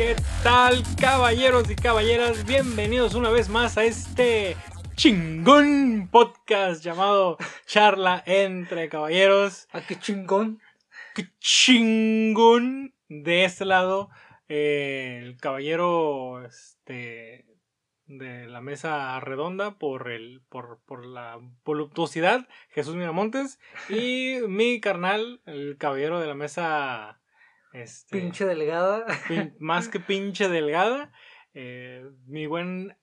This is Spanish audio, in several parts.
¿Qué tal, caballeros y caballeras? Bienvenidos una vez más a este chingón podcast llamado Charla entre Caballeros. ¿A qué chingón? ¡Qué chingón! De este lado, eh, el caballero este, de la mesa redonda por, el, por, por la voluptuosidad, Jesús Miramontes. Y mi carnal, el caballero de la mesa este, Pinche delgada. pin- más que pinche delgada, eh, mi buen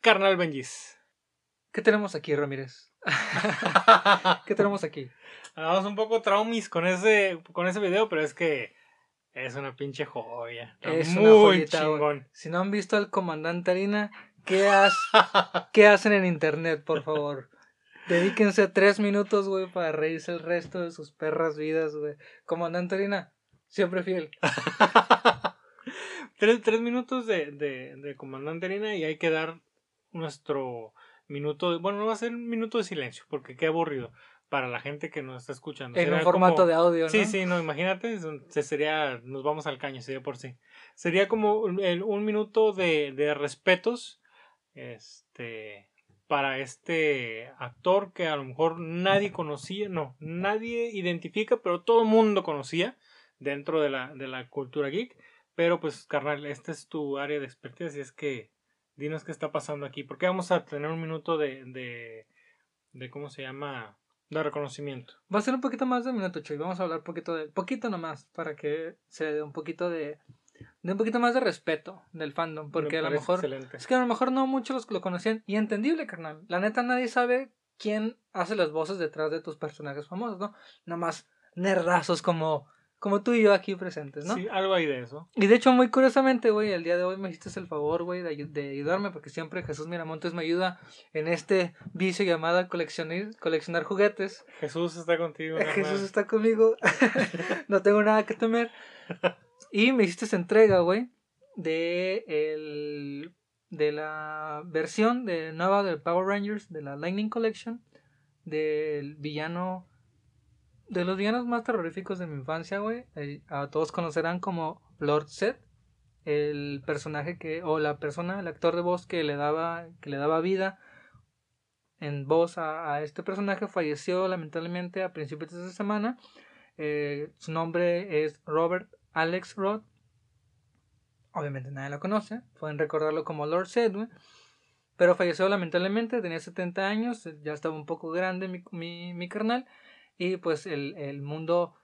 carnal Benjis. ¿Qué tenemos aquí, Ramírez? ¿Qué tenemos aquí? Andamos un poco traumis con ese, con ese video, pero es que es una pinche joya. Es una muy joyita, güey. chingón. Si no han visto al comandante Harina, ¿qué, has- ¿qué hacen en internet, por favor? Dedíquense tres minutos, güey, para reírse el resto de sus perras vidas, güey. Comandante Harina, siempre fiel. tres, tres minutos de, de, de comandante Arena y hay que dar nuestro minuto. de- bueno, no va a ser un minuto de silencio, porque qué aburrido para la gente que nos está escuchando. En Sería un formato como- de audio, ¿no? Sí, sí, no, imagínate, se sería, nos vamos al caño, sería por sí. Sería como un, el- un minuto de, de respetos, este, para este actor que a lo mejor nadie conocía, no, nadie identifica, pero todo el mundo conocía dentro de la, de la cultura geek. Pero pues, carnal, esta es tu área de expertise y es que dinos qué está pasando aquí. Porque vamos a tener un minuto de, de, de ¿cómo se llama? De reconocimiento. Va a ser un poquito más de un minuto, Chuy. Vamos a hablar poquito de, poquito nomás, para que se dé un poquito de, de un poquito más de respeto del fandom, porque Me a lo mejor excelente. es que a lo mejor no muchos los lo conocían y entendible, carnal. La neta nadie sabe quién hace las voces detrás de tus personajes famosos, ¿no? Nomás nerdazos como como tú y yo aquí presentes, ¿no? Sí, algo hay de eso. Y de hecho, muy curiosamente, güey, el día de hoy me hiciste el favor, güey, de, ayu- de ayudarme, porque siempre Jesús Miramontes me ayuda en este vicio llamado coleccionar, coleccionar juguetes. Jesús está contigo. carnal. Jesús está conmigo. no tengo nada que temer. Y me hiciste esa entrega, güey, de el de la versión de nueva del Power Rangers de la Lightning Collection del villano de los villanos más terroríficos de mi infancia, güey. Eh, A todos conocerán como Lord Set, el personaje que o la persona, el actor de voz que le daba que le daba vida en voz a, a este personaje falleció lamentablemente a principios de esta semana. Eh, su nombre es Robert Alex Roth. Obviamente nadie lo conoce. Pueden recordarlo como Lord Sedwin. Pero falleció lamentablemente. Tenía 70 años. Ya estaba un poco grande mi, mi, mi carnal. Y pues el, el mundo.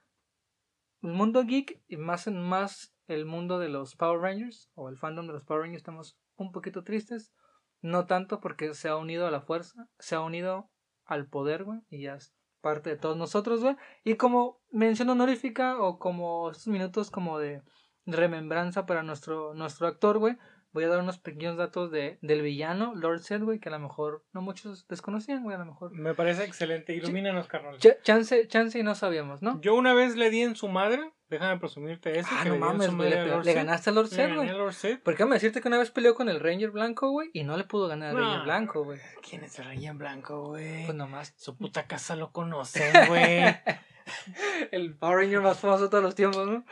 El mundo geek. Y más, más el mundo de los Power Rangers. O el fandom de los Power Rangers. Estamos un poquito tristes. No tanto porque se ha unido a la fuerza. Se ha unido al poder, güey. Y ya es parte de todos nosotros, güey. Y como mención honorífica o como estos minutos como de remembranza para nuestro, nuestro actor, güey. Voy a dar unos pequeños datos de, del villano, Lord Zed, güey, que a lo mejor no muchos desconocían, güey, a lo mejor. Me parece excelente. Ilumínanos, carnal. Ch- chance, chance y no sabíamos, ¿no? Yo una vez le di en su madre. Déjame presumirte eso. ah, que no le mames, güey, le, le ganaste a Lord gané güey. Porque déjame decirte que una vez peleó con el Ranger Blanco, güey, y no le pudo ganar al No. Ranger Blanco, güey. ¿Quién es el en blanco, güey? Pues nomás. Su puta casa lo conocen, güey. El Power Ranger más famoso de todos los tiempos, ¿no?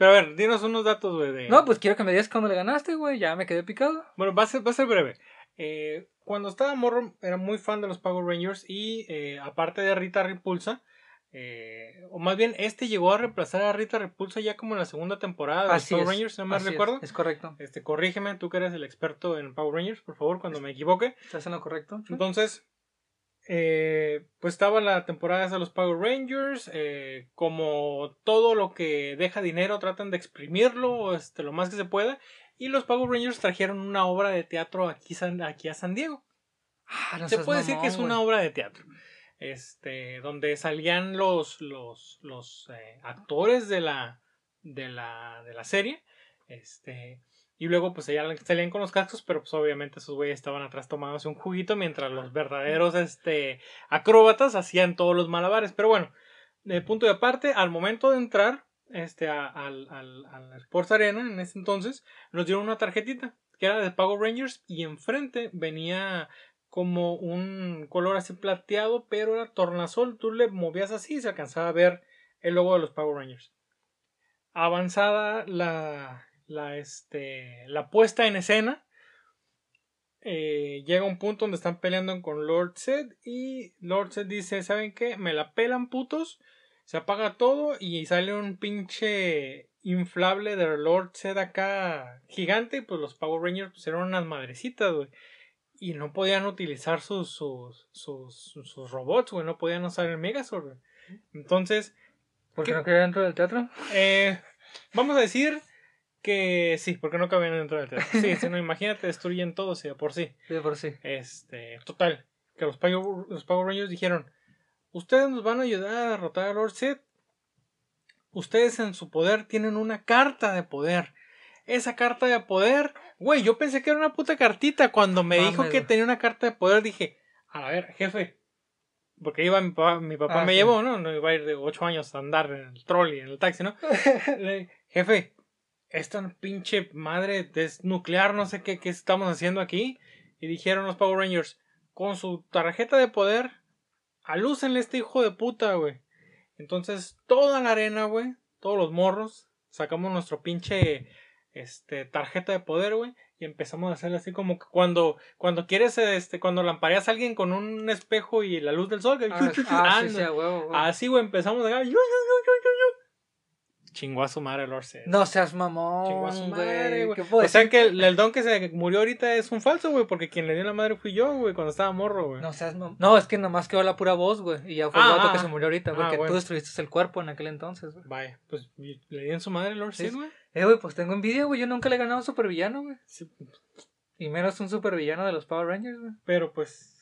Pero a ver, dinos unos datos, güey. de- No, pues quiero que me digas cuando le ganaste, güey, ya me quedé picado. Bueno, va a ser, va a ser breve. Eh, cuando estaba morro, era muy fan de los Power Rangers y eh, aparte de Rita Repulsa, eh, o más bien, este llegó a reemplazar a Rita Repulsa ya como en la segunda temporada de los Así Power es. Rangers, si no me es, recuerdo. Es, correcto. Este, corrígeme, tú que eres el experto en Power Rangers, por favor, cuando me equivoque. ¿Estás en lo correcto? Entonces, eh, pues estaba la temporada de los Power Rangers. eh, como todo lo que deja dinero, tratan de exprimirlo este, lo más que se pueda. Y los Power Rangers trajeron una obra de teatro aquí, san- aquí a San Diego. Ah, no Se puede decir que es una obra de teatro. Este, donde salían los, los, los eh, actores de la, de la, de la serie. Este, y luego pues salían con los cascos, pero pues obviamente esos güeyes estaban atrás tomándose un juguito mientras los verdaderos este, acróbatas hacían todos los malabares. Pero bueno, de punto de aparte, al momento de entrar este, al, al, al Sports Arena en ese entonces, nos dieron una tarjetita que era de Power Rangers y enfrente venía como un color así plateado, pero era tornasol. Tú le movías así y se alcanzaba a ver el logo de los Power Rangers. Avanzada la, la, este, la puesta en escena. Eh, llega un punto donde están peleando con Lord Zed y Lord Zed dice, ¿saben qué? Me la pelan putos, se apaga todo y sale un pinche inflable de Lord Zed acá gigante y pues los Power Rangers pues eran unas madrecitas, güey. Y no podían utilizar sus, sus, sus, sus robots, güey, no podían usar el Megazord. Entonces... ¿Por qué no quería dentro del teatro? Eh, vamos a decir que sí, porque no cabían dentro del teatro. Sí, si no, imagínate, destruyen todo, sí, de por sí. De por sí. Este, total, que los Power, los Power Rangers dijeron, ustedes nos van a ayudar a derrotar a Lord Sith. Ustedes en su poder tienen una carta de poder. Esa carta de poder, güey, yo pensé que era una puta cartita. Cuando me dijo que tenía una carta de poder, dije, a ver, jefe. Porque iba mi papá, mi papá Ah, me sí. llevó, ¿no? No iba a ir de 8 años a andar en el trolley, en el taxi, ¿no? Le- jefe, esta pinche madre es nuclear, no sé qué, qué estamos haciendo aquí. Y dijeron los Power Rangers, con su tarjeta de poder, alúcenle a este hijo de puta, güey. Entonces, toda la arena, güey, todos los morros, sacamos nuestro pinche este, tarjeta de poder, güey, y empezamos a hacerle así como que cuando, cuando quieres, este, cuando lampareas a alguien con un espejo y la luz del sol, Ah, ah, sí, sí, huevo, así, güey, empezamos a yo, yo, yo, yo, yo, yo. Chingó a su madre Lord Zed. No seas Chingó a mamón, su madre, güey. güey. ¿Qué puedo O sea que el, el don que se murió ahorita es un falso, güey, porque quien le dio la madre fui yo, güey, cuando estaba morro, güey. No seas mamón. No, es que nomás quedó la pura voz, güey. Y ya fue el Ah, vato ah, que se murió ahorita, ah, porque bueno. tú destruiste el cuerpo en aquel entonces, güey. Vaya, pues le di en su madre Lord. Sid, güey. Eh, güey, pues tengo envidia, güey. Yo nunca le he ganado a un supervillano, güey. Sí, Y menos un supervillano de los Power Rangers, güey. pero pues.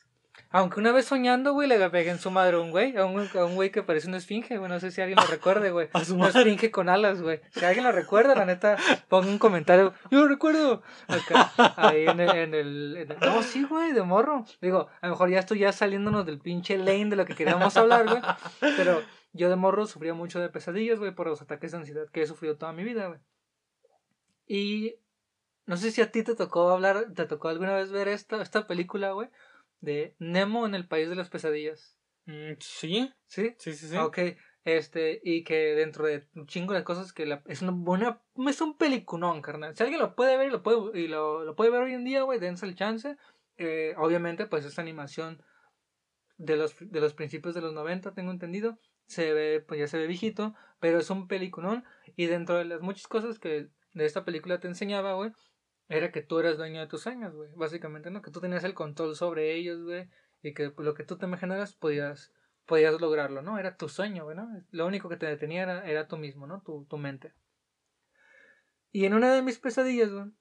Aunque una vez soñando, güey, le pegué en su madre a un güey. A un, a un güey que parece una esfinge, güey. No sé si alguien lo recuerde, güey. A su Una madre. esfinge con alas, güey. Si alguien lo recuerda, la neta, ponga un comentario. Yo lo recuerdo. Acá, ahí en el, en el, en el- No, sí, güey, de morro. Digo, a lo mejor ya estoy ya saliéndonos del pinche lane de lo que queríamos hablar, güey. Pero yo de morro sufría mucho de pesadillas, güey, por los ataques de ansiedad que he sufrido toda mi vida, güey. Y no sé si a ti te tocó hablar, te tocó alguna vez ver esta, esta película, güey, de Nemo en el País de las Pesadillas. mm, sí, ¿Sí? sí, sí, sí. Ok, este, y que dentro de un chingo de cosas que la- es una buena, es un peliculón, carnal. Si alguien lo puede ver y lo puede, y lo, lo puede ver hoy en día, güey, dense el chance. Eh, obviamente, pues esta animación de los, de los principios de los 90, tengo entendido. Se ve, pues ya se ve viejito, pero es un peliculón. Y dentro de las muchas cosas que de esta película te enseñaba, güey, era que tú eras dueño de tus sueños, güey. Básicamente, ¿no? Que tú tenías el control sobre ellos, güey. Y que lo que tú te imaginaras podías podías lograrlo, ¿no? Era tu sueño, güey, ¿no? Lo único que te detenía era, era tú mismo, ¿no? Tu, tu mente. Y en una de mis pesadillas, güey,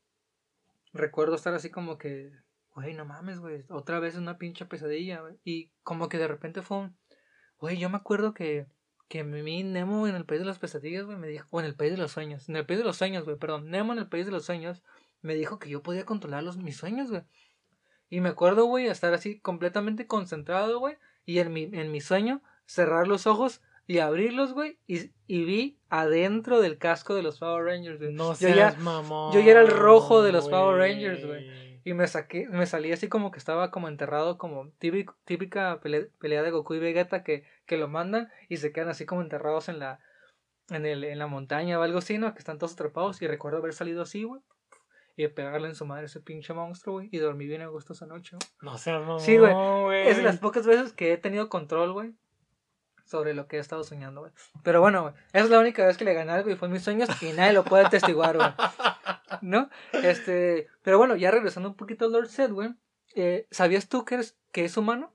recuerdo estar así como que, güey, no mames, güey, otra vez una pinche pesadilla, güey. Y como que de repente fue un, güey, yo me acuerdo que, que mi Nemo en el país de las pesadillas, güey, me dijo, o en el país de los sueños, en el país de los sueños, güey, perdón, Nemo en el país de los sueños, me dijo que yo podía controlar los, mis sueños, güey. Y me acuerdo, güey, estar así completamente concentrado, güey, y en mi, en mi sueño, cerrar los ojos y abrirlos, güey, y, y vi adentro del casco de los Power Rangers, güey. No yo seas ya, mamón. yo ya era el rojo de los Power. Rangers, güey. Y me saqué, me salí así como que estaba como enterrado, como típico, típica pele- pelea de Goku y Vegeta que, que lo mandan y se quedan así como enterrados en la, en el, en la montaña o algo así, ¿no? Que están todos atrapados. Y recuerdo haber salido así, güey. Y pegarle en su madre ese pinche monstruo, güey. Y dormí bien a gusto esa noche, güey. No seas mamón. Sí, güey. güey. Es de las pocas veces que he tenido control, güey. Sobre lo que he estado soñando, güey. Pero bueno, güey. Esa es la única vez que le gané algo y fue en mis sueños y nadie lo puede atestiguar, güey. ¿No? Este. Pero bueno, ya regresando un poquito a Lord Zed, güey. eh, ¿Sabías tú que, eres, que es humano?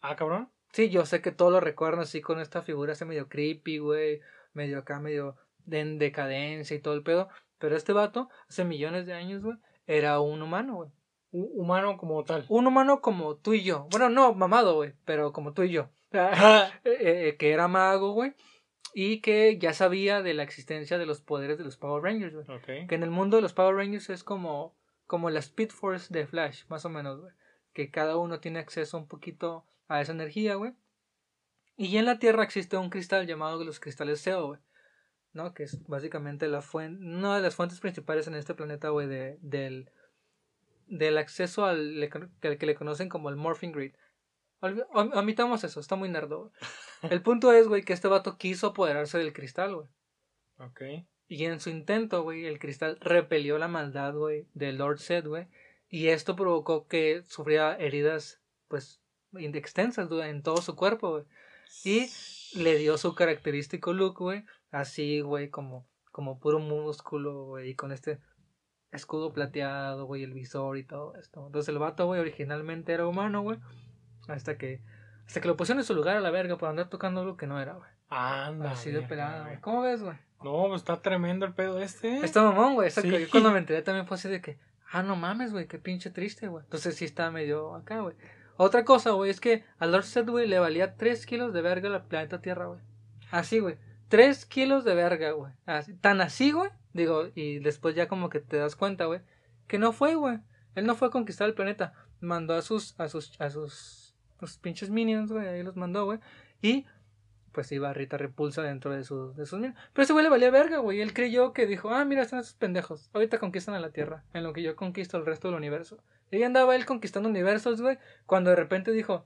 Ah, cabrón. Sí, yo sé que todos lo recuerdan así con esta figura así medio creepy, güey. Medio acá, medio de en decadencia y todo el pedo. Pero este vato, hace millones de años, güey, era un humano, güey. Hu- Humano como tal. Un humano como tú y yo. Bueno, no mamado, güey, pero como tú y yo. Eh, eh, que era mago, güey. Y que ya sabía de la existencia de los poderes de los Power Rangers, güey. Que en el mundo de los Power Rangers es como, como la Speed Force de Flash, más o menos, güey. Que cada uno tiene acceso un poquito a esa energía, güey. Y en la Tierra existe un cristal llamado los cristales Seo, güey. ¿No? Que es básicamente la fuente, una de las fuentes principales en este planeta, güey, de, del, del acceso al que, le conocen como el Morphing Grid. Omitamos eso, está muy nerdo. El punto es, güey, que este vato quiso apoderarse del cristal, güey. Ok. Y en su intento, güey, el cristal repelió la maldad, güey, de Lord Zed, güey. Y esto provocó que sufriera heridas, pues, extensas, güey, en todo su cuerpo, güey. Y le dio su característico look, güey. Así, güey, como, como puro músculo, güey. Y con este escudo plateado, güey, el visor y todo esto. Entonces el vato, güey, originalmente era humano, güey. Hasta que, hasta que lo pusieron en su lugar a la verga por andar tocando algo que no era, güey. Anda. Así de pelada, güey. ¿Cómo ves, güey? No, pues está tremendo el pedo este. Está mamón, güey. Sí. Yo cuando me enteré también fue así de que, ah, no mames, güey, qué pinche triste, güey. Entonces sí está medio acá, güey. Otra cosa, güey, es que a Lord Set, güey, le valía 3 kilos de verga la planeta Tierra, güey. Así, güey. 3 kilos de verga, güey. Tan así, güey. Digo, y después ya como que te das cuenta, güey. Que no fue, güey. Él no fue a conquistar el planeta. Mandó a sus, a sus, a sus, pinches minions, güey. Ahí los mandó, güey. Y pues iba Rita Repulsa dentro de, sus de sus minions. Pero ese güey le valía verga, güey. Él creyó que dijo, ah, mira, están esos pendejos. Ahorita conquistan a la Tierra. En lo que yo conquisto el resto del universo. Y andaba él conquistando universos, güey. Cuando de repente dijo,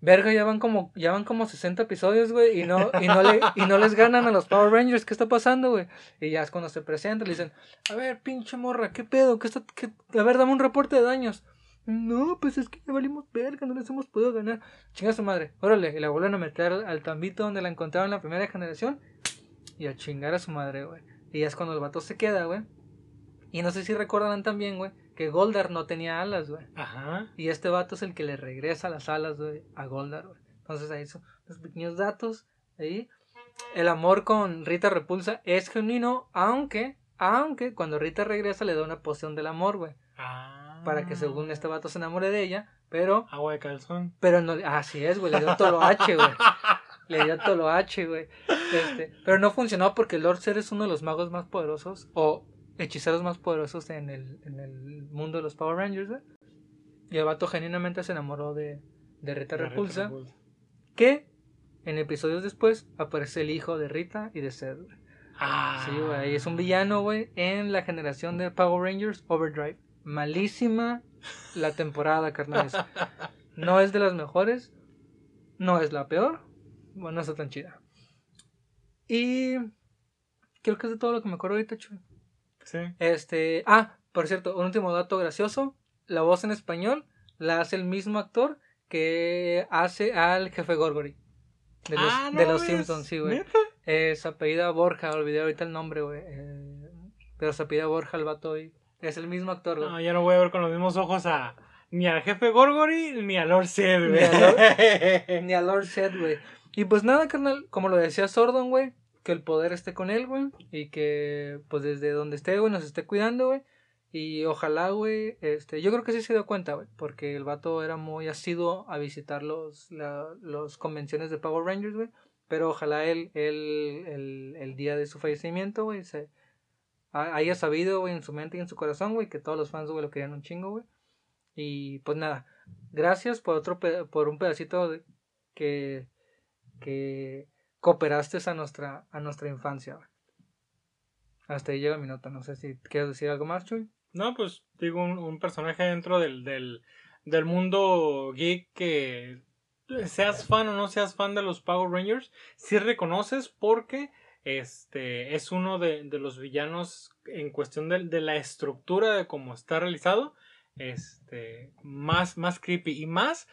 verga, ya van como, ya van como 60 episodios, güey. Y no, y no le, y no les ganan a los Power Rangers. ¿Qué está pasando, güey? Y ya es cuando se presenta, le dicen, a ver, pinche morra, ¿qué pedo? ¿Qué está, qué? A ver, dame un reporte de daños. No, pues es que ya valimos verga, no les hemos podido ganar. Chinga su madre, órale, y la vuelven a meter al tambito donde la encontraron en la primera generación. Y a chingar a su madre, güey. Y ya es cuando el vato se queda, güey. Y no sé si recordarán también, güey, que Goldar no tenía alas, güey. Ajá. Y este vato es el que le regresa las alas, güey, a Goldar, güey. Entonces ahí son los pequeños datos. Ahí. El amor con Rita Repulsa es genuino, aunque, aunque cuando Rita regresa le da una poción del amor, güey. Ah. Para que según este vato se enamore de ella, pero Agua de calzón. pero no, así es, güey, le dio todo lo H, güey. Le dio todo lo H, güey. Este, pero no funcionó porque Lord Zed es uno de los magos más poderosos o hechiceros más poderosos en el, en el mundo de los Power Rangers. Y el vato genuinamente se enamoró de, de Rita Repulsa, que en episodios después aparece el hijo de Rita y de güey. Ah. Sí, güey, es un villano, güey, en la generación de Power Rangers Overdrive. Malísima la temporada, carnales. No es de las mejores, no es la peor, bueno, no está tan chida. Y creo que es de todo lo que me acuerdo ahorita, Chuy. Sí. Este, ah, por cierto, un último dato gracioso, la voz en español la hace el mismo actor que hace al jefe Gorgory. De los, Ah, no de los mames. Simpsons, sí, güey. Eh, se apellida Borja, olvidé ahorita el nombre, güey. Eh, pero se apellida Borja el vato y es el mismo actor, güey. No, ya no voy a ver con los mismos ojos a ni al jefe Gorgory ni a Lord Ni güey. Ni a Lord Zed, güey. Y pues nada, carnal, como lo decía Sordon, güey, que el poder esté con él, güey, y que pues desde donde esté, güey, nos esté cuidando, güey. Y ojalá, güey, este, yo creo que sí se dio cuenta, güey, porque el vato era muy asiduo a visitar los, la, los convenciones de Power Rangers, güey. Pero ojalá él, él, el, el día de su fallecimiento, güey, se ha- haya sabido, güey, en su mente y en su corazón, güey, que todos los fans, güey, lo querían un chingo, güey. Y pues nada, gracias por otro por un pedacito que que cooperaste a nuestra a nuestra infancia. Hasta ahí llega mi nota, no sé si quieres decir algo más, Chuy. No, pues digo, un, un personaje dentro del, del, del mundo geek que seas fan o no seas fan de los Power Rangers, sí reconoces porque este es uno de, de los villanos en cuestión de, de la estructura de cómo está realizado, este, más, más creepy y más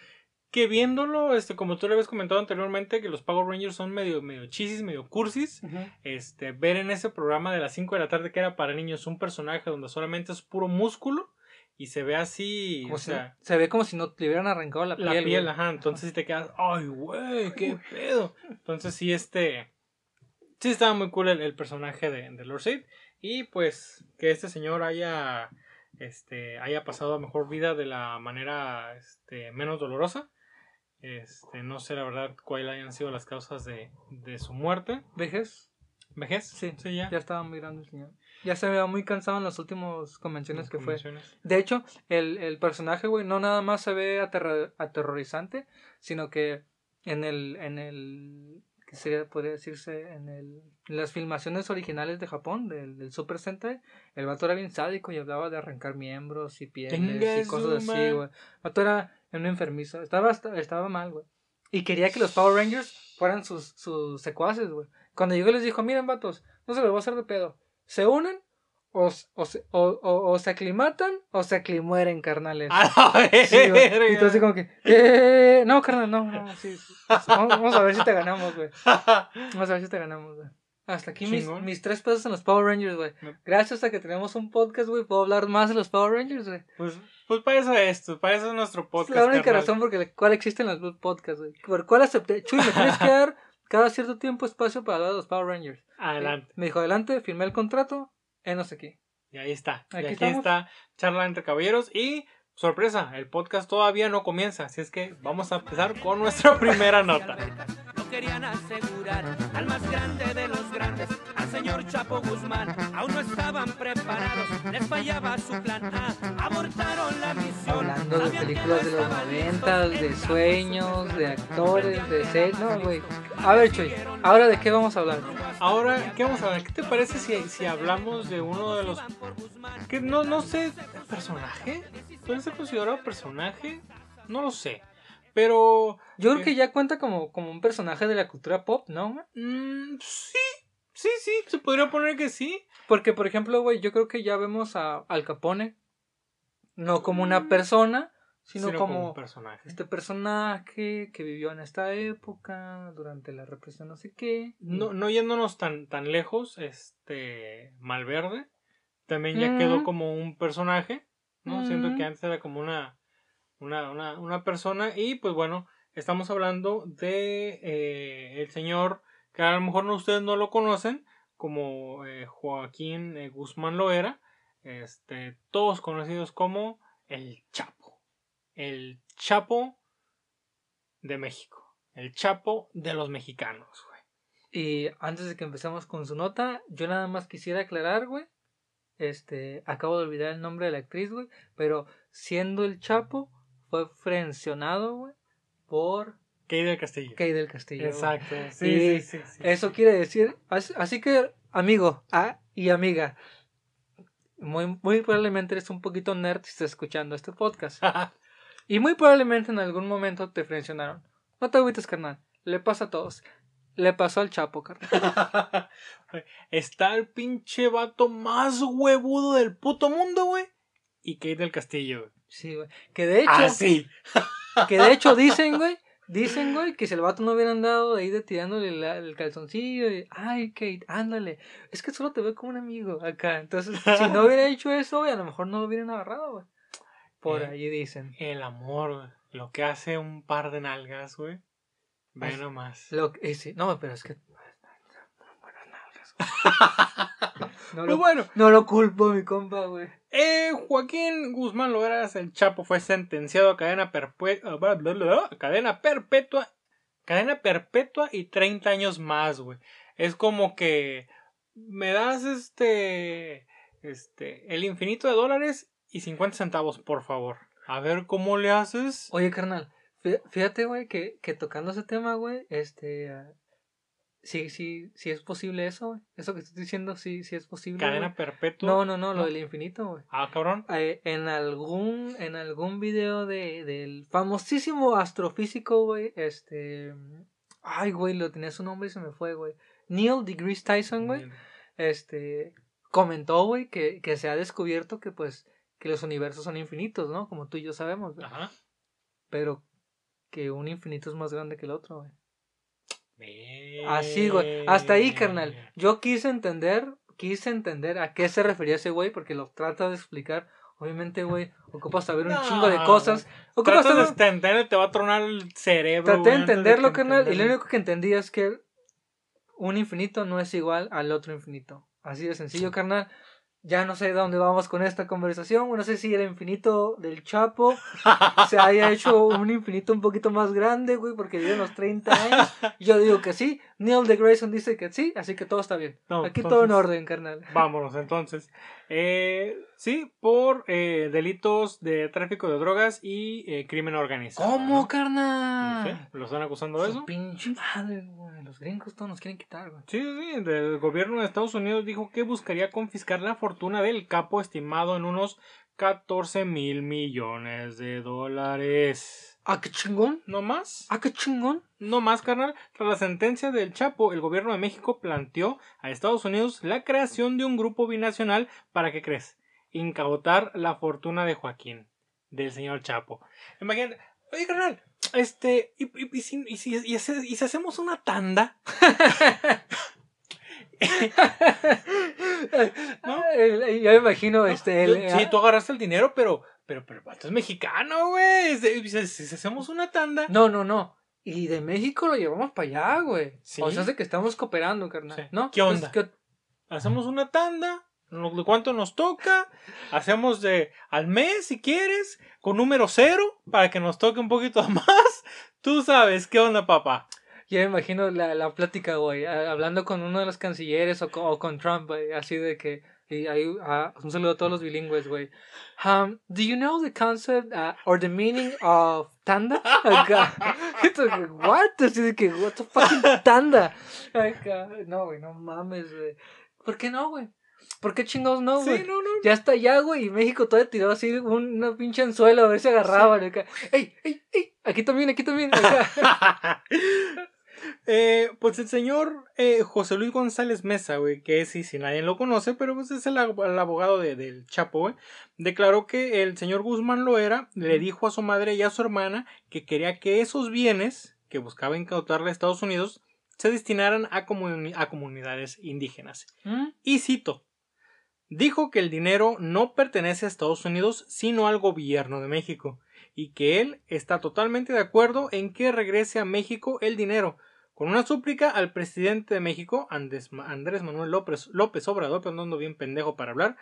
que viéndolo, este, como tú le habías comentado anteriormente, que los Power Rangers son medio, medio chisis, medio cursis, este, ver en ese programa de las 5 de la tarde que era para niños un personaje donde solamente es puro músculo y se ve así, Como o si- sea, se ve como si no le hubieran arrancado la piel. la piel, güey. ajá, entonces sí te quedas, ay, güey, qué pedo. Entonces sí, este, sí estaba muy cool el, el personaje de, de Lord Sid y pues que este señor haya, este, haya pasado a mejor vida de la manera, este, menos dolorosa. Este, no sé la verdad cuáles hayan sido las causas de, de su muerte. ¿Vejez? ¿Vejez? Sí, sí, ya. Ya estaba muy grande el señor. Ya se veía muy cansado en las últimas convenciones Las que fue. De hecho, el, el personaje, güey, no nada más se ve aterra- aterrorizante, sino que en el, en el, que sería, podría decirse, en el, en las filmaciones originales de Japón, del, del Super Sentai, el vato era bien sádico y hablaba de arrancar miembros y pieles y cosas así, güey. El vato era un enfermizo, estaba, estaba mal, güey. Y quería que los Power Rangers fueran sus, sus secuaces, güey. Cuando llegó les dijo, miren, vatos, no se los voy a hacer de pedo. se unen o, o, se- o, o- se aclimatan o se aclimueren, carnales. A la Sí, y entonces como que, eh, no, carnal, no, no, sí, sí. Vamos, vamos a ver si te ganamos, güey. Vamos a ver si te ganamos, güey. Hasta aquí mis, mis tres pesos en los Power Rangers, güey. Gracias a que tenemos un podcast, güey, puedo hablar más de los Power Rangers, güey. Pues, pues para eso es esto, para eso es nuestro Es podcast. la única carnal. razón por la cual existen los Podcasts, güey. Por cuál acepté. Chuy, me tienes que dar cada cierto tiempo espacio para hablar de los Power Rangers. Adelante. Me dijo, adelante, firmé el contrato, enos aquí. Y ahí está. y Aquí está charla entre caballeros y sorpresa, el podcast todavía no comienza, así es que vamos a empezar con nuestra primera nota. Querían asegurar al más grande de los grandes, al señor Chapo Guzmán. Aún no estaban preparados, les fallaba su plan A. Abortaron la misión. Hablando de películas no de los noventas, de sueños, de actores, de series. No, güey. A ver, Chuy, ¿ahora de qué vamos a hablar? Ahora, ¿qué vamos a ver? ¿Qué te parece si, si hablamos de uno de los... que no, no sé, personaje? ¿Puede ser considerado personaje? No lo sé. Pero... Yo creo Eh. que ya cuenta como, como un personaje de la cultura pop, ¿no, mm, sí, sí, sí, se podría poner que sí. Porque, por ejemplo, güey, yo creo que ya vemos a Al Capone no como una Mm. persona, sino, sino como, un personaje. este personaje que vivió en esta época, durante la represión no sé qué. No, no yéndonos tan, tan lejos, este Malverde también ya quedó Mm. como un personaje, ¿no? Siento Mm. que antes era como una, una, una, una persona y pues bueno, estamos hablando de eh, el señor que a lo mejor ustedes no lo conocen como eh, Joaquín eh, Guzmán Loera, este, todos conocidos como el Chapo, el Chapo de México, el Chapo de los mexicanos, güey. Y antes de que empecemos con su nota, yo nada más quisiera aclarar, güey. Este, acabo de olvidar el nombre de la actriz, güey. Pero siendo el Chapo, fue frencionado, güey, por Kay del Castillo. Kay del Castillo. Exacto. Sí, sí, sí, sí. Eso quiere decir, así, así que, amigo ah, y amiga, muy, muy probablemente eres un poquito nerd si estás escuchando este podcast. Y muy probablemente en algún momento te frencionaron. No te agüites, carnal. Le pasa a todos. Le pasó al Chapo, carnal. Está el pinche vato más huevudo del puto mundo, güey. Y Kate del Castillo, güey. Sí, güey. Que de hecho, Ah, sí. que de hecho dicen, güey, dicen, güey, que si el vato no hubiera andado de ahí de tirándole la- el calzoncillo y, ay, Kate, ándale, es que solo te veo como un amigo acá. Entonces, si no hubiera hecho eso, güey, a lo mejor no lo hubieran agarrado, güey. Por Eh. ahí dicen. El amor, güey. Lo que hace un par de nalgas, güey. Ve nomás. Lo, que- eh, no, pero es que... No Pues lo, bueno, no lo culpo, mi compa, güey. eh, Joaquín Guzmán Loeras, el Chapo, fue sentenciado a cadena bla, Cadena perpetua. Cadena perpetua y 30 años más, güey. Es como que me das este. Este. El infinito de dólares y 50 centavos, por favor. A ver cómo le haces. Oye, carnal, fí- fíjate, güey, que, que tocando ese tema, güey, este... sí, sí, sí es posible eso, güey. Eso que estoy diciendo, sí, sí es posible, Cadena güey. perpetua. No, no, no, lo No. del infinito, güey. Ah, cabrón. Eh, en algún en algún video de, del famosísimo astrofísico, güey, este... Ay, güey, lo tenía su nombre y se me fue, güey. Neil deGrasse Tyson, güey. este comentó, güey, que, que se ha descubierto que pues que los universos son infinitos, ¿no? Como tú y yo sabemos, güey. Ajá. Pero que un infinito es más grande que el otro, güey. Así, güey. Hasta ahí, carnal. Yo quise entender, quise entender a qué se refería ese güey, porque lo trata de explicar. Obviamente, güey, ocupas saber un No, chingo de cosas. Ocupas de saber... entender, te va a tronar el cerebro. Traté de entenderlo, carnal, y lo entenderlo. único que entendí es que un infinito no es igual al otro infinito. Así de sencillo, carnal. Ya no sé de dónde vamos con esta conversación. No sé si el infinito del Chapo se haya hecho un infinito un poquito más grande, güey, porque vive unos 30 años. Yo digo que sí. Neil deGrasse dice que sí, así que todo está bien. No, Aquí todo en orden, carnal. Vámonos, entonces. Eh, sí, por eh, delitos de tráfico de drogas y eh, crimen organizado. ¿Cómo, ¿no? carnal? Sí, ¿Lo están acusando de eso? pinche madre, güey. Los gringos todos nos quieren quitar, güey. Sí, sí, sí. El gobierno de Estados Unidos dijo que buscaría confiscar la fortuna del capo estimado en unos 14 mil millones de dólares. Ah, qué chingón. No más. Ah, qué chingón. No más, carnal. Tras la sentencia del Chapo, el gobierno de México planteó a Estados Unidos la creación de un grupo binacional para, ¿qué crees? Incautar la fortuna de Joaquín, del señor Chapo. Imagínate, oye, carnal, este, y, y- y si, y si- y si- y si hacemos una tanda, ¿No? Ya me imagino, este. el- sí, tú agarraste el dinero, pero, pero, pero, el vato es mexicano, güey. Si, hacemos una tanda, No, no, no. Y de México lo llevamos para allá, güey. Sí. O sea, es de que estamos cooperando, carnal. Sí. ¿No? ¿Qué onda? Pues, ¿qué- hacemos una tanda, cuánto nos toca, hacemos de al mes si quieres, con número cero, para que nos toque un poquito más. Tú sabes qué onda, papá. Ya me imagino la, la plática, güey, hablando con uno de los cancilleres o con, o con Trump, güey, así de que, y ahí, ah, un saludo a todos los bilingües, güey. Um, do you know the concept uh, or the meaning of tanda? Entonces, what? Así de que, what the fucking tanda? Acá. No, güey, no mames, güey. ¿Por qué no, güey? ¿Por qué chingados no, güey? Sí, no, no. Ya está allá, güey, y México todavía tiró así un- una pinche anzuelo a ver si agarraban. acá. ¡Ey, ey, ey! Aquí también, aquí también. acá. Eh, pues el señor eh, José Luis González Mesa, güey, que es, y si nadie lo conoce, pero pues es el, ab- el abogado de- del Chapo, güey, declaró que el señor Guzmán Loera le dijo a su madre y a su hermana que quería que esos bienes que buscaba incautarle a Estados Unidos se destinaran a, comuni- a comunidades indígenas. ¿Mm? Y cito, dijo que el dinero no pertenece a Estados Unidos, sino al gobierno de México, y que él está totalmente de acuerdo en que regrese a México el dinero, con una súplica al presidente de México, Andrés, Manuel López, López Obrador, pero ando bien pendejo para hablar,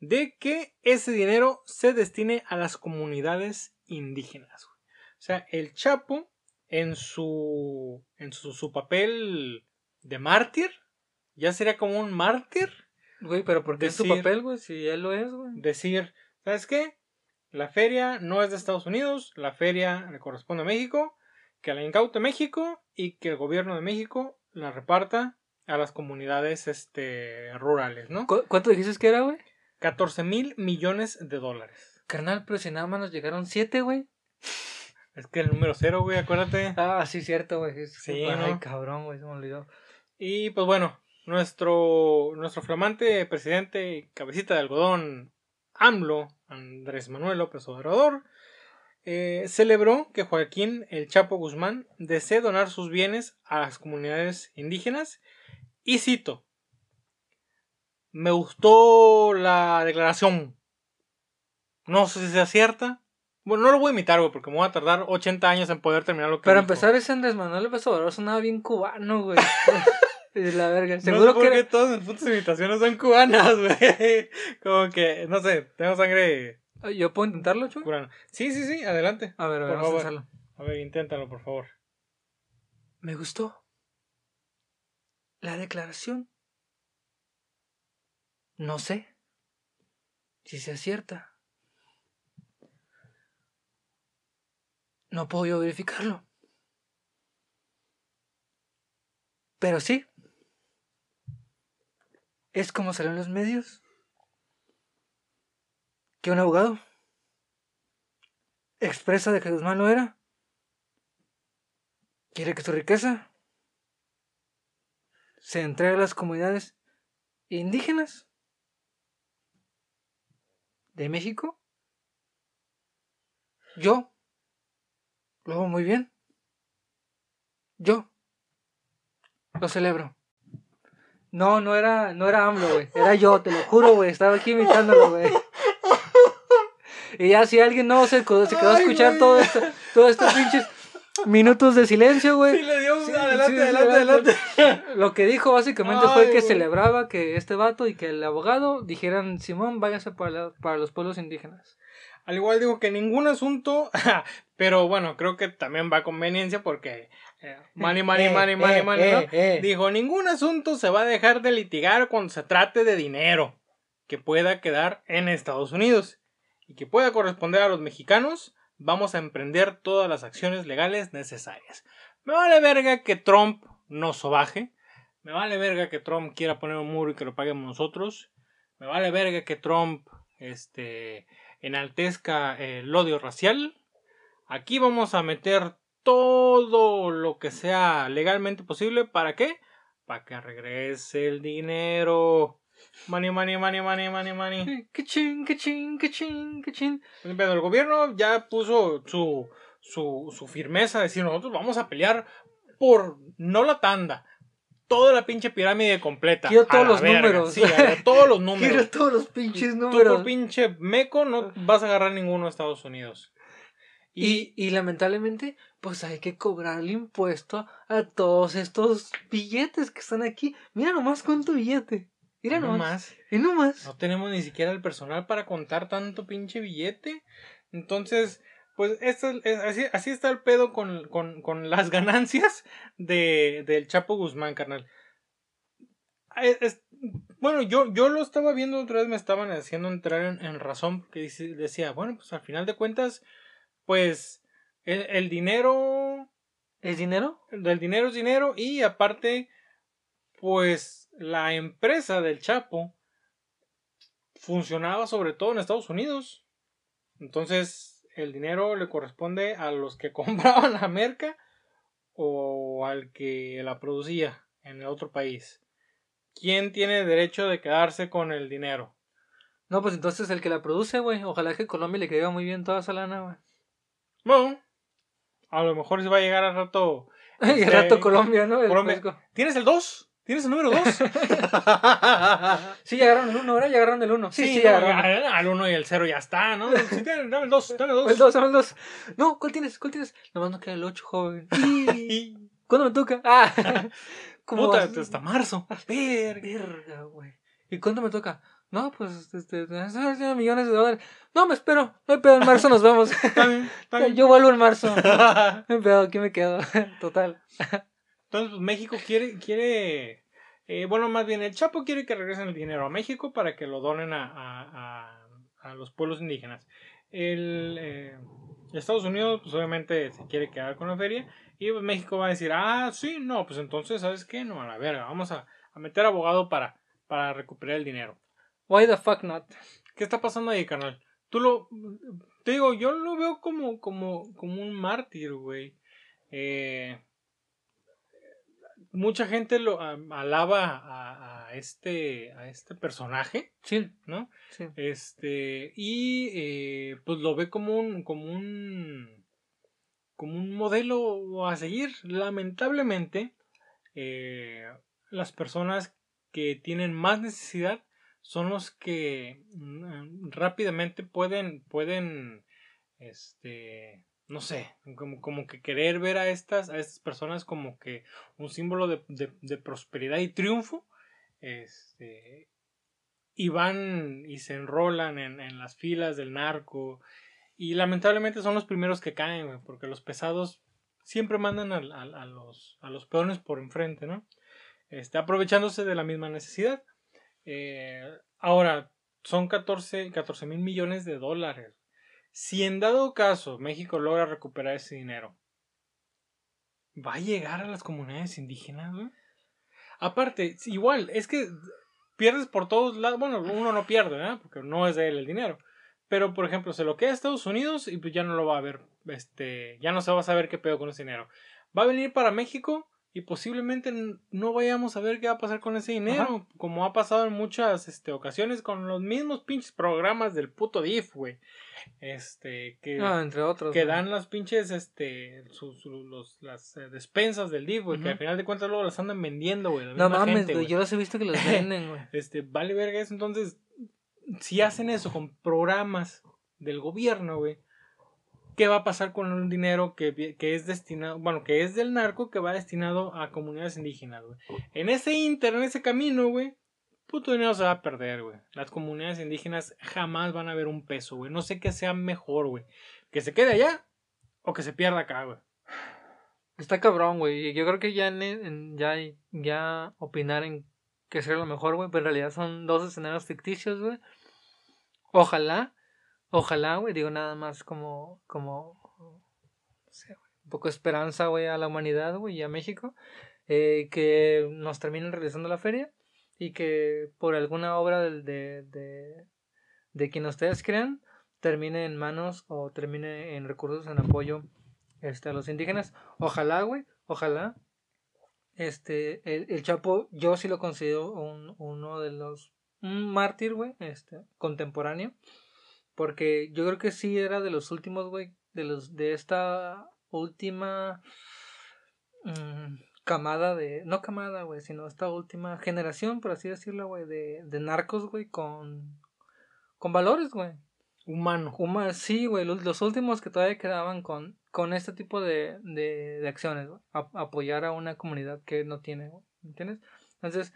de que ese dinero se destine a las comunidades indígenas. güey. O sea, el Chapo, en su, en su, su papel de mártir, ya sería como un mártir, Güey, pero ¿por qué es su Decir- papel, güey? Si él lo es, güey. decir, ¿sabes qué? La feria no es de Estados Unidos, la feria le corresponde a México, que la incaute México y que el gobierno de México la reparta a las comunidades este, rurales, ¿no? ¿Cu- ¿Cuánto dijiste que era, güey? 14 mil millones de dólares. Carnal, pero si nada más nos llegaron siete, güey. Es que el número cero, güey, acuérdate. Ah, sí, cierto, güey. Sí, Ay, ¿no? cabrón, güey, se me olvidó. Y pues bueno, nuestro, nuestro flamante presidente y cabecita de algodón, AMLO, Andrés Manuel López Obrador, eh, celebró que Joaquín El Chapo Guzmán desee donar sus bienes a las comunidades indígenas y cito, me gustó la declaración, no sé si sea cierta, bueno, no lo voy a imitar, güey, porque me voy a tardar 80 años en poder terminar lo que Para dijo. empezar, ese Andrés Manuel López Obrador sonaba bien cubano, güey. De la verga. No Seguro sé por que qué todas mis putas imitaciones son cubanas, güey. Como que, no sé, tengo sangre ¿Yo puedo intentarlo, Chuy? cubana. Sí, sí, sí, adelante. A ver, a ver, Por vamos a favor. hacerlo. A ver, inténtalo, por favor. Me gustó. La declaración. No sé si sea cierta. No puedo yo verificarlo. Pero sí. Es como salió en los medios. Que un abogado expresa de que Guzmán lo era. Quiere que su riqueza se entregue a las comunidades indígenas de México. Yo lo hago muy bien. Yo lo celebro. No, no era, no era AMLO, güey. Era yo, te lo juro, güey. Estaba aquí imitándolo, güey. Y ya si alguien no se, quedó- se quedó a Ay, escuchar güey. todo esto, todos estos pinches minutos de silencio, güey. Sí, le dio Sí, adelante, sí, adelante, adelante. adelante. Lo que dijo básicamente Ay, fue que güey. celebraba que este vato y que el abogado dijeran, Simón, váyase para, la- para los pueblos indígenas. Al igual digo que ningún asunto, pero bueno, creo que también va a conveniencia porque eh, money, money, Eh, money, money, eh, money, ¿no? eh, eh. Dijo, ningún asunto se va a dejar de litigar cuando se trate de dinero que pueda quedar en Estados Unidos y que pueda corresponder a los mexicanos. Vamos a emprender todas las acciones legales necesarias. Me vale verga que Trump no sobaje. Me vale verga que Trump quiera poner un muro y que lo paguemos nosotros. Me vale verga que Trump este, enaltezca el odio racial. Aquí vamos a meter todo lo que sea legalmente posible. ¿Para qué? Para que regrese el dinero. Money, money, money, money, money, money. Que chin, que chin, que chin, que chin. Pero el gobierno ya puso su, su, su firmeza de decir, nosotros vamos a pelear por no la tanda, toda la pinche pirámide completa. Quiero A todos los verga. números. Sí, a ver, todos los números. Quiero todos los pinches Tú números. por pinche meco no vas a agarrar ninguno de Estados Unidos. Y, y lamentablemente, pues hay que cobrar el impuesto a todos estos billetes que están aquí. Mira nomás cuánto billete. Mira no nomás. más. Y nomás. No tenemos ni siquiera el personal para contar tanto pinche billete. Entonces, pues esto es- así, así está el pedo con, con, con las ganancias de, del Chapo Guzmán, carnal. Es- es- bueno, yo, yo lo estaba viendo otra vez, me estaban haciendo entrar en, en razón, que dice- decía, bueno, pues al final de cuentas, pues el, el dinero ¿Es dinero? del dinero es dinero y aparte pues la empresa del Chapo funcionaba sobre todo en Estados Unidos entonces el dinero le corresponde a los que compraban la merca o al que la producía en el otro país ¿quién tiene derecho de quedarse con el dinero? No, pues entonces el que la produce, güey. Ojalá que Colombia le caiga muy bien toda esa lana, güey. Bueno a lo mejor se va a llegar al rato Y al Este, rato Colombia, ¿no? El Colombia. ¿tienes el 2? ¿tienes el número 2? Sí, ya agarraron el uno, ¿verdad? Ya agarraron el uno. Sí, sí, no, agarraron. ya, al 1 y el 0 ya está, ¿no? Sí, dame dame el 2, dame el 2. El dos, el dos. No, ¿cuál tienes? ¿Cuál tienes? Nomás no queda el 8, joven. Y- ¿Cuándo me toca? Ah, ¿cómo Puta, hasta marzo. Verga. Verga, güey. ¿Y cuándo me toca? No, pues, este, millones de dólares. No, me espero. No hay pedo, en marzo nos vemos. Bien. Yo vuelvo en marzo. No hay pedo, aquí me quedo. Total. Entonces, pues, México quiere, quiere, eh, bueno, más bien el Chapo quiere que regresen el dinero a México para que lo donen a, a, a, a los pueblos indígenas. El, eh, Estados Unidos, pues obviamente se quiere quedar con la feria y pues, México va a decir, ah, sí, no, pues entonces, ¿sabes qué? No, a la verga, vamos a, a meter abogado para, para recuperar el dinero. Why the fuck not? ¿Qué está pasando ahí, carnal? Tú lo. Te digo, yo lo veo como, como, como un mártir, güey. Eh, mucha gente lo am- alaba a, a este, a este personaje, Sí, ¿no? sí. Este, y eh, pues lo ve como un, como un, como un modelo a seguir. Lamentablemente, eh, las personas que tienen más necesidad son los que mm, rápidamente pueden, pueden, este, no sé, como, como que querer ver a estas, a estas personas como que un símbolo de, de- prosperidad y triunfo, este, y van y se enrolan en, en las filas del narco, y lamentablemente son los primeros que caen, porque los pesados siempre mandan al- a, los, a los peones por enfrente, ¿no? Este, aprovechándose de la misma necesidad. Eh, ahora, son 14 mil millones de dólares. Si en dado caso México logra recuperar ese dinero, ¿va a llegar a las comunidades indígenas? Aparte, igual, es que pierdes por todos lados. Bueno, uno no pierde, ¿verdad? Porque no es de él el dinero. Pero, por ejemplo, se lo queda a Estados Unidos y pues ya no lo va a ver. Este, ya no se va a saber qué pedo con ese dinero. Va a venir para México y posiblemente no vayamos a ver qué va a pasar con ese dinero. Como ha pasado en muchas este, ocasiones con los mismos pinches programas del puto DIF, güey. Este, que, Ah, entre otros. que dan las pinches, este, sus, los, las eh, despensas del DIF, güey. Que al final de cuentas luego las andan vendiendo, güey. No mames, gente, güey. Yo los he visto que los venden, güey. este, vale verga eso. Entonces, si hacen eso con programas del gobierno, güey, ¿qué va a pasar con el dinero que, que es destinado, bueno, que es del narco, que va destinado a comunidades indígenas, güey? En ese inter, en ese camino, güey, puto dinero se va a perder, güey. Las comunidades indígenas jamás van a ver un peso, güey. No sé qué sea mejor, güey. Que se quede allá o que se pierda acá, güey. Está cabrón, güey. Yo creo que ya, en, en- ya, ya opinar en qué sería lo mejor, güey. Pero en realidad son dos escenarios ficticios, güey. Ojalá, ojalá, güey. Digo nada más como, como, no sé, un poco de esperanza, güey, a la humanidad, güey, y a México. eh, que nos terminen realizando la feria. Y que por alguna obra de, de, de quien ustedes crean, termine en manos o termine en recursos en apoyo este, a los indígenas. Ojalá, güey, ojalá. Este, el, el Chapo, yo sí lo considero un, uno de los, un mártir, este, contemporáneo. Porque yo creo que sí era de los últimos, güey, de los, de esta última mm, camada de, no camada, güey, sino esta última generación, por así decirlo, güey, de, de narcos, güey, con, con valores, güey. Humano. Huma- sí, güey, los, los últimos que todavía quedaban con, con este tipo de, de, de acciones, güey. Apoyar a una comunidad que no tiene, güey, ¿me entiendes? Entonces,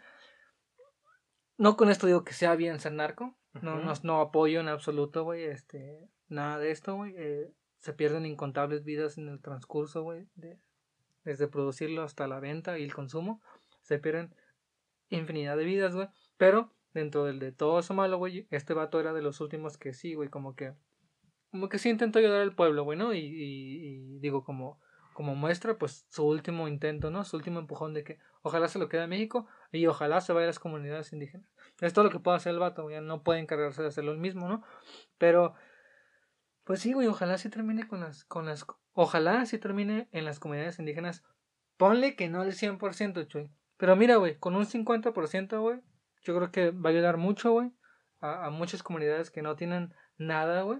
no con esto digo que sea bien ser narco, no, Ujú. no, no apoyo en absoluto, güey, este, nada de esto, güey. eh, se pierden incontables vidas en el transcurso, güey, de, desde producirlo hasta la venta y el consumo. Se pierden infinidad de vidas, güey. Pero dentro del de todo eso malo, güey, este vato era de los últimos que sí, güey, como que como que sí intentó ayudar al pueblo, güey, ¿no? Y, y- y digo, como, como muestra, pues su último intento, ¿no? Su último empujón de que ojalá se lo quede a México y ojalá se vaya a las comunidades indígenas. Es todo lo que puede hacer el vato, güey, no puede encargarse de hacerlo el mismo, ¿no? Pero, pues sí, güey, ojalá sí termine con las, con las, ojalá sí termine en las comunidades indígenas. Ponle que no el 100%, chuy. Pero mira, güey, con un 50%, güey, yo creo que va a ayudar mucho, güey, a, a muchas comunidades que no tienen nada, güey.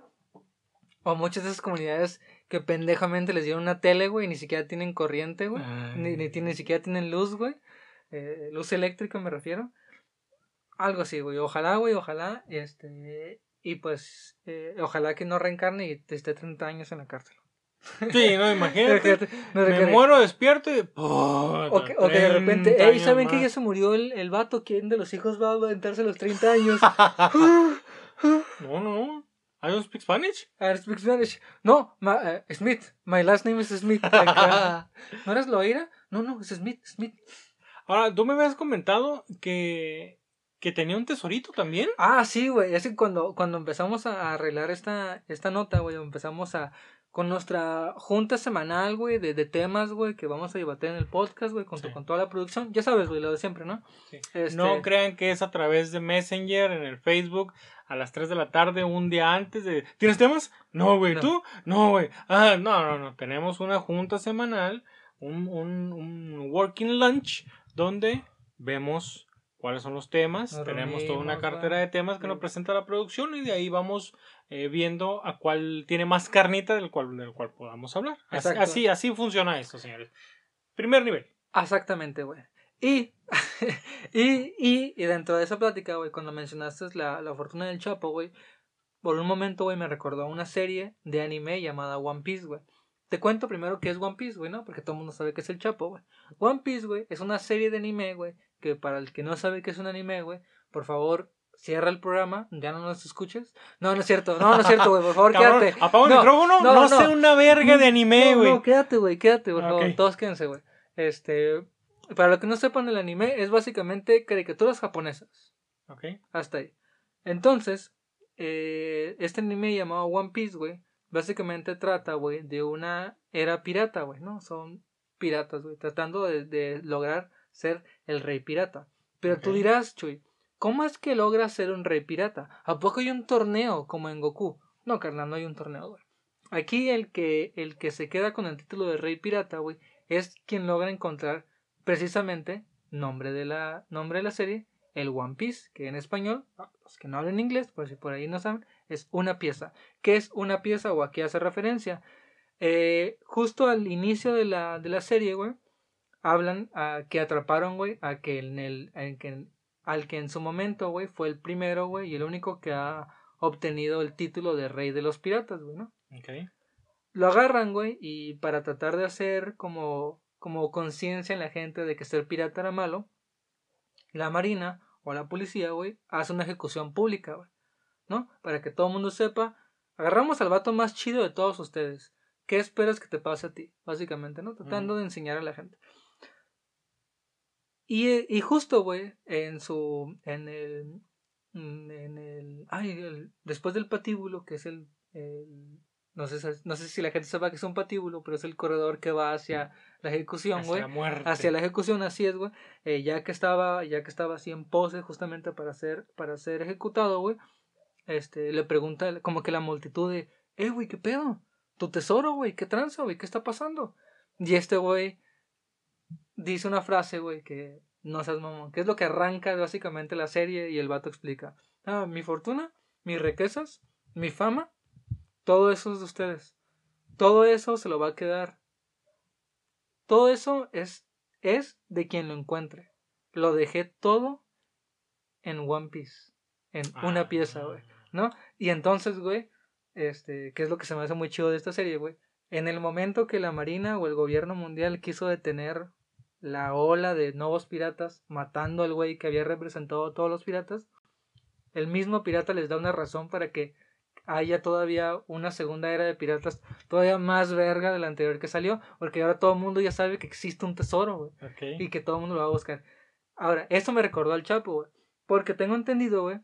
O muchas de esas comunidades que pendejamente les dieron una tele, güey, y ni siquiera tienen corriente, güey. Ni, ni, ni siquiera tienen luz, güey. Eh, luz eléctrica me refiero. Algo así, güey. Ojalá, güey, ojalá. Este, y pues, eh, ojalá que no reencarne y esté 30 años en la cárcel. Sí, no, imagínate. No me muero despierto y. O que, o que de repente, hey, ¿saben que ya se murió el, el vato? ¿Quién de los hijos va a aventarse los 30 años? No, no, no. I don't speak Spanish. I speak Spanish. No, ma- eh, Smith. My last name is Smith. ¿No eres Loira? No, no, es Smith, Smith. Ahora, tú me habías comentado que. que tenía un tesorito también. Ah, sí, güey. Es que cuando, cuando empezamos a arreglar esta, esta nota, güey, empezamos a. Con nuestra junta semanal, güey, de, de temas, güey, que vamos a debatir en el podcast, güey, con, Sí. con toda la producción. Ya sabes, güey, lo de siempre, ¿no? Sí. Este- No crean que es a través de Messenger en el Facebook a las 3 de la tarde, un día antes de. ¿Tienes temas? No, güey. No. ¿Tú? No, güey. Ah, no, no, no. Tenemos una junta semanal, un, un, un working lunch, donde vemos cuáles son los temas. Nos Tenemos toda una cartera de temas que nos presenta la producción y de ahí vamos eh, viendo a cuál tiene más carnita del cual, del cual podamos hablar. Así, así, así funciona esto, señores. Primer nivel. Exactamente, güey. Y, y, y, y dentro de esa plática, güey, cuando mencionaste la, la fortuna del Chapo, güey, por un momento, güey, me recordó a una serie de anime llamada One Piece, güey. Te cuento primero qué es One Piece, güey, ¿no? Porque todo el mundo sabe que es el Chapo, güey. One Piece, güey, es una serie de anime, güey, que para el que no sabe qué es un anime, güey, por favor, cierra el programa, ya no nos escuches. No, no es cierto, no, no es cierto, güey, por favor, Cabrón, quédate. apaga el No, micrófono. No, no, no. sé una verga de anime, No, güey. no, quédate, güey, quédate, por Ah, favor. ok. Todos quédense, güey. Este, para los que no sepan, el anime es básicamente caricaturas japonesas. Ok. Hasta ahí. Entonces, eh, este anime llamado One Piece, güey, básicamente trata, güey, de una era pirata, güey, ¿no? Son piratas, güey, tratando de, de lograr ser el rey pirata. Pero tú dirás, Chuy, ¿cómo es que logras ser un rey pirata? ¿A poco hay un torneo como en Goku? No, carnal, no hay un torneo, güey. Aquí el que, el que se queda con el título de rey pirata, güey, es quien logra encontrar precisamente nombre de la, nombre de la serie, el One Piece, que en español, los que no hablan inglés, por si por ahí no saben, es una pieza. ¿Qué es una pieza o a qué hace referencia? Eh, justo al inicio de la, de la serie, güey, hablan a que atraparon, güey, a que en el, en que, al que en su momento, güey, fue el primero, güey, y el único que ha obtenido el título de rey de los piratas, güey, ¿no? Lo agarran, güey, y para tratar de hacer como, como conciencia en la gente de que ser pirata era malo, la marina o la policía, güey, hace una ejecución pública, güey, ¿no? Para que todo el mundo sepa, agarramos al vato más chido de todos ustedes. ¿Qué esperas que te pase a ti? Básicamente, ¿no? Tratando de enseñar a la gente. Y, y justo, güey, en su, en el, mm, en el, ay, el- después del patíbulo, que es el, el- no sé, si- no sé si la gente sepa que es un patíbulo, pero es el corredor que va hacia la ejecución, Hacia güey. la. Hacia la ejecución, así es, güey. Eh, ya que estaba, ya que estaba así en pose justamente para ser, para ser ejecutado, güey. Este, le pregunta como que la multitud de, eh, güey, ¿qué pedo? Tu tesoro, güey, ¿qué tranza, güey? ¿Qué está pasando? Y este güey dice una frase, güey, que no seas mamón, que es lo que arranca básicamente la serie y el vato explica. Ah, mi fortuna, mis riquezas, mi fama, todo eso es de ustedes. Todo eso se lo va a quedar. Todo eso es, es de quien lo encuentre. Lo dejé todo en One Piece. En una Ah. pieza, güey. ¿No? Y entonces, güey, este, que es lo que se me hace muy chido de esta serie, güey. En el momento que la Marina o el gobierno mundial quiso detener la ola de nuevos piratas, matando al güey que había representado a todos los piratas, el mismo pirata les da una razón para que haya todavía una segunda era de piratas todavía más verga de la anterior que salió, porque ahora todo el mundo ya sabe que existe un tesoro, güey y que todo el mundo lo va a buscar. Ahora, eso me recordó al Chapo, güey. Porque tengo entendido, güey,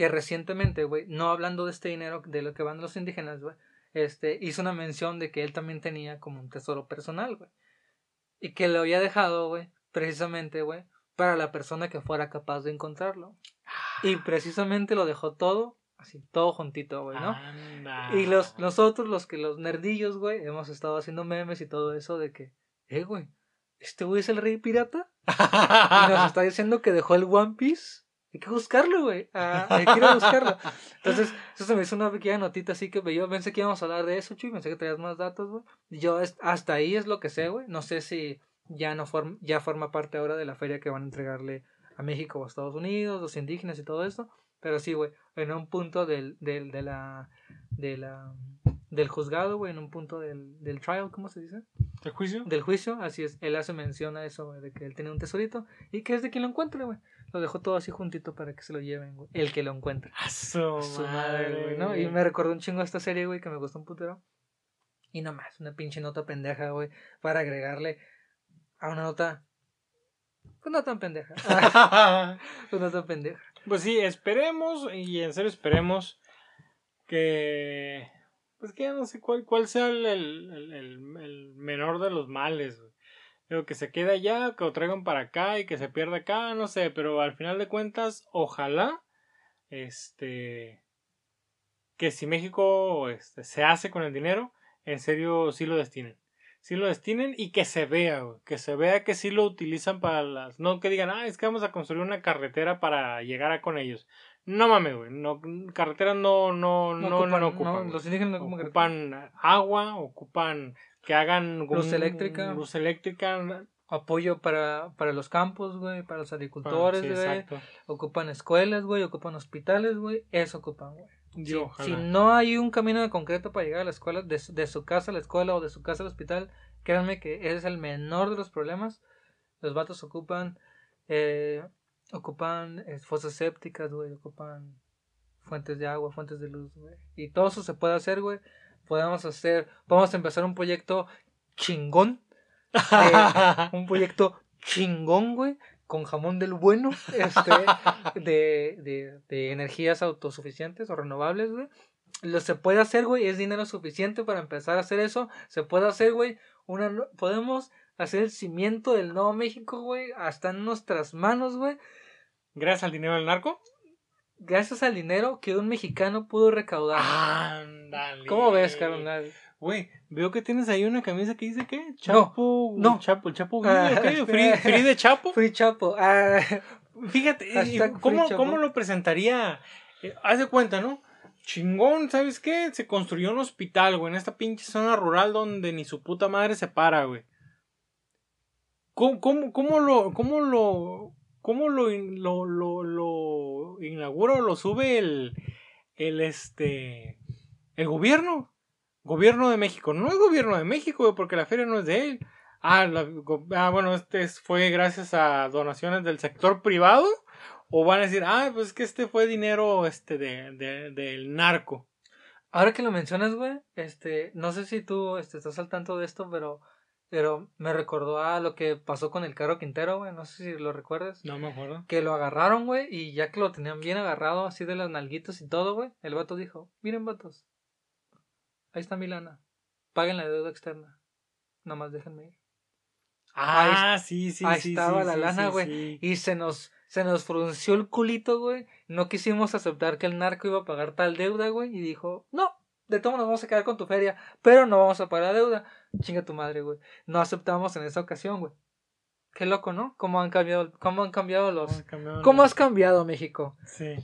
que recientemente, güey, no hablando de este dinero de lo que van los indígenas, güey, este, hizo una mención de que él también tenía como un tesoro personal, güey. Y que lo había dejado, güey, precisamente, güey, para la persona que fuera capaz de encontrarlo. Y precisamente lo dejó todo, así, todo juntito, güey, ¿no? Anda. Y los, nosotros, los que los nerdillos, güey, hemos estado haciendo memes y todo eso de que, eh, güey, ¿este güey es el rey pirata? Y nos está diciendo que dejó el One Piece. Hay que buscarlo, güey. Ah, hay que ir a buscarlo. Entonces, eso se me hizo una pequeña notita así que yo pensé que íbamos a hablar de eso, Chuy. Pensé que traías más datos, güey. Yo hasta ahí es lo que sé, güey. No sé si ya no form, ya forma parte ahora de la feria que van a entregarle a México o a Estados Unidos, los indígenas y todo eso. Pero sí, güey, en un punto del, del, de la, de la, del juzgado, güey, en un punto del, del trial, ¿cómo se dice? ¿El juicio? Del juicio, así es, él hace mención a eso, güey, de que él tiene un tesorito y que es de quien lo encuentre, güey. Lo dejó todo así juntito para que se lo lleven, güey. El que lo encuentre. A su, Su madre, güey, ¿no? Y me recordó un chingo a esta serie, güey, que me gustó un putero. Y nomás, una pinche nota pendeja, güey, para agregarle a una nota. Pues no tan pendeja. Pues no tan pendeja. Pues sí, esperemos, y en serio esperemos que. Pues que ya no sé cuál, cuál sea el, el, el- menor de los males. que se quede allá, que lo traigan para acá y que se pierda acá, no sé, pero al final de cuentas, ojalá, este, que si México este, se hace con el dinero, en serio sí lo destinen. Sí lo destinen y que se vea, que se vea que sí lo utilizan para las... No que digan, ah, es que vamos a construir una carretera para llegar a con ellos. No mames, güey, no, carreteras no, no, no, no, ocupan, no ocupan. güey. los indígenas no ocupan. ocupan agua, ocupan que hagan Luz un- eléctrica. luz eléctrica, Apoyo para, para los campos, güey, para los agricultores, sí, güey. exacto. Ocupan escuelas, güey, ocupan hospitales, güey. Eso ocupan, güey. Si, no hay un camino de concreto para llegar a la escuela, de, su- de su casa a la escuela o de su casa al hospital, créanme que ese es el menor de los problemas. Los vatos ocupan, eh, ocupan fosas sépticas, güey, ocupan fuentes de agua, fuentes de luz, güey. Y todo eso se puede hacer, güey. Podemos hacer, podemos empezar un proyecto chingón, eh, un proyecto chingón, güey, con jamón del bueno, este, de, de, de energías autosuficientes o renovables, güey. Lo se puede hacer, güey, es dinero suficiente para empezar a hacer eso. Se puede hacer, güey, una, podemos hacer el cimiento del Nuevo México, güey, hasta en nuestras manos, güey. Gracias al dinero del narco. Gracias al dinero que un mexicano pudo recaudar. Ándale. ¿Cómo ves, carnal? Güey, veo que tienes ahí una camisa que dice ¿qué? Chapo. no. Chapo, el Chapo. Ah, ¿qué? espera. Free, free de Chapo. Free Chapo. Ah, Fíjate, ¿cómo, free Chapo. ¿cómo lo presentaría? Eh, haz de cuenta, ¿no? Chingón, ¿sabes qué? Se construyó un hospital, güey, en esta pinche zona rural donde ni su puta madre se para, güey. ¿Cómo, cómo, cómo lo, cómo lo, cómo lo, lo, lo, inaugura o lo sube el, el, este, el gobierno? Gobierno de México. No es gobierno de México, porque la feria no es de él. Ah, ah, bueno, este es- fue gracias a donaciones del sector privado. O van a decir, ah, pues que este fue dinero este de- del narco. Ahora que lo mencionas, güey, este, no sé si tú este, estás al tanto de esto, pero, pero me recordó a lo que pasó con el Caro Quintero, güey, no sé si lo recuerdas. No me acuerdo. Que lo agarraron, güey, y ya que lo tenían bien agarrado, así de las nalguitas y todo, güey, el vato dijo, miren, vatos, ahí está mi lana, paguen la deuda externa, nomás déjenme ir. Ah, sí, sí, ahí sí. estaba sí, la sí, lana, sí, güey. sí. Y se nos, se nos frunció el culito, güey. No quisimos aceptar que el narco iba a pagar tal deuda, güey. Y dijo, no, de todo nos vamos a quedar con tu feria, pero no vamos a pagar la deuda. Chinga tu madre, güey. No aceptamos en esa ocasión, güey. Qué loco, ¿no? ¿Cómo han cambiado, cómo han cambiado los... ¿Cómo ha cambiado ¿Cómo la- has cambiado, México? Sí.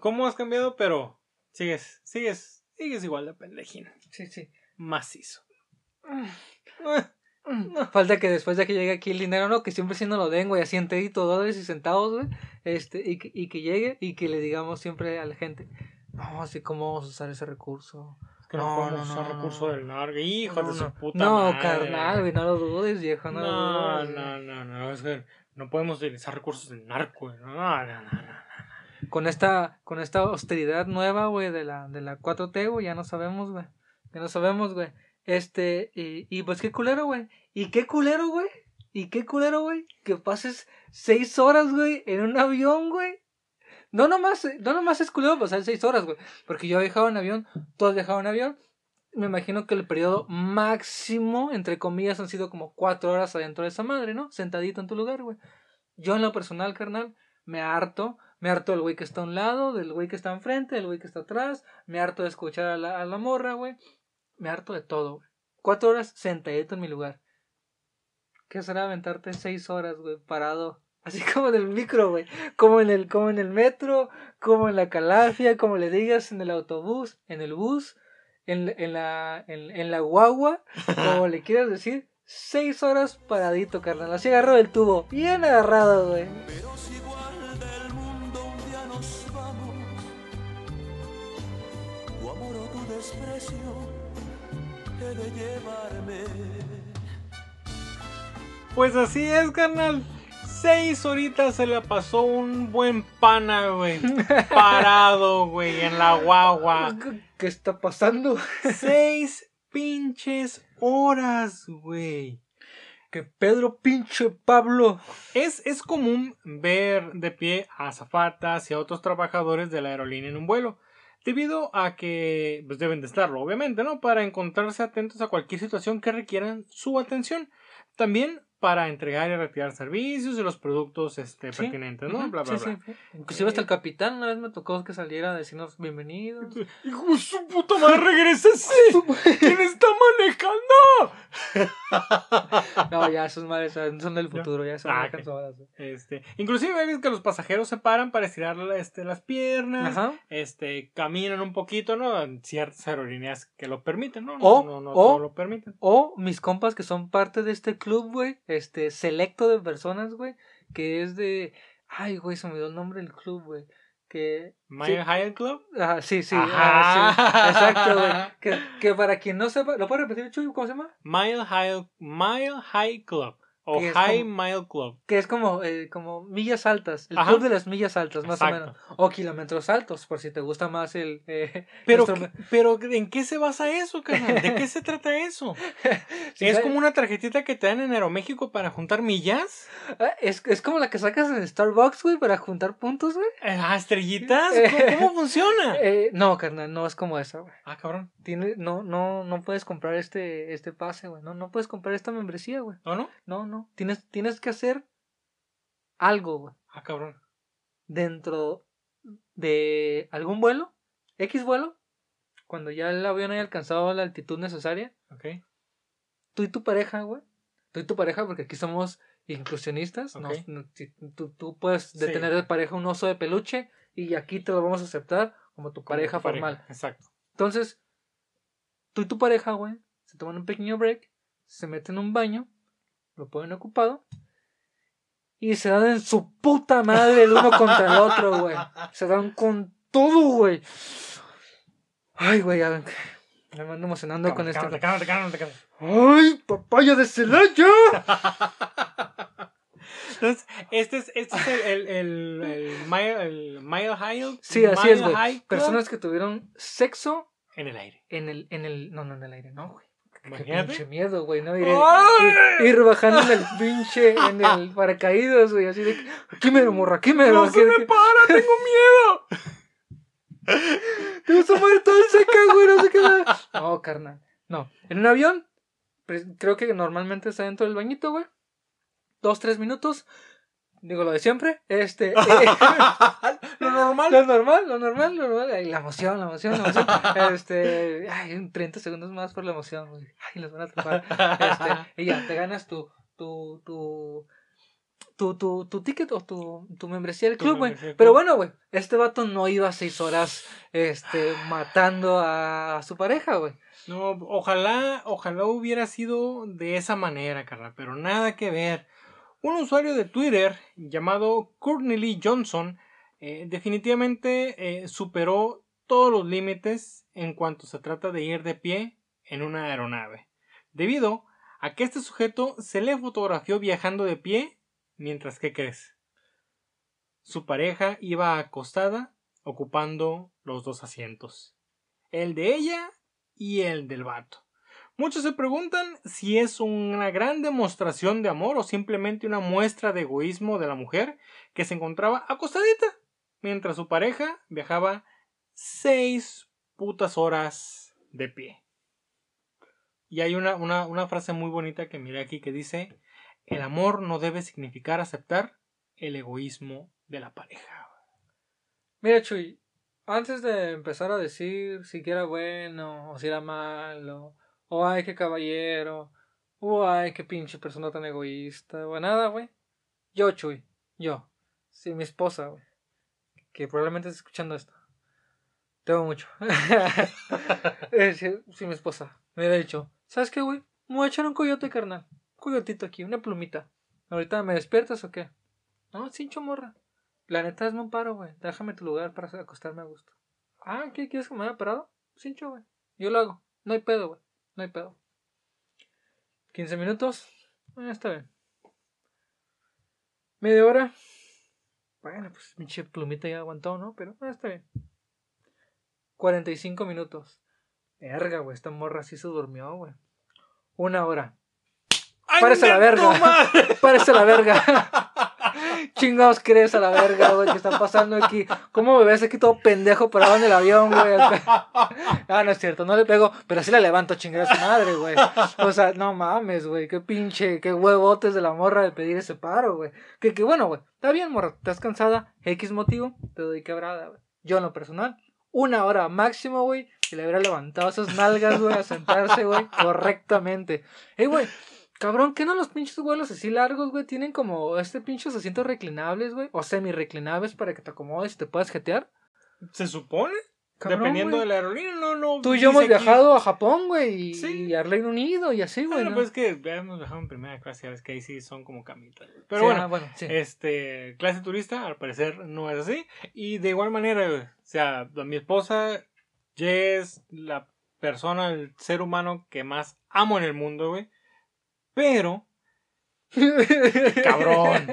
¿Cómo has cambiado? Pero sigues, sigues, sigues igual de pendejín. Sí, sí. Macizo. Mm. Falta que después de que llegue aquí el dinero, ¿no? Que siempre sí nos lo den, güey, así enterito, dólares y centavos, güey. Este, y que, y que llegue y que le digamos siempre a la gente, no, así cómo vamos a usar ese recurso. Es que no, No, podemos no, usar no, recurso no. del narco. Hijo no, de su no. puta No, madre. carnal, güey, no lo dudes, viejo, no, No, lo dudes. no, no, no, es que no podemos utilizar recursos del narco, güey. No, no, no, no, no. Con esta, con esta austeridad nueva, güey, de la, de la 4T, güey, ya no sabemos, güey. Ya no sabemos, güey. Este, y, y pues qué culero, güey. Y qué culero, güey. Y qué culero, güey. Que pases seis horas, güey, en un avión, güey. No nomás, no nomás es culero pasar seis horas, güey. Porque yo he viajado en avión, tú has viajado en avión. Me imagino que el periodo máximo, entre comillas, han sido como cuatro horas adentro de esa madre, ¿no? Sentadito en tu lugar, güey. Yo en lo personal, carnal, me harto. Me harto del güey que está a un lado, del güey que está enfrente, del güey que está atrás. Me harto de escuchar a la, a la morra, güey. Me harto de todo, güey. Cuatro horas sentadito en mi lugar. ¿Qué será aventarte seis horas, güey, parado? Así como en el micro, güey. Como en el, como en el metro, como en la calafia, como le digas en el autobús, en el bus, en, en la, en, en la guagua, como le quieras decir. Seis horas paradito, carnal. Así agarrado del tubo. Bien agarrado, güey. Pero si igual del mundo un día nos vamos, tu amor o tu desprecio he de llevarme. Pues así es, carnal. Seis horitas se la pasó un buen pana, güey. Parado, güey, en la guagua. ¿Qué está pasando? Seis pinches horas, güey. Que Pedro pinche Pablo. Es, es común ver de pie a azafatas y a otros trabajadores de la aerolínea en un vuelo, debido a que pues, deben de estarlo, obviamente, ¿no? Para encontrarse atentos a cualquier situación que requieran su atención. También para entregar y retirar servicios y los productos este, Sí, pertinentes, ¿no? Ujú, Bla, bla, sí, bla. sí. Inclusive hasta el capitán una vez me tocó que saliera a decirnos bienvenidos. ¡Hijo de su puta madre, regrésese! ¿Quién está manejando? No, ya esos madres son del futuro, ya son Ah, manejan ok. solas, güey. Este, inclusive ves que los pasajeros se paran para estirar este, las piernas, Ajá. este, caminan un poquito, ¿no? En ciertas aerolíneas que lo permiten, ¿no? O- no, no, o- no lo permiten. O mis compas que son parte de este club, güey, este selecto de personas, güey, que es de ay, güey, se me olvidó el nombre del club, güey, que Mile High Club. Ajá, sí, sí, Ajá. ah, sí, exacto, güey. Que, que para quien no sepa, ¿lo puedo repetir, Chuy? ¿Cómo se llama? Mile High, Mile High Club. O High como- Mile Club. Que es como, eh, como millas altas, el Ajá. club de las millas altas, más Exacto. o menos. O kilómetros altos, por si te gusta más el... eh, Pero, nuestro- ¿qué- pero ¿en qué se basa eso, carnal? ¿De qué se trata eso? Sí, ¿Es ¿sabes? como una tarjetita que te dan en Aeroméxico para juntar millas? Ah, es, es como la que sacas en Starbucks, güey, para juntar puntos, güey. Eh, Ah, estrellitas. ¿Cómo, cómo funciona? Eh, no, carnal, no es como esa, güey. Ah, cabrón. Tiene, no, no, no puedes comprar este, este pase, güey. No, no puedes comprar esta membresía, güey. ¿O no? No, no. Tienes, tienes que hacer algo, güey. Ah, cabrón. Dentro de algún vuelo, X vuelo, cuando ya el avión haya alcanzado la altitud necesaria, Ok. tú y tu pareja, güey. Tú y tu pareja, porque aquí somos inclusionistas. no- Ok. no- si tú, tú puedes de Sí. tener de pareja un oso de peluche y aquí te lo vamos a aceptar como tu Como pareja tu pareja, formal. Exacto. Entonces, tú y tu pareja, güey, se toman un pequeño break, se meten en un baño, lo ponen ocupado y se dan en su puta madre el uno contra el otro, güey. Se dan con todo, güey. Ay, güey, ya me ando emocionando con este. Cálmate. ¡Ay, papaya de Celaya! Entonces, este es, este es el, el, el, el mile, High. Sí, así es, güey. Personas que tuvieron sexo en el aire. en el, en el. No, no, en el aire, no, güey. Imagínate. pinche miedo, güey, ¿no? Ir, ir- ir bajando en el pinche, en el paracaídas, güey, así de aquí me morra, aquí me ¡No se me para! ¡Tengo miedo! Te vas a morir toda seca, güey, no sé qué más. No, carnal. No. En un avión, pues, creo que normalmente está dentro del bañito, güey. Dos, tres minutos. digo lo de siempre, este, eh, Lo normal. lo normal, lo normal, lo normal, ay, la emoción, la emoción, la emoción, este, ay, un 30 segundos más por la emoción, güey, ay, los van a atrapar, este, y ya, te ganas tu, tu, tu, tu, tu, tu ticket o tu, tu membresía del club, güey, pero bueno, güey, este vato no iba seis horas, este, matando a su pareja, güey, No, ojalá, ojalá hubiera sido de esa manera, carnal, pero nada que ver. Un usuario de Twitter llamado Courtney Lee Johnson eh, definitivamente eh, superó todos los límites en cuanto se trata de ir de pie en una aeronave, debido a que este sujeto se le fotografió viajando de pie mientras que crees. Su pareja iba acostada ocupando los dos asientos, el de ella y el del vato. Muchos se preguntan si es una gran demostración de amor o simplemente una muestra de egoísmo de la mujer que se encontraba acostadita mientras su pareja viajaba seis putas horas de pie. Y hay una, una, una frase muy bonita que miré aquí que dice, el amor no debe significar aceptar el egoísmo de la pareja. Mira, Chuy, antes de empezar a decir si era bueno o si era malo, o ay, qué caballero, o ay, qué pinche persona tan egoísta, o nada, güey. Yo, Chuy, yo, si mi esposa, güey, que probablemente esté escuchando esto, te amo mucho. Eh, si, si mi esposa me hubiera dicho, ¿sabes qué, güey? Me voy a echar un coyote, carnal. Un coyotito aquí, una plumita. ¿Ahorita me despiertas o qué? No, cincho morra. La neta, hazme un paro, güey. Déjame tu lugar para acostarme a gusto. Ah, ¿qué quieres que me haya parado? Cincho, güey. Yo lo hago. No hay pedo, güey. No hay pedo. 15 minutos. Ah, está bien. Media hora. Bueno, pues pinche plumita ya aguantó, ¿no? Pero ah, está bien. 45 minutos. Verga, güey. Esta morra sí se durmió, güey. Una hora. ¡Ay, Párese a la verga. Parece la verga. Chingados crees a la verga, güey, que está pasando aquí. ¿Cómo me ves aquí todo pendejo parado en el avión, güey? Ah, no es cierto, no le pego, pero sí la levanto a chingar a su madre, güey. O sea, no mames, güey, qué pinche, qué huevotes de la morra de pedir ese paro, güey. Que, que bueno, güey, está bien, morra, estás cansada, X motivo, te doy quebrada, güey. Yo en lo personal, una hora máximo, güey, y le hubiera levantado esas nalgas, güey, a sentarse, güey, correctamente. Ey, güey, Cabrón, ¿qué no los pinches vuelos así largos, güey? Tienen como este pinches asientos reclinables, güey. O semi-reclinables para que te acomodes y te puedas jetear. ¿Se supone? Cabrón, Dependiendo güey. de la aerolínea, no, no. Tú y yo hemos aquí- viajado a Japón, güey, y, Sí. y a Reino Unido y así, güey. Bueno, ¿no? pues es que hemos viajado en primera clase, ya ves que ahí sí son como camitas. güey. Pero Sí, bueno, ah, bueno, sí. este, clase turista, al parecer no es así. Y de igual manera, güey, o sea, mi esposa ya es la persona, el ser humano que más amo en el mundo, güey. Pero, cabrón.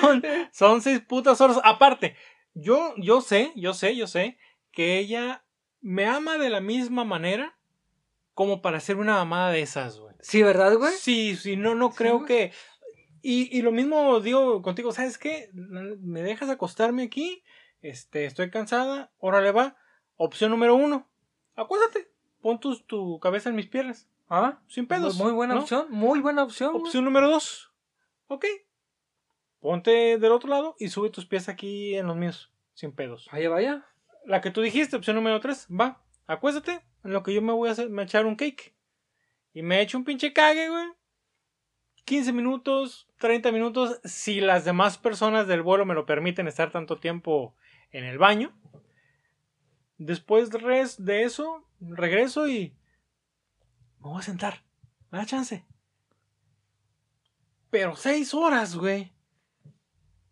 son, son seis putas horas. Aparte, yo, yo sé, yo sé, yo sé que ella me ama de la misma manera como para hacer una mamada de esas, güey. Sí, ¿verdad, güey? Sí, sí, no, no creo que. Y, y lo mismo digo contigo, ¿sabes qué? Me dejas acostarme aquí, este, estoy cansada, órale va. Opción número uno, acuéstate, pon tu, tu cabeza en mis piernas, Ah, sin pedos. Muy, muy buena ¿no? opción, muy buena opción. güey. Opción número dos, ok, ponte del otro lado y sube tus pies aquí en los míos, sin pedos. Vaya, vaya. La que tú dijiste, opción número 3, va, acuéstate, en lo que yo me voy a hacer, me echar un cake. Y me echo un pinche cague, güey. 15 minutos, 30 minutos, si las demás personas del vuelo me lo permiten estar tanto tiempo en el baño. Después de eso, regreso y me voy a sentar. Me da chance. Pero seis horas, güey.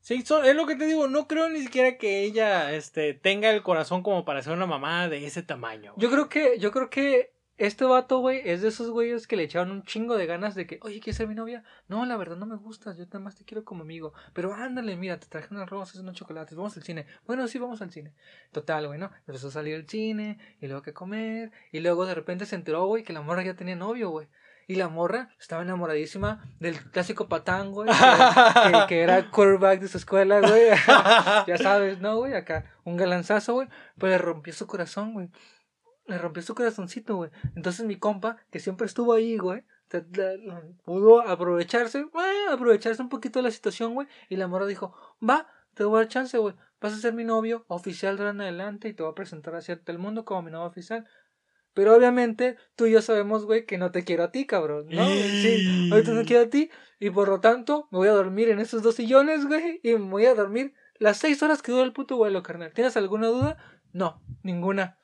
Seis horas. Es lo que te digo. No creo ni siquiera que ella este, tenga el corazón como para ser una mamá de ese tamaño. Yo creo que, yo creo que este vato, güey, es de esos güeyes que le echaron un chingo de ganas de que, oye, ¿quieres ser mi novia? No, la verdad no me gustas, yo nada más te quiero como amigo. Pero ándale, mira, te traje unas rosas, unos chocolates, vamos al cine. Bueno, sí, vamos al cine. Total, güey, ¿no? Empezó a salir al cine, y luego que comer, y luego de repente se enteró, güey, que la morra ya tenía novio, güey. Y la morra estaba enamoradísima del clásico patán, güey, que, que- que era quarterback de su escuela, güey. ya sabes, ¿no, güey? Acá, un galanzazo, güey. Pero le rompió su corazón, güey. Le rompió su corazoncito, güey. Entonces mi compa, que siempre estuvo ahí, güey, te- te- pudo aprovecharse, bueno, aprovecharse un poquito de la situación, güey. Y la morra dijo, va, te voy a dar chance, güey. Vas a ser mi novio oficial de ahora en adelante y te voy a presentar hacia el mundo como mi novio oficial. Pero obviamente tú y yo sabemos, güey, que no te quiero a ti, cabrón, ¿no? Sí, ahorita no quiero a ti y por lo tanto me voy a dormir en esos dos sillones, güey, y me voy a dormir las seis horas que dura el puto vuelo, carnal. ¿Tienes alguna duda? No, ninguna.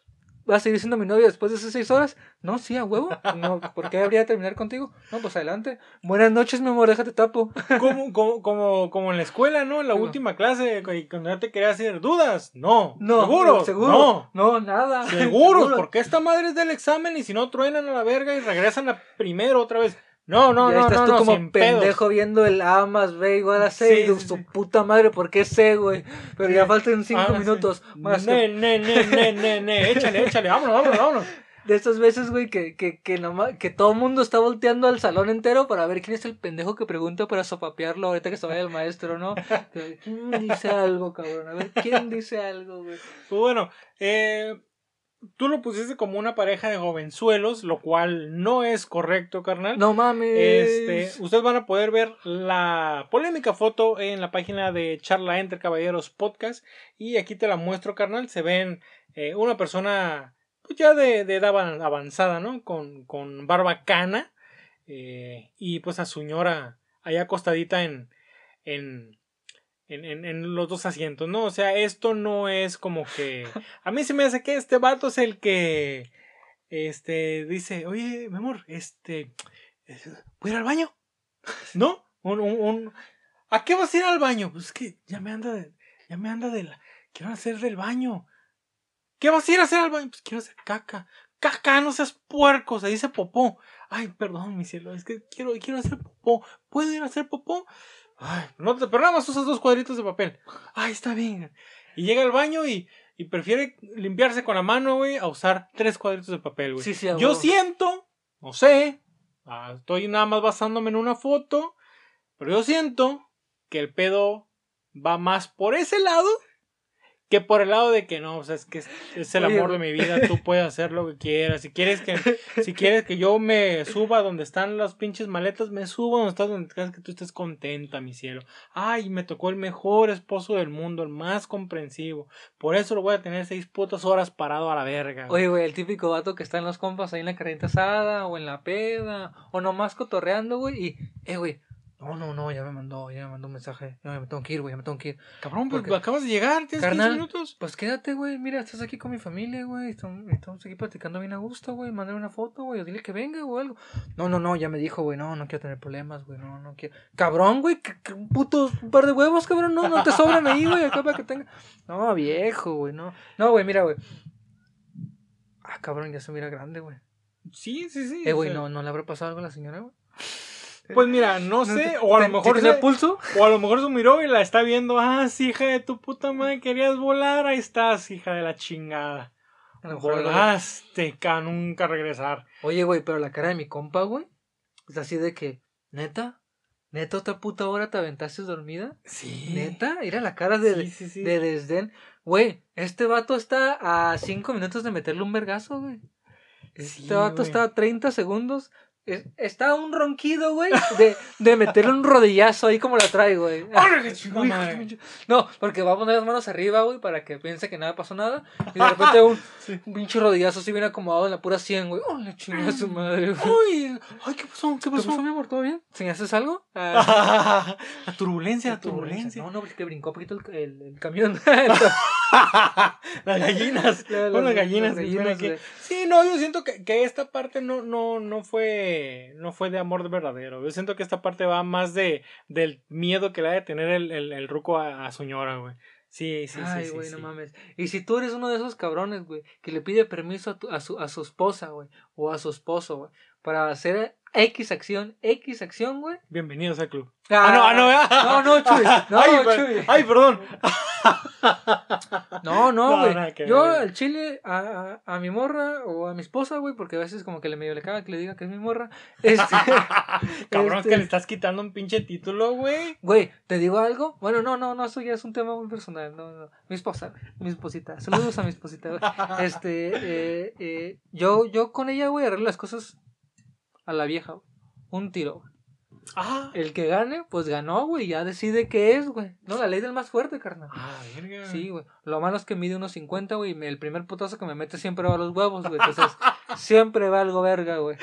¿Vas a seguir siendo mi novia después de esas seis horas? No, sí, a huevo. No, ¿por qué habría de terminar contigo? No, pues adelante. Buenas noches, mi amor, déjate tapo. Como, como, como, como en la escuela, ¿no? En la última clase, cu- cuando ya te quería hacer dudas. No. No, ¿Seguros? seguro. No. No, nada. Seguros, Seguro. porque esta madre es del examen y si no truenan a la verga y regresan a primero otra vez. No, no, no, estás no, tú no, como pedos. pendejo viendo el A más B igual a C. Sí, y tu sí, puta madre, ¿por qué C, güey? Pero ya faltan cinco Ah, minutos. Más Ne, ne, ne, ne, ne, ne, échale, échale, vámonos, vámonos, vámonos. de estas veces, güey, que, que, que, nomás- que todo el mundo está volteando al salón entero para ver quién es el pendejo que pregunta para sopapearlo ahorita que se vaya el maestro, ¿no? ¿Quién dice algo, cabrón? A ver, ¿quién dice algo, güey? Pues bueno, eh, tú lo pusiste como una pareja de jovenzuelos, lo cual no es correcto, carnal. No mames. Este, ustedes van a poder ver la polémica foto en la página de Charla entre Caballeros Podcast. Y aquí te la muestro, carnal. Se ven eh, una persona pues ya de, de edad avan- avanzada, ¿no? Con, con barba cana. eh, y pues a su señora allá acostadita en, en, en, en- en los dos asientos, ¿no? O sea, esto no es como que... A mí se me hace que este vato es el que... Este, dice, oye, mi amor, este... ¿Voy a ir al baño? ¿No? Un, un, un- ¿A qué vas a ir al baño? Pues es que ya me anda de, ya me anda de la, quiero hacer del baño. ¿Qué vas a ir a hacer al baño? Pues quiero hacer caca. Caca, no seas puerco, se dice popó. Ay, perdón, mi cielo, es que quiero, quiero hacer popó. ¿Puedo ir a hacer popó? Ay, no te, pero nada más usas dos cuadritos de papel. Ay, está bien. Y llega al baño y, y prefiere limpiarse con la mano, güey, a usar tres cuadritos de papel, güey. Sí, sí, a Yo siento, no sé, ah, estoy nada más basándome en una foto, pero yo siento que el pedo va más por ese lado que por el lado de que no, o sea, es que es, es el amor de mi vida, tú puedes hacer lo que quieras, si quieres que si quieres que yo me suba donde están las pinches maletas, me subo donde estás donde quieras que tú estés contenta, mi cielo. Ay, me tocó el mejor esposo del mundo, el más comprensivo. Por eso lo voy a tener seis putas horas parado a la verga. güey. Oye, güey, el típico vato que está en los compas ahí en la carreta asada o en la peda o nomás cotorreando, güey, y, eh, güey, no, no, no, ya me mandó, ya me mandó un mensaje, ya me tengo que ir, güey, ya me tengo que ir. Cabrón, pues Porque- acabas de llegar, tienes Carnal, 15 minutos. Pues quédate, güey, mira, estás aquí con mi familia, güey, estamos, estamos aquí platicando bien a gusto, güey, mándale una foto, güey, o dile que venga o algo. No, no, no, ya me dijo, güey, no, no quiero tener problemas, güey, no, no quiero. Cabrón, güey, un puto un par de huevos, cabrón, no, no te sobran ahí, güey, acá para que tenga. No, viejo, güey, no. No, güey, mira, güey. Ah, cabrón, ya se mira grande, güey. Sí, sí, sí. Eh, o güey, sea, no, no le habrá pasado algo a la señora, güey. Pues mira, no sé, o a lo mejor ¿sí tiene se- pulso? o a lo mejor se miró y la está viendo. Ah, sí, hija de tu puta madre, querías volar, ahí estás, hija de la chingada. A lo mejor Volaste, a nunca regresar. Oye, güey, pero la cara de mi compa, güey, es así de que, neta, neta, otra puta hora te aventaste dormida. Sí. Neta, era la cara de, Sí, sí, sí. de desdén. Güey, este vato está a cinco minutos de meterle un vergazo, güey. Este vato güey. está a 30 segundos. Es- está un ronquido, güey, de, de meterle un rodillazo ahí como la trae, güey. ¡Órale, qué No, porque va a poner las manos arriba, güey, para que piense que nada pasó nada. Y de repente un, Sí. un pinche rodillazo así bien acomodado en la pura 100, güey. ¡Oh, le chingada su madre, güey! Uy, ay, ¿qué pasó? ¿Qué ¿Qué pasó, pasó? mi amor? ¿Todo bien? ¿Enseñaste algo? Ah, la turbulencia, la turbulencia. No, no, porque brincó un poquito el, el, el camión. las gallinas. Las las- gallinas. las. Sí, no, yo siento que, que esta parte no, no, no fue no fue de amor verdadero. Yo siento que esta parte va más de del miedo que le ha de tener el, el, el ruco a, a su ñora, güey. Sí, sí, Ay, sí. sí, güey, sí. no mames. Y si tú eres uno de esos cabrones, güey, que le pide permiso a, tu- a, su, a su esposa, güey, o a su esposo, güey, para hacer X acción, X acción, güey. Bienvenidos al club. Ah, no, ah, no, no, no, Chuy, no, ay, Chuy. ay, perdón. No, no, No, güey. que Yo al chile, a, a, a mi morra o a mi esposa, güey, porque a veces como que le medio le caga que le diga que es mi morra. Este, Cabrón, Este- que le estás quitando un pinche título, güey. güey, ¿te digo algo? Bueno, no, no, no, eso ya es un tema muy personal. No, no. Mi esposa, mi esposita. Saludos a mi esposita, güey. Este, eh, eh, yo, yo con ella, güey, arreglo las cosas a la vieja, güey. un tiro. Ah, El que gane, pues ganó, güey. Ya decide qué es, güey. No, la ley del más fuerte, carnal. ah, verga. Sí, güey. Lo malo es que mide unos 50, güey. El primer putazo que me mete siempre va a los huevos, güey. Entonces, siempre va algo verga, güey.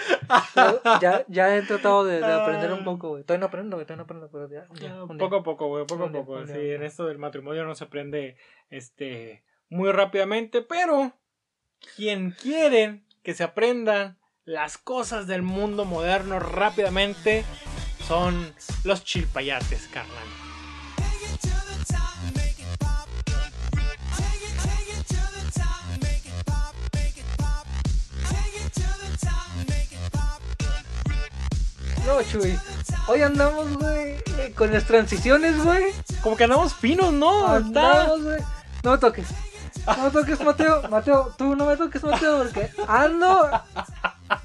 Ya, ya he tratado de, de aprender un poco, güey. Todavía no aprendo, güey. Todavía no aprendo, pero ya. Ah, un poco a poco, güey, poco a poco. día, Sí, en esto del matrimonio no se aprende este muy rápidamente, pero quien quieren que se aprendan las cosas del mundo moderno rápidamente son los chilpayates, carnal. No, Chuy. Hoy andamos, güey, con las transiciones, güey. Como que andamos finos, ¿no? Andamos, güey. No me toques. No me toques, Mateo. Mateo, tú no me toques, Mateo, porque ando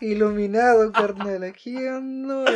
iluminado, carnal. Aquí ando.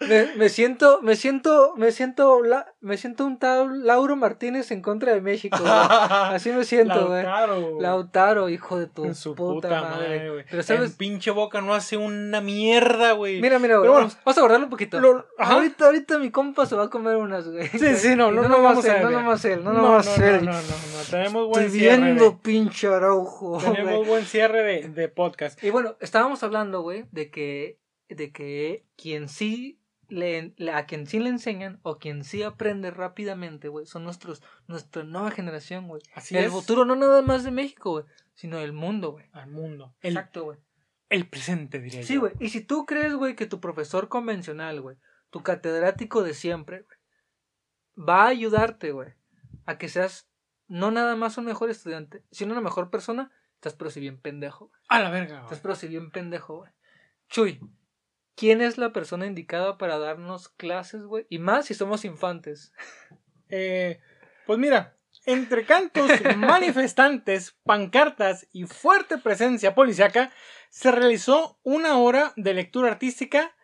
Me, me siento, me siento, me siento, la- me siento un tal Lauro Martínez en contra de México, güey. Así me siento, güey. Lautaro. Lautaro, hijo de tu En su puta, puta, madre. güey. Pero sabes, En pinche boca no hace una mierda, güey. mira, mira, güey. Bueno, vamos, vamos a guardarlo un poquito. lo- ahorita, ahorita mi compa se va a comer unas, güey. Sí, sí, no, no, no, no a él, no nomás él, no, no, nomás no, él. no, no, no, tenemos buen Estoy cierre. viendo, de- pinche Araujo. tenemos buen cierre de, de podcast. Y bueno, estábamos hablando, güey, de que, de que quien sí le, a quien sí le enseñan o quien sí aprende rápidamente, güey, son nuestros, nuestra nueva generación, güey. Así el es. futuro no nada más de México, güey, sino del mundo, güey. Al mundo. El, Exacto, güey. el presente, diría Sí, yo. güey. Y si tú crees, güey, que tu profesor convencional, güey, tu catedrático de siempre, güey, va a ayudarte, güey, a que seas no nada más un mejor estudiante, sino una mejor persona, estás pero si bien pendejo, güey. A la verga, güey. Estás pero si bien pendejo, güey. Chuy, ¿quién es la persona indicada para darnos clases, güey? Y más si somos infantes. Eh, pues mira, entre cantos, manifestantes, pancartas y fuerte presencia policiaca, se realizó una hora de lectura artística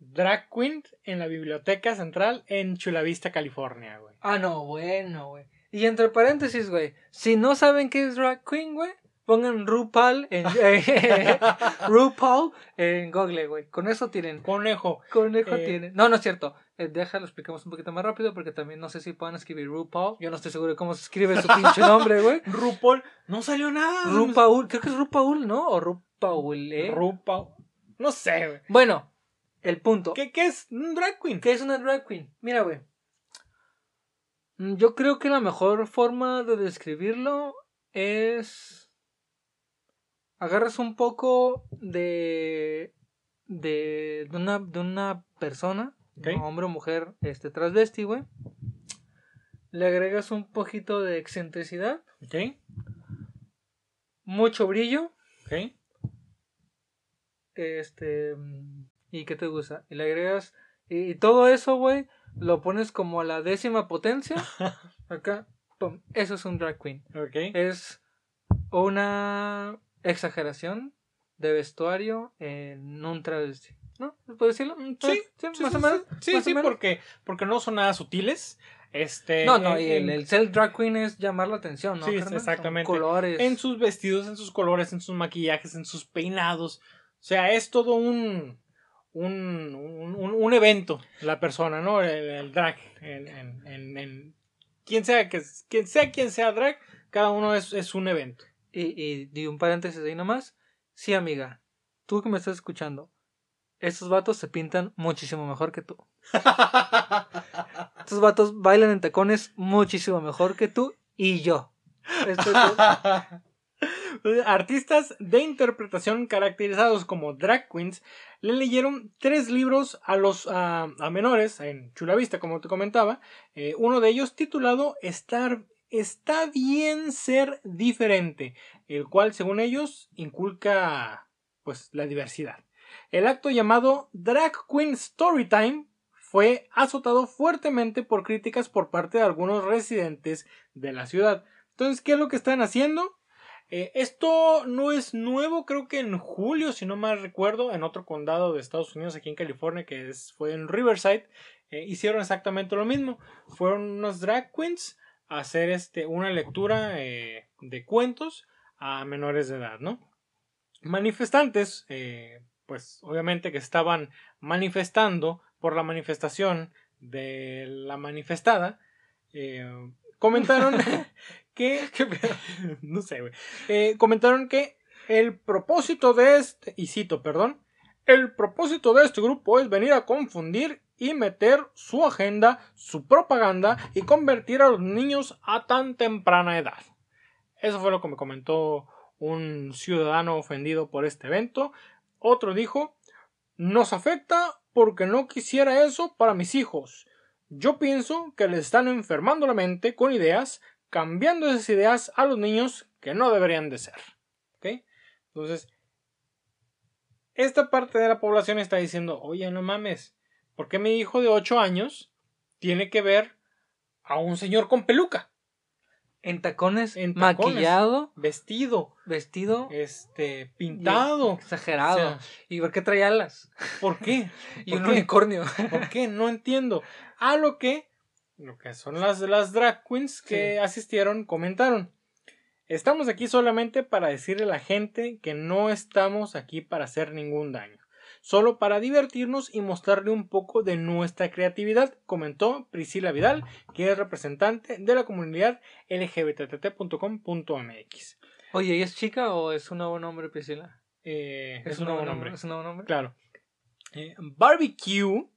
Drag Queen en la Biblioteca Central en Chula Vista, California, güey. Ah, no, bueno, güey. Y entre paréntesis, güey, si no saben qué es drag queen, güey, pongan RuPaul en RuPaul en Google, güey. Con eso tienen. Conejo. Conejo Eh, tiene. No, no es cierto. Eh, déjalo, explicamos un poquito más rápido porque también no sé si puedan escribir RuPaul. Yo no estoy seguro de cómo se escribe su pinche nombre, güey. RuPaul. No salió nada. RuPaul, creo que es RuPaul, ¿no? O RuPaul, ¿eh? RuPaul. No sé, güey. Bueno, el punto. ¿Qué, ¿Qué es un drag queen? ¿Qué es una drag queen? Mira, güey. Mm, Yo creo que la mejor forma de describirlo es. Agarras un poco de. de, de una, de una persona, hombre o mujer, este transvesti, güey. Le agregas un poquito de excentricidad, Ok, mucho brillo, ok. este. ¿Y qué te gusta? Y le agregas. Y, y todo eso, güey, lo pones como a la décima potencia. Acá, pum, eso es un drag queen. Ok. Es una exageración de vestuario en un travesti. ¿No? ¿Puedo decirlo? Mm, Ah, Sí, sí, más sí, o menos. Sí, sí, menos. porque, porque no son nada sutiles. Este, No, no, y el, el ser drag queen es llamar la atención, ¿no? Sí? Son exactamente. colores. en sus vestidos, en sus colores, en sus maquillajes, en sus peinados. O sea, es todo un un, un, evento la persona, ¿no? El, el drag. En, en- en- en- quien sea que quien sea quien sea drag, cada uno es, es un evento. Y, y, di un paréntesis ahí nomás. Sí, amiga, tú que me estás escuchando, estos vatos se pintan muchísimo mejor que tú. Estos vatos bailan en tacones muchísimo mejor que tú y yo. Esto es- Artistas de interpretación caracterizados como drag queens le leyeron tres libros a los a, a menores en Chula Vista, como te comentaba. Eh, uno de ellos titulado Estar, Está bien ser diferente, el cual, según ellos, inculca pues la diversidad. El acto llamado Drag Queen Storytime fue azotado fuertemente por críticas por parte de algunos residentes de la ciudad. Entonces, ¿qué es lo que están haciendo? Eh, esto no es nuevo, creo que en julio, si no mal recuerdo, en otro condado de Estados Unidos, aquí en California, que fue en Riverside, eh, hicieron exactamente lo mismo. Fueron unos drag queens hacer este, una lectura eh, de cuentos a menores de edad, ¿no? Manifestantes, eh, pues obviamente que estaban manifestando por la manifestación de la manifestada, eh, comentaron que, no sé, güey, comentaron que el propósito de este, y cito, perdón, el propósito de este grupo es venir a confundir y meter su agenda, su propaganda y convertir a los niños a tan temprana edad. Eso fue lo que me comentó un ciudadano ofendido por este evento. Otro dijo, nos afecta porque no quisiera eso para mis hijos. Yo pienso que les están enfermando la mente con ideas, cambiando esas ideas a los niños que no deberían de ser. ¿Ok? Entonces, esta parte de la población está diciendo, oye, no mames, ¿por qué mi hijo de 8 años tiene que ver a un señor con peluca? En tacones, maquillado, vestido, vestido, este, pintado, exagerado. ¿Y por qué trae alas? ¿Por qué? y un unicornio. ¿Por qué? No entiendo. A lo que, lo que son las, las drag queens que asistieron comentaron. Estamos aquí solamente para decirle a la gente que no estamos aquí para hacer ningún daño solo para divertirnos y mostrarle un poco de nuestra creatividad, comentó Priscila Vidal, que es representante de la comunidad lgbtt.com.mx. Oye, ¿y es chica o es un nuevo nombre, Priscila? Eh, es, un nuevo nombre. ¿Es un nuevo nombre? Claro. Eh, barbecue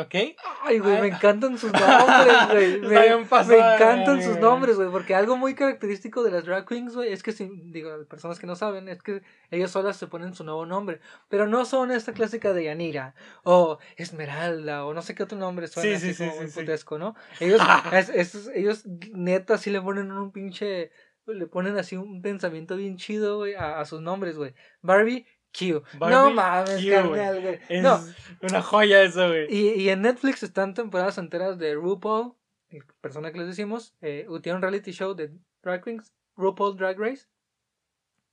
¿Ok? Ay, güey, me encantan sus nombres, güey. Me, encantan sus nombres, güey. Porque algo muy característico de las drag queens, güey, es que, si, digo, personas que no saben, es que ellas solas se ponen su nuevo nombre. Pero no son esta clásica de Yanira, o Esmeralda, o no sé qué otro nombre suena sí, así sí, como sí, putesco, ¿no? Ellos, es, ellos neta sí le ponen un pinche le ponen así un pensamiento bien chido, güey, a, a sus nombres, güey. Barbie Q. no mames, carnal, güey. Es una joya eso, güey. Y, y, en Netflix están temporadas enteras de RuPaul, persona que les decimos, eh, tiene un reality show de Drag Queens, RuPaul Drag Race.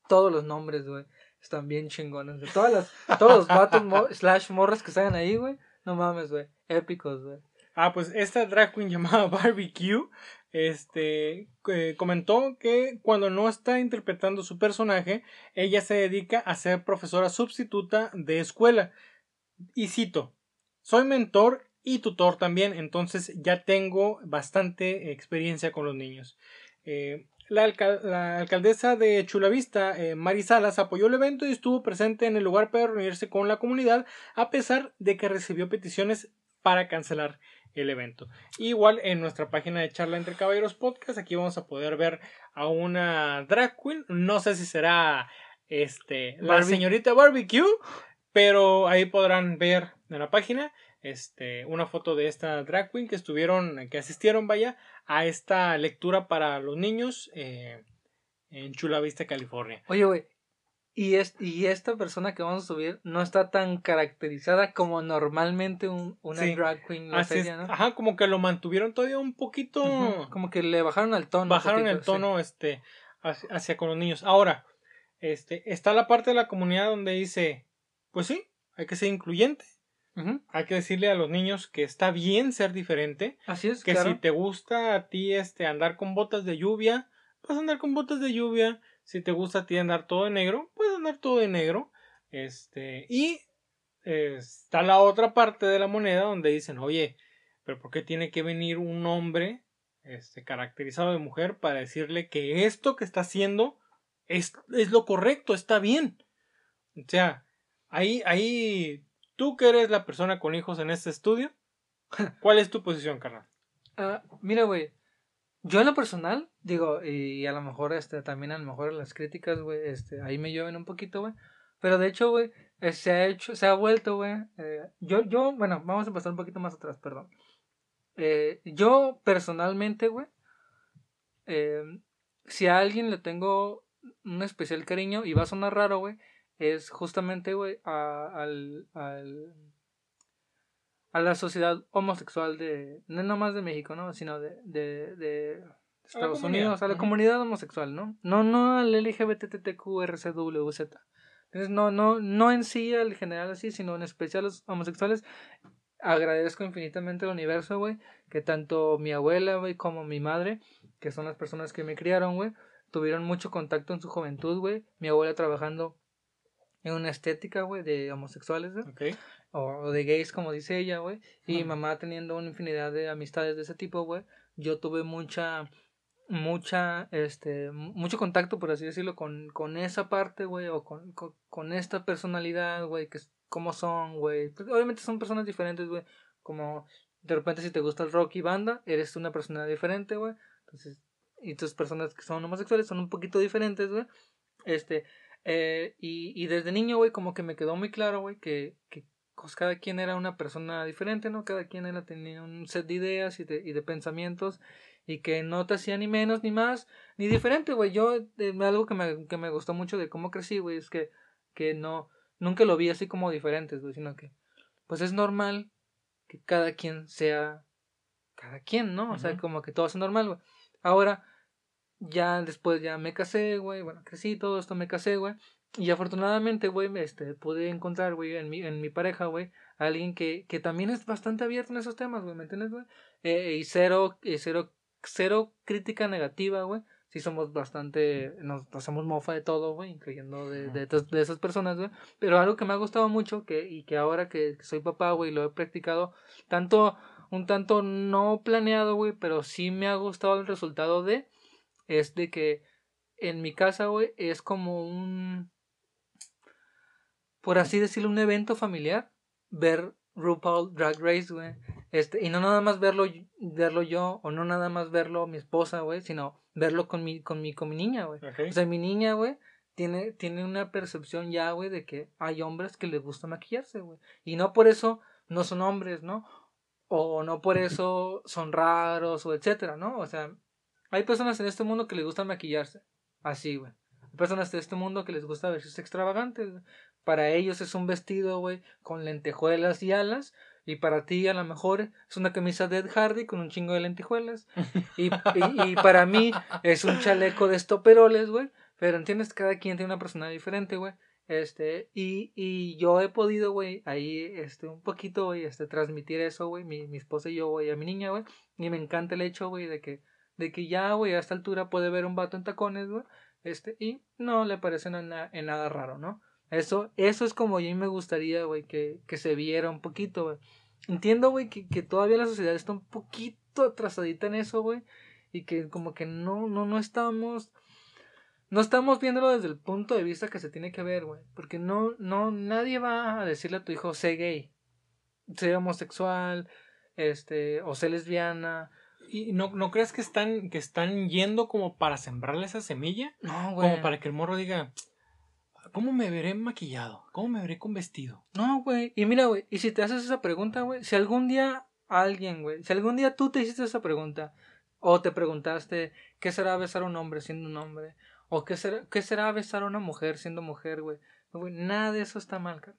Todos los nombres, güey, están bien chingones. De todas las, todos los vatos slash morras que salen ahí, güey. No mames, güey. Épicos, güey. Ah, pues esta drag queen llamada Barbecue este comentó que cuando no está interpretando su personaje, ella se dedica a ser profesora sustituta de escuela. Y cito, soy mentor y tutor también, entonces ya tengo bastante experiencia con los niños. Eh, la, alcaldesa de Chulavista, eh, Mari Salas, apoyó el evento y estuvo presente en el lugar para reunirse con la comunidad, a pesar de que recibió peticiones para cancelar el evento. Igual en nuestra página de Charla entre Caballeros Podcast, aquí vamos a poder ver a una drag queen. No sé si será este la señorita Barbecue, pero ahí podrán ver en la página este una foto de esta drag queen que estuvieron, que asistieron, vaya, a esta lectura para los niños eh, en Chula Vista, California. Oye, güey, y, es, y esta persona que vamos a subir no está tan caracterizada como normalmente un, una drag queen la serie, ¿no? Ajá, como que lo mantuvieron todavía un poquito. Como que le bajaron el tono. Bajaron el tono, este, hacia, con los niños. Ahora, este, está la parte de la comunidad donde dice, pues sí, hay que ser incluyente. Hay que decirle a los niños que está bien ser diferente. Así es. Que si te gusta a ti este andar con botas de lluvia, pues andar con botas de lluvia. Si te gusta a ti andar todo de negro, puedes andar todo de negro. Este, y está la otra parte de la moneda donde dicen, oye, pero ¿por qué tiene que venir un hombre este, caracterizado de mujer para decirle que esto que está haciendo es, es lo correcto, está bien? O sea, ahí, ahí, tú que eres la persona con hijos en este estudio, ¿cuál es tu posición, carnal? Ah, mira, güey, yo en lo personal, digo, y a lo mejor este también a lo mejor las críticas, güey, este, ahí me llueven un poquito, güey. Pero de hecho, güey, eh, se ha hecho, se ha vuelto, güey. Eh, yo, yo, bueno, vamos a pasar un poquito más atrás, perdón. Eh, yo personalmente, güey, si a alguien le tengo un especial cariño, y va a sonar raro, güey, es justamente, güey, al, al a la sociedad homosexual de, no nomás de México, ¿no? Sino de, de, de Estados Unidos, a la comunidad homosexual, ¿no? No, no al LGBTTQRCWZ. Entonces, no, no, no en sí al general así, sino en especial a los homosexuales. Agradezco infinitamente al universo, güey, que tanto mi abuela, güey, como mi madre, que son las personas que me criaron, güey, tuvieron mucho contacto en su juventud, güey. Mi abuela trabajando en una estética, güey, de homosexuales, güey. Ok. O de gays, como dice ella, güey. Y mi mamá teniendo una infinidad de amistades de ese tipo, güey. Yo tuve mucha, mucha, este, mu- mucho contacto, por así decirlo, con, con esa parte, güey, o con, con, con esta personalidad, güey, que es cómo son, güey. Pues, obviamente son personas diferentes, güey. Como de repente si te gusta el rock y banda, eres una persona diferente, güey. Entonces, y tus personas que son homosexuales son un poquito diferentes, güey. Este, eh, y, y desde niño, güey, como que me quedó muy claro, güey, que, que pues, cada quien era una persona diferente, ¿no? Cada quien era, tenía un set de ideas y de, y de pensamientos y que no te hacía ni menos ni más ni diferente, güey. Yo, eh, algo que me, que me gustó mucho de cómo crecí, güey, es que, que no, nunca lo vi así como diferentes, güey, sino que, pues es normal que cada quien sea cada quien, ¿no? O sea, como que todo es normal, güey. Ahora, ya después ya me casé, güey, bueno, crecí, todo esto me casé, güey. Y afortunadamente, güey, este, pude encontrar, güey, en mi, en mi pareja, güey, alguien que, que también es bastante abierto en esos temas, güey, ¿me entiendes, güey? Eh, y cero, y cero, cero crítica negativa, güey. Sí somos bastante, nos hacemos mofa de todo, güey, incluyendo de, de, de esas personas, güey. Pero algo que me ha gustado mucho, que, y que ahora que soy papá, güey, lo he practicado, tanto, un tanto no planeado, güey, pero sí me ha gustado el resultado de, es de que en mi casa, güey, es como un, por así decirlo, un evento familiar, ver RuPaul Drag Race, güey. Este, y no nada más verlo, verlo yo, o no nada más verlo mi esposa, güey, sino verlo con mi, con mi, con mi niña, güey. O sea, mi niña, güey, tiene, tiene una percepción ya, güey, de que hay hombres que les gusta maquillarse, güey. Y no por eso no son hombres, ¿no? O no por eso son raros, o etcétera, ¿no? O sea, hay personas en este mundo que les gusta maquillarse. Así, güey. Hay personas de este mundo que les gusta verse extravagantes, güey. Para ellos es un vestido, güey, con lentejuelas y alas. Y para ti, a lo mejor, es una camisa de Ed Hardy con un chingo de lentejuelas. Y, y, y para mí, es un chaleco de estoperoles, güey. Pero entiendes, cada quien tiene una personalidad diferente, güey. Este, y, y yo he podido, güey, ahí, este, un poquito, güey, este, transmitir eso, güey, mi, mi esposa y yo, güey, a mi niña, güey. Y me encanta el hecho, güey, de que, de que ya, güey, a esta altura puede ver un vato en tacones, güey. Este, y no le parece en nada raro, ¿no? Eso, eso es como a mí me gustaría, güey, que, que se viera un poquito, güey. Entiendo, güey, que, que todavía la sociedad está un poquito atrasadita en eso, güey. Y que como que no, no, no estamos. No estamos viéndolo desde el punto de vista que se tiene que ver, güey. Porque no, no, nadie va a decirle a tu hijo, sé gay, sé homosexual, este, o sé lesbiana. ¿Y no, no crees que están, que están yendo como para sembrarle esa semilla? No, güey. Como para que el morro diga, ¿cómo me veré maquillado? ¿Cómo me veré con vestido? No, güey. Y mira, güey, y si te haces esa pregunta, güey, si algún día alguien, güey, si algún día tú te hiciste esa pregunta, o te preguntaste, ¿qué será besar a un hombre siendo un hombre? O qué será, qué será besar a una mujer siendo mujer, güey. Nada de eso está mal, cara.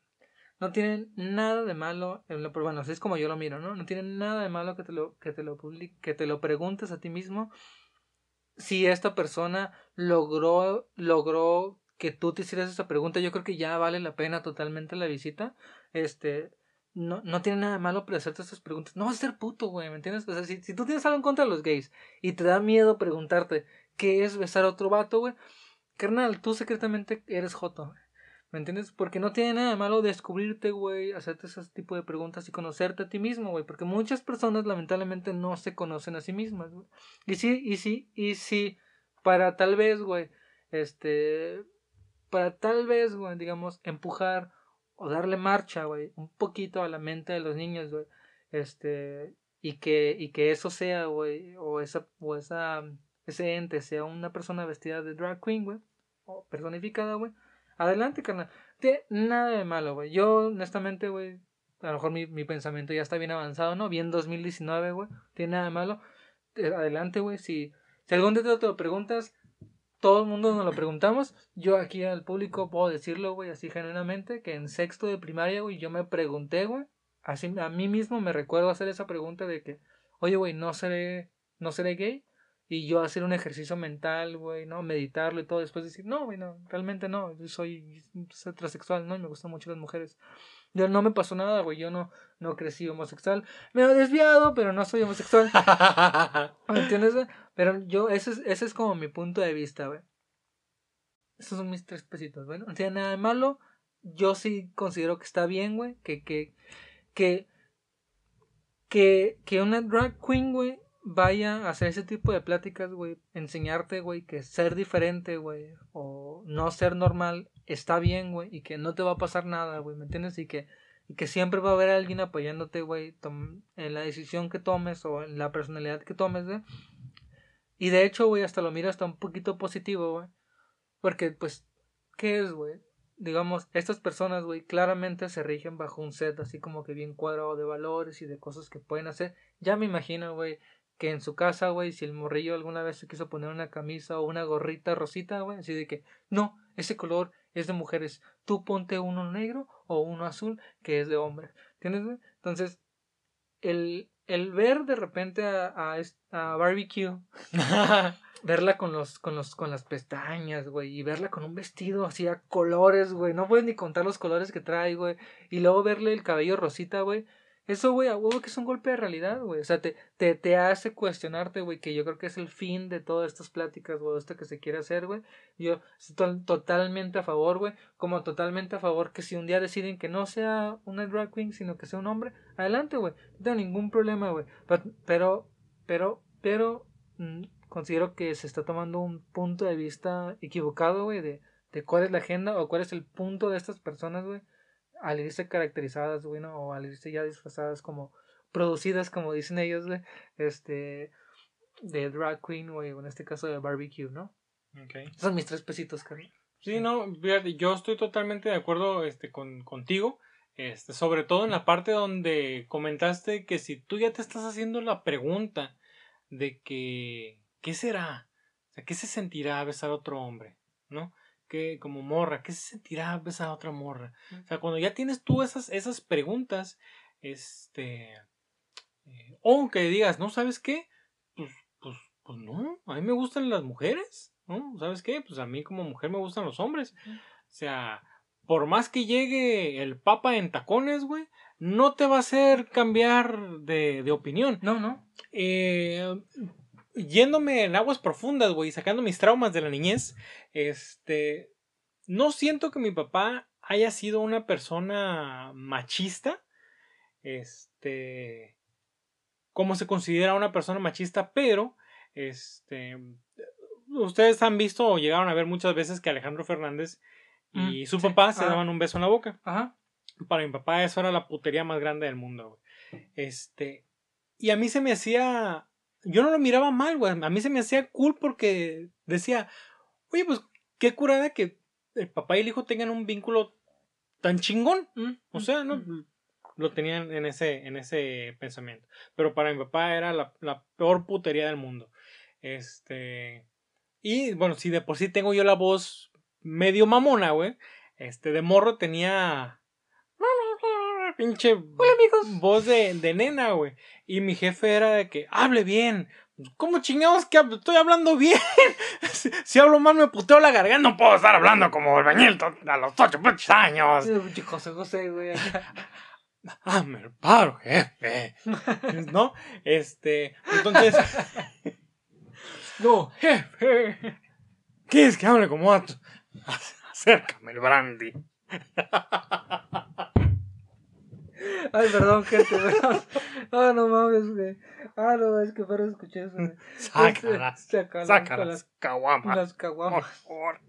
No tienen nada de malo, en bueno, así es como yo lo miro, ¿no? No tienen nada de malo que te lo, que te lo publi- que te lo preguntes a ti mismo si esta persona logró, logró que tú te hicieras esa pregunta, yo creo que ya vale la pena totalmente la visita. Este, no, no tiene nada de malo para hacerte estas preguntas. No vas a ser puto, güey, ¿me entiendes? O sea, si, si tú tienes algo en contra de los gays y te da miedo preguntarte qué es besar a otro vato, güey, carnal, tú secretamente eres joto. ¿Me entiendes? Porque no tiene nada de malo descubrirte, güey, hacerte ese tipo de preguntas y conocerte a ti mismo, güey. Porque muchas personas lamentablemente no se conocen a sí mismas. Y sí, y sí, y sí, para tal vez, güey, este, para tal vez, güey, digamos, empujar o darle marcha, güey, un poquito a la mente de los niños, güey, este, y que, y que eso sea, güey, o esa, o esa, ese ente sea una persona vestida de drag queen, güey, o personificada, güey, adelante, carnal, tiene nada de malo, güey, yo, honestamente, güey, a lo mejor mi, mi pensamiento ya está bien avanzado, ¿no? Bien 2019, güey, tiene nada de malo, eh, adelante, güey, si, si algún día te lo preguntas, todo el mundo nos lo preguntamos. Yo aquí al público puedo decirlo, güey, así genuinamente, que en sexto de primaria, güey, yo me pregunté, güey, así a mí mismo me recuerdo hacer esa pregunta de que, oye, güey, no seré, no seré gay. Y yo hacer un ejercicio mental, güey, ¿no? Meditarlo y todo, después decir, no, güey, no, realmente no, yo soy, transexual, ¿no? Y me gustan mucho las mujeres. Yo no me pasó nada, güey, yo no, no crecí homosexual. Me he desviado, pero no soy homosexual. ¿Me entiendes, güey? Pero yo, ese es, ese es como mi punto de vista, güey. Esos son mis tres pesitos, güey. No tiene nada de malo yo sí considero que está bien, güey, que, que, que, que, que una drag queen, güey, vaya a hacer ese tipo de pláticas, güey, enseñarte, güey, que ser diferente, güey, o no ser normal está bien, güey, y que no te va a pasar nada, güey, ¿me entiendes? Y que, y que siempre va a haber alguien apoyándote, güey, en la decisión que tomes o en la personalidad que tomes, güey. Y de hecho, güey, hasta lo miro hasta un poquito positivo, güey. Porque, pues, ¿qué es, güey? Digamos, estas personas, güey, claramente se rigen bajo un set así como que bien cuadrado de valores y de cosas que pueden hacer. Ya me imagino, güey, que en su casa, güey, si el morrillo alguna vez se quiso poner una camisa o una gorrita rosita, güey, así de que, no, ese color es de mujeres, tú ponte uno negro o uno azul que es de hombres, ¿entiendes? Entonces, el, el ver de repente a, a, a Barbecue, verla con los, con los, con las pestañas, güey, y verla con un vestido así a colores, güey, no puedes ni contar los colores que trae, güey, y luego verle el cabello rosita, güey, eso, güey, a huevo que es un golpe de realidad, güey. O sea, te, te, te hace cuestionarte, güey, que yo creo que es el fin de todas estas pláticas, güey, esto que se quiere hacer, güey. Yo estoy totalmente a favor, güey. Como totalmente a favor que si un día deciden que no sea una drag queen, sino que sea un hombre, adelante, güey. No tengo ningún problema, güey. Pero, pero, pero, mm, considero que se está tomando un punto de vista equivocado, güey, de, de cuál es la agenda o cuál es el punto de estas personas, güey al irse caracterizadas, güey, o al irse ya disfrazadas como producidas, como dicen ellos, güey, este, de drag queen, güey, o en este caso de barbecue, ¿no? Okay. Son mis tres pesitos, Carlos. Sí, no, yo estoy totalmente de acuerdo este, con, contigo, este, sobre todo en la parte donde comentaste que si tú ya te estás haciendo la pregunta de que, ¿qué será? O sea, ¿qué se sentirá besar a otro hombre? ¿No? Que como morra, ¿qué se sentirá besar a otra morra? O sea, cuando ya tienes tú esas, esas preguntas, este, eh, o que digas, ¿no sabes qué? Pues, pues, pues no, a mí me gustan las mujeres, ¿no? ¿Sabes qué? Pues a mí como mujer me gustan los hombres. O sea, por más que llegue el papa en tacones, güey, no te va a hacer cambiar de, de opinión. No, no. Eh, yéndome en aguas profundas, güey, sacando mis traumas de la niñez, este, no siento que mi papá haya sido una persona machista, este, como se considera una persona machista, pero, este, ustedes han visto o llegaron a ver muchas veces que Alejandro Fernández y mm, su papá se daban un beso en la boca. Ajá. Para mi papá eso era la putería más grande del mundo, güey. Este, y a mí se me hacía yo no lo miraba mal, güey. A mí se me hacía cool porque decía, oye, pues qué curada que el papá y el hijo tengan un vínculo tan chingón. Mm, o sea, no mm. lo tenían en ese, en ese pensamiento. Pero para mi papá era la, la peor putería del mundo. Este. Y bueno, si de por sí tengo yo la voz medio mamona, güey. Este, de morro tenía pinche voz de, de nena, güey. Y mi jefe era de que, hable bien. ¿Cómo chingados que estoy hablando bien? si, hablo mal me puteo la garganta. No puedo estar hablando como el bañil a los ocho años. José José, güey. ah, me paro, jefe. ¿No? Este, entonces... no, jefe. ¿Qué es que hable como Acércame el brandy. Ay, perdón, gente, perdón. Ah, no mames, güey. Ah, no, es que pero escuché eso, güey. Sácalas. Sácalas. Las caguamas. Las caguamas. Por favor.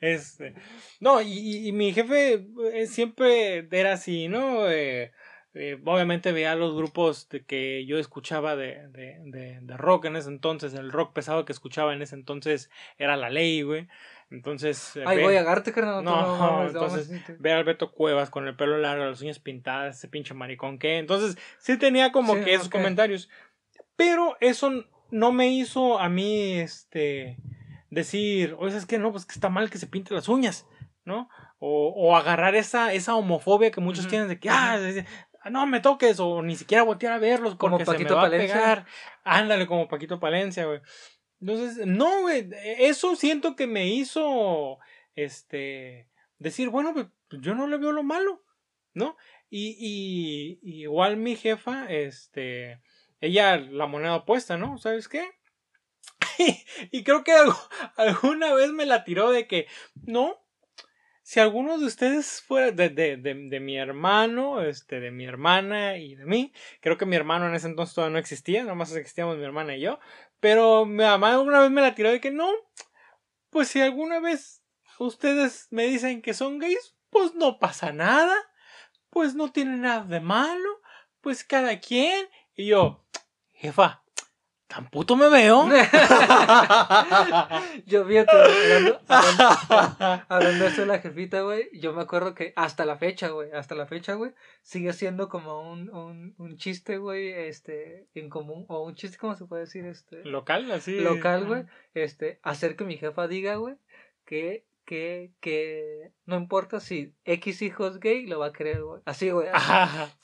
Este. No, y, y, mi jefe eh, siempre era así, ¿no? Eh, eh, obviamente veía los grupos de que yo escuchaba de, de, de, de, rock en ese entonces, el rock pesado que escuchaba en ese entonces era la ley, güey. Entonces. Eh, Ay, voy a agarrarte, carnal. No, no, entonces ve a Alberto Cuevas con el pelo largo, las uñas pintadas, ese pinche maricón que. Entonces, sí tenía como que esos comentarios. Pero eso no me hizo a mí, este. Decir, oye, es que no, pues que está mal que se pinte las uñas, ¿no? O, o agarrar esa, esa homofobia que muchos tienen de que, ah, no me toques, o ni siquiera voltear a verlos como Paquito se me va a pegar. Ándale, como Paquito Palencia, güey. Entonces, no, güey, eso siento que me hizo, este, decir, bueno, pues yo no le veo lo malo, ¿no? Y, y, igual mi jefa, este, ella la moneda opuesta, ¿no? ¿Sabes qué? y creo que alguna vez me la tiró de que, no, si alguno de ustedes fuera de, de, de, de, mi hermano, este, de mi hermana y de mí, creo que mi hermano en ese entonces todavía no existía, nomás existíamos mi hermana y yo, pero mi mamá alguna vez me la tiró de que no, pues si alguna vez ustedes me dicen que son gays, pues no pasa nada, pues no tiene nada de malo, pues cada quien, y yo, jefa, tan puto me veo. yo fíjate, hablando, hablando, hablando eso de la jefita, güey, yo me acuerdo que hasta la fecha, güey, hasta la fecha, güey, sigue siendo como un, un, un chiste, güey, este, en común, o un chiste, ¿cómo se puede decir? Este, local, así. Local, güey, este, hacer que mi jefa diga, güey, que que, que no importa si X hijos gay lo va a querer, güey. Así, güey.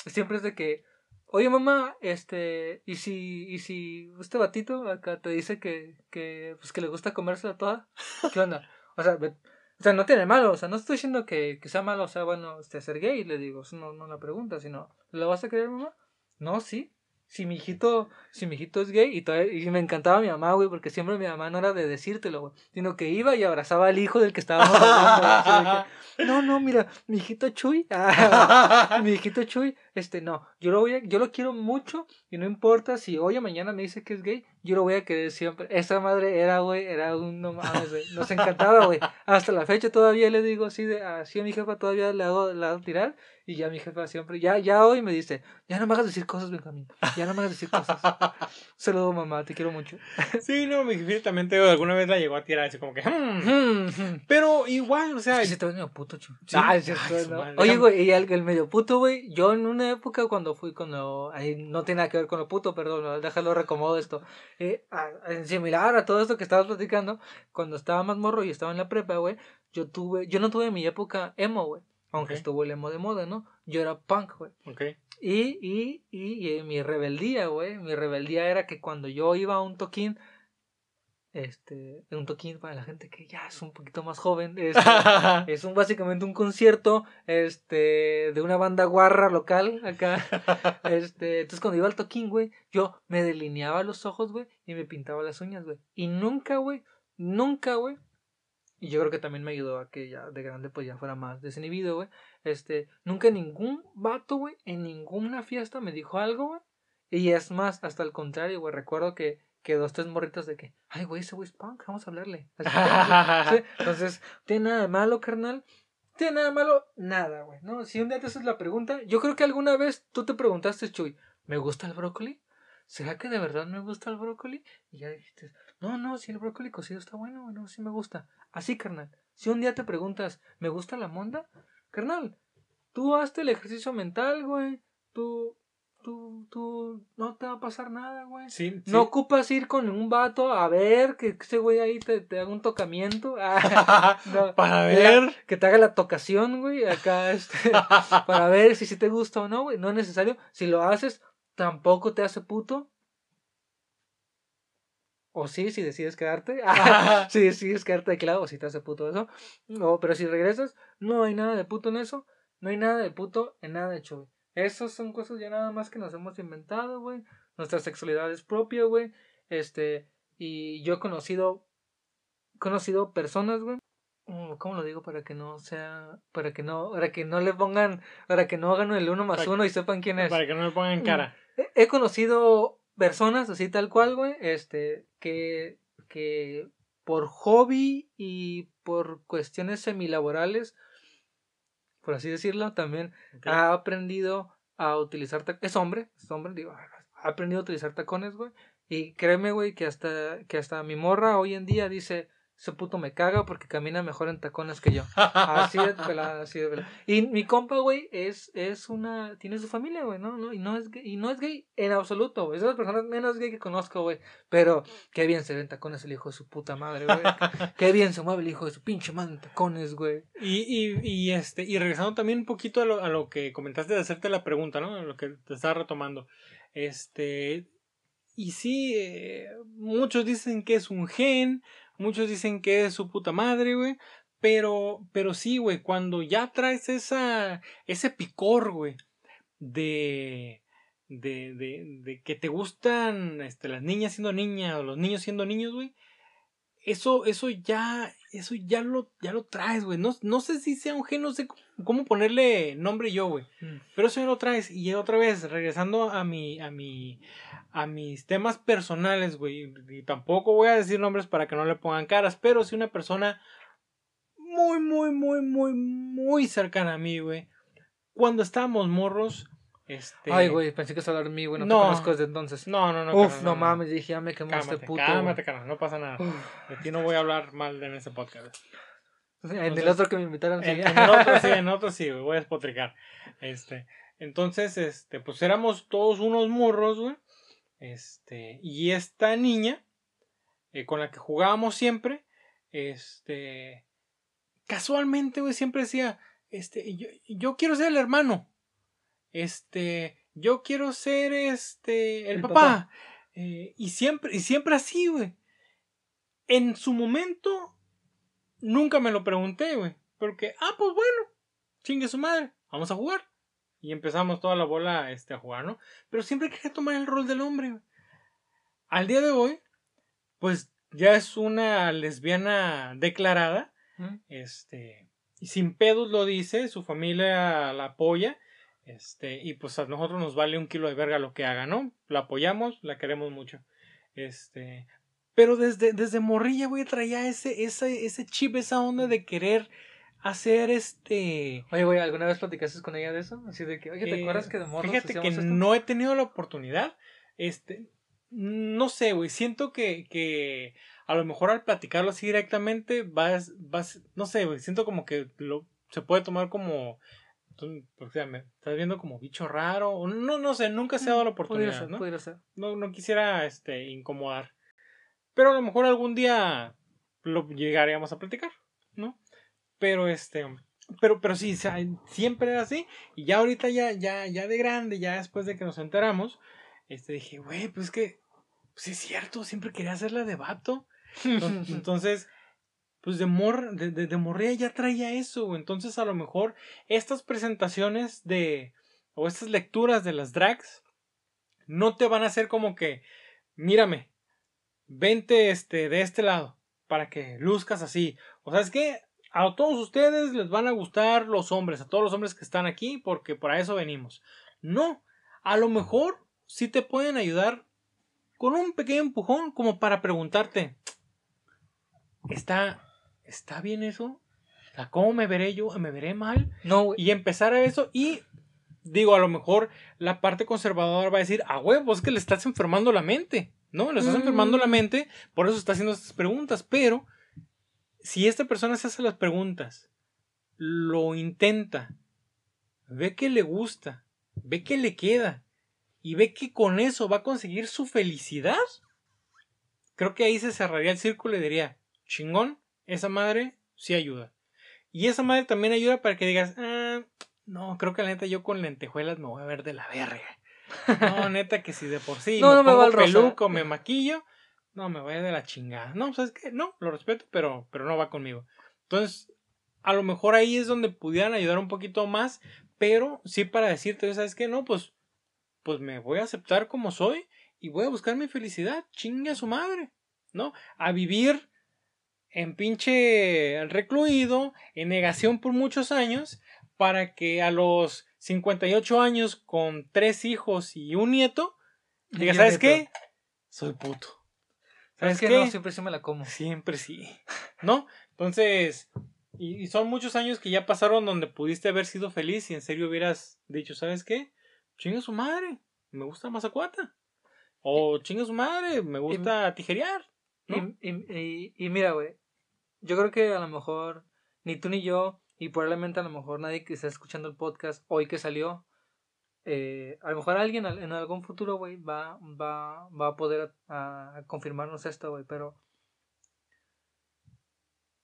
Siempre es de que, Oye, mamá, este, y si, y si este batito acá te dice que, que, pues que le gusta comérsela toda, ¿qué onda? O sea, o sea, no tiene malo, o sea, no estoy diciendo que, que sea malo, o sea, bueno, este, ser gay, le digo, eso no, no la pregunta, sino, ¿lo vas a querer, mamá? No, sí, si mi hijito, si mi hijito es gay, y, todavía, y me encantaba mi mamá, güey, porque siempre mi mamá no era de decírtelo, güey, sino que iba y abrazaba al hijo del que estábamos hablando. no, no, mira, mi hijito Chuy, mi hijito Chuy, este, no, yo lo voy a, yo lo quiero mucho, y no importa si hoy o mañana me dice que es gay, yo lo voy a querer siempre. Esa madre era, güey, era un, no mames, güey, nos encantaba, güey. Hasta la fecha todavía le digo así, de, así a mi jefa todavía le hago, le hago tirar, y ya mi jefa siempre, ya, ya hoy me dice, ya no me hagas decir cosas, Benjamín. Ya no me hagas decir cosas. Saludos, mamá, te quiero mucho. Sí, no, mi jefa también te, alguna vez la llegó a tirar así como que. Hmm". Pero igual, o sea. Es que se te medio puto, chu. Sí. Ah, es cierto, no. Oye, güey, y el, el, medio puto, güey. Yo en una época cuando fui, cuando. Ahí no tiene nada que ver con lo puto, perdón, déjalo recomodo esto. Eh, en similar a todo esto que estabas platicando, cuando estaba más morro y estaba en la prepa, güey, yo tuve. Yo no tuve mi época emo, güey. Aunque okay. estuvo el emo de moda, ¿no? Yo era punk, güey. Ok. Y, y, y, y mi rebeldía, güey. Mi rebeldía era que cuando yo iba a un toquín, este, un toquín para la gente que ya es un poquito más joven, este, es un básicamente un concierto, este, de una banda guarra local acá, este, entonces cuando iba al toquín, güey, yo me delineaba los ojos, güey, y me pintaba las uñas, güey, y nunca, güey, nunca, güey, y yo creo que también me ayudó a que ya de grande pues ya fuera más desinhibido, güey. Este, nunca ningún vato, güey, en ninguna fiesta me dijo algo, güey. Y es más, hasta el contrario, güey. Recuerdo que, que dos, tres morritos de que, ay, güey, ese güey es punk, vamos a hablarle. Así que, ¿sí? Entonces, ¿tiene nada de malo, carnal? ¿Tiene nada de malo? Nada, güey, ¿no? Si un día te haces la pregunta, yo creo que alguna vez tú te preguntaste, Chuy, ¿me gusta el brócoli? ¿Será que de verdad me gusta el brócoli? Y ya dijiste, no, no, si el brócoli cocido está bueno, no, sí me gusta. Así, carnal. Si un día te preguntas, ¿me gusta la monda? Carnal, tú hazte el ejercicio mental, güey. Tú, tú, tú, no te va a pasar nada, güey. Sí, No ocupas ir con un vato a ver que ese güey ahí te, te haga un tocamiento. Ah, no, para ver. La, que te haga la tocación, güey. Acá, este, para ver si, si te gusta o no, güey. No es necesario. Si lo haces, tampoco te hace puto. O sí, si decides quedarte. si decides quedarte de clavo, si te hace puto eso. No, pero si regresas, no hay nada de puto en eso. No hay nada de puto en nada de hecho. Esas son cosas ya nada más que nos hemos inventado, güey. Nuestra sexualidad es propia, güey. Este, y yo he conocido, conocido personas, güey. ¿Cómo lo digo para que no sea, para que no, para que no le pongan, para que no hagan el uno más uno y sepan quién es? Para que no le pongan cara. He conocido personas así tal cual, güey, este, que, que por hobby y por cuestiones semilaborales, por así decirlo, también okay. ha aprendido a utilizar, es hombre, es hombre, digo, ha aprendido a utilizar tacones, güey, y créeme, güey, que hasta, que hasta mi morra hoy en día dice, ese puto me caga porque camina mejor en tacones que yo. Así de pelada, así de pelada. Y mi compa, güey, es, es una, tiene su familia, güey, ¿no? ¿no? Y no es gay, y no es gay en absoluto, güey. Es de las personas menos gay que conozco, güey. Pero qué bien se ve en tacones el hijo de su puta madre, güey. qué bien se mueve el hijo de su pinche madre en tacones, güey. Y, y, y este, y regresando también un poquito a lo, a lo que comentaste de hacerte la pregunta, ¿no? A lo que te estaba retomando. Este, y sí, eh, muchos dicen que es un gen, Muchos dicen que es su puta madre, güey. Pero, pero sí, güey, cuando ya traes esa, ese picor, güey, de, de, de, de que te gustan este, las niñas siendo niñas o los niños siendo niños, güey, eso, eso ya, eso ya lo, ya lo traes, güey. No, no sé si sea un gen, no sé cómo ponerle nombre yo, güey. Mm. Pero eso ya lo traes. Y otra vez, regresando a mi, a mi, a mis temas personales, güey. Y tampoco voy a decir nombres para que no le pongan caras. Pero si una persona muy, muy, muy, muy, muy cercana a mí, güey. Cuando estábamos morros, este. Ay, güey, pensé que ibas a hablar de mí, güey. No, No. te conozco desde entonces. No, no, no. Uf, carnal, no, mames, dije, ya me quemó Cálmate, este puto. cálmate, carnal, no pasa nada. Uf. De ti no voy a hablar mal en ese podcast. En el Entonces, otro que me invitaron, sí. En, en el otro sí, en otro sí, güey, voy a despotricar. Este, entonces, este, pues éramos todos unos morros, güey. Este, y esta niña, eh, con la que jugábamos siempre, este, casualmente, güey, siempre decía, este, yo, yo quiero ser el hermano. Este, yo quiero ser, este, el, El papá. papá. Eh, y siempre, y siempre así, güey. En su momento, nunca me lo pregunté, güey. Porque, ah, pues bueno, chingue su madre, vamos a jugar. Y empezamos toda la bola este, a jugar, ¿no? Pero siempre quería tomar el rol del hombre, güey. Al día de hoy, pues ya es una lesbiana declarada. ¿Mm? Este, y sin pedos lo dice, su familia la apoya. Este, y pues a nosotros nos vale un kilo de verga lo que haga, ¿no? La apoyamos, la queremos mucho. Este, pero desde, desde morrilla, güey, traía ese, ese, ese chip, esa onda de querer hacer este. Oye, güey, ¿alguna vez platicaste con ella de eso? Así de que, oye, ¿te eh, acuerdas que de morros Fíjate que esto? no he tenido la oportunidad. Este, no sé, güey, siento que, que a lo mejor al platicarlo así directamente vas, vas, no sé, güey, siento como que lo, se puede tomar como, tú, o sea, me estás viendo como bicho raro, o no, no sé, nunca se ha dado la oportunidad, ser, ¿no? ser. no, no quisiera este, incomodar. Pero a lo mejor algún día lo llegaríamos a platicar, ¿no? Pero este, pero, pero sí, o sea, siempre era así. Y ya ahorita, ya, ya, ya de grande, ya después de que nos enteramos, este, dije, güey, pues es que, pues es cierto, siempre quería hacerla de vato. Enton- Entonces, pues de mor, de, de, morría ya traía eso. Entonces, a lo mejor estas presentaciones de, o estas lecturas de las drags, no te van a hacer como que, mírame, vente este, de este lado, para que luzcas así. O sea, es que a todos ustedes les van a gustar los hombres, a todos los hombres que están aquí, porque para eso venimos. No, a lo mejor sí te pueden ayudar con un pequeño empujón, como para preguntarte, ¿está, está bien eso? O sea, ¿Cómo me veré yo? ¿Me veré mal? No, güey. y empezar a eso y digo, a lo mejor la parte conservadora va a decir, a huevo, es que le estás enfermando la mente, ¿no? Le estás Mm. enfermando la mente, por eso está haciendo estas preguntas, pero si esta persona se hace las preguntas, lo intenta, ve que le gusta, ve que le queda y ve que con eso va a conseguir su felicidad, creo que ahí se cerraría el círculo y diría, chingón, esa madre sí ayuda. Y esa madre también ayuda para que digas, ah, no, creo que la neta yo con lentejuelas me voy a ver de la verga. No, neta que si de por sí No, me no me pongo va el rosa. peluco, me maquillo, no, me voy a de la chingada. No, ¿sabes qué? No, lo respeto, pero, pero no va conmigo. Entonces, a lo mejor ahí es donde pudieran ayudar un poquito más, pero sí para decirte, ¿sabes qué? No, pues, pues me voy a aceptar como soy y voy a buscar mi felicidad, chingue a su madre, ¿no? A vivir en pinche recluido, en negación por muchos años, para que a los 58 años con tres hijos y un nieto, diga, ¿sabes qué? Soy puto. ¿Sabes qué? No, siempre sí me la como. Siempre sí. ¿No? Entonces, y, y son muchos años que ya pasaron donde pudiste haber sido feliz y en serio hubieras dicho, ¿sabes qué? Chinga su madre, me gusta Mazacuata. O chinga su madre, me gusta tijerear. ¿No? Y, y, y, mira, güey, yo creo que a lo mejor ni tú ni yo, y probablemente a lo mejor nadie que está escuchando el podcast hoy que salió, eh, a lo mejor alguien al- en algún futuro, güey, va, va, va a poder a, a confirmarnos esto, güey, pero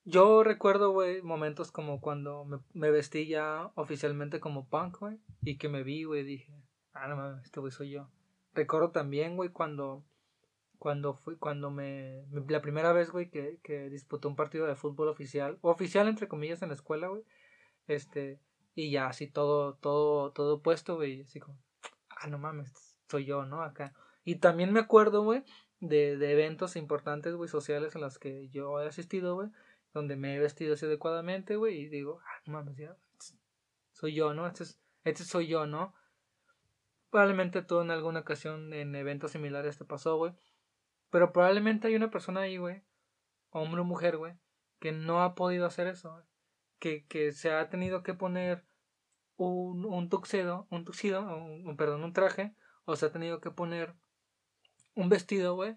yo recuerdo, güey, momentos como cuando me, me vestí ya oficialmente como punk, güey, y que me vi, güey, dije, ah, no mames, este güey soy yo. Recuerdo también, güey, cuando cuando fui, cuando me, la primera vez, güey, que, que disputé un partido de fútbol oficial, oficial entre comillas en la escuela, güey, este, y ya así todo, todo, todo puesto, güey, así como, ah, no mames, soy yo, ¿no? Acá. Y también me acuerdo, güey, de, de eventos importantes, güey, sociales en los que yo he asistido, güey, donde me he vestido así adecuadamente, güey, y digo, ah, no mames, ya, soy yo, ¿no? Este, es, este soy yo, ¿no? Probablemente tú en alguna ocasión en eventos similares te pasó, güey. Pero probablemente hay una persona ahí, güey, hombre o mujer, güey, que no ha podido hacer eso, güey. Que, que se ha tenido que poner un, un tuxedo, un tuxido, un, perdón, un traje, o se ha tenido que poner un vestido, güey,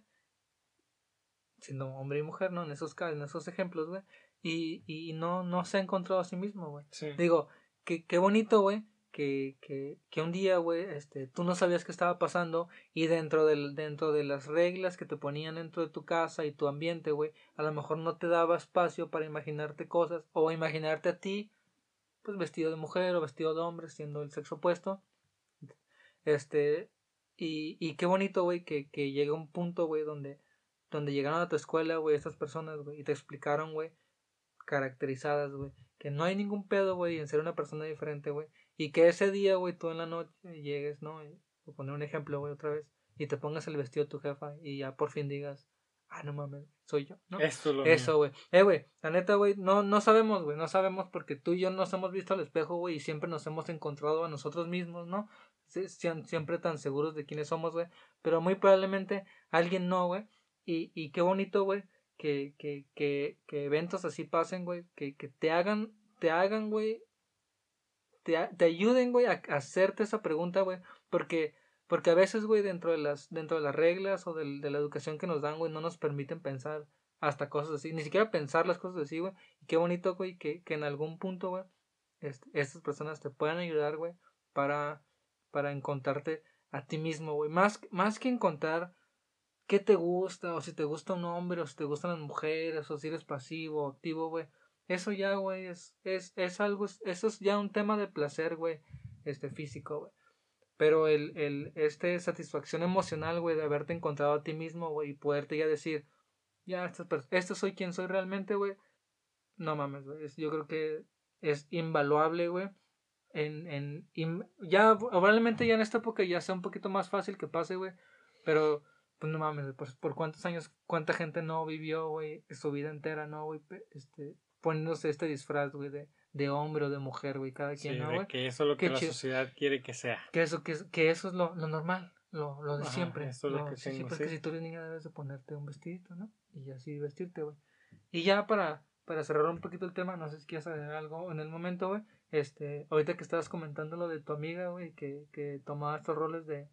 siendo hombre y mujer, ¿no? En esos casos, en esos ejemplos, güey, y, y no, no se ha encontrado a sí mismo, güey. Digo, que, qué bonito, güey, que, que, que un día, güey, este, tú no sabías qué estaba pasando y dentro del, dentro de las reglas que te ponían dentro de tu casa y tu ambiente, güey, a lo mejor no te daba espacio para imaginarte cosas o imaginarte a ti, pues vestido de mujer o vestido de hombre, siendo el sexo opuesto. Este, y, y qué bonito, güey, que, que llega un punto, güey, donde, donde llegaron a tu escuela, güey, estas personas, güey, y te explicaron, güey, caracterizadas, güey, que no hay ningún pedo, güey, en ser una persona diferente, güey. Y que ese día, güey, tú en la noche llegues, ¿no? Por poner un ejemplo, güey, otra vez. Y te pongas el vestido de tu jefa y ya por fin digas, ah, no mames, soy yo, ¿no? Esto lo Eso, güey. Eh, güey, la neta, güey, no, no sabemos, güey, no sabemos porque tú y yo nos hemos visto al espejo, güey, y siempre nos hemos encontrado a nosotros mismos, ¿no? siempre tan seguros de quiénes somos, güey. Pero muy probablemente alguien no, güey. Y, y qué bonito, güey, que, que, que, que eventos así pasen, güey, que, que te hagan, te hagan, güey, te, ayuden, güey, a, hacerte esa pregunta, güey, porque, porque a veces, güey, dentro de las, dentro de las reglas o de, de la educación que nos dan, güey, no nos permiten pensar hasta cosas así, ni siquiera pensar las cosas así, güey, y qué bonito, güey, que, que en algún punto, güey, estas personas te puedan ayudar, güey, para, para encontrarte a ti mismo, güey, más, más que encontrar qué te gusta, o si te gusta un hombre, o si te gustan las mujeres, o si eres pasivo activo, güey. Eso ya, güey, es, es, es algo, eso es ya un tema de placer, güey, este físico, güey. Pero el, el, este satisfacción emocional, güey, de haberte encontrado a ti mismo, güey, y poderte ya decir, ya, esto, esto soy quien soy realmente, güey. No mames, güey. Yo creo que es invaluable, güey. En, en, ya, probablemente ya en esta época ya sea un poquito más fácil que pase, güey. Pero pues no mames, por cuántos años, cuánta gente no vivió, güey, su vida entera, ¿no, güey? Este, poniéndose este disfraz, güey, de, de hombre o de mujer, güey, cada quien, ¿no, güey? Que eso es lo que la sociedad quiere que sea. Que eso, que, que eso es lo, lo normal, lo, lo de siempre. Eso es lo, que tengo, siempre que si tú eres niña debes de ponerte un vestidito, ¿no? Y así vestirte, güey. Y ya para, para cerrar un poquito el tema, no sé si quieres agregar algo en el momento, güey. Este, ahorita que estabas comentando lo de tu amiga, güey, que, que tomaba estos roles de,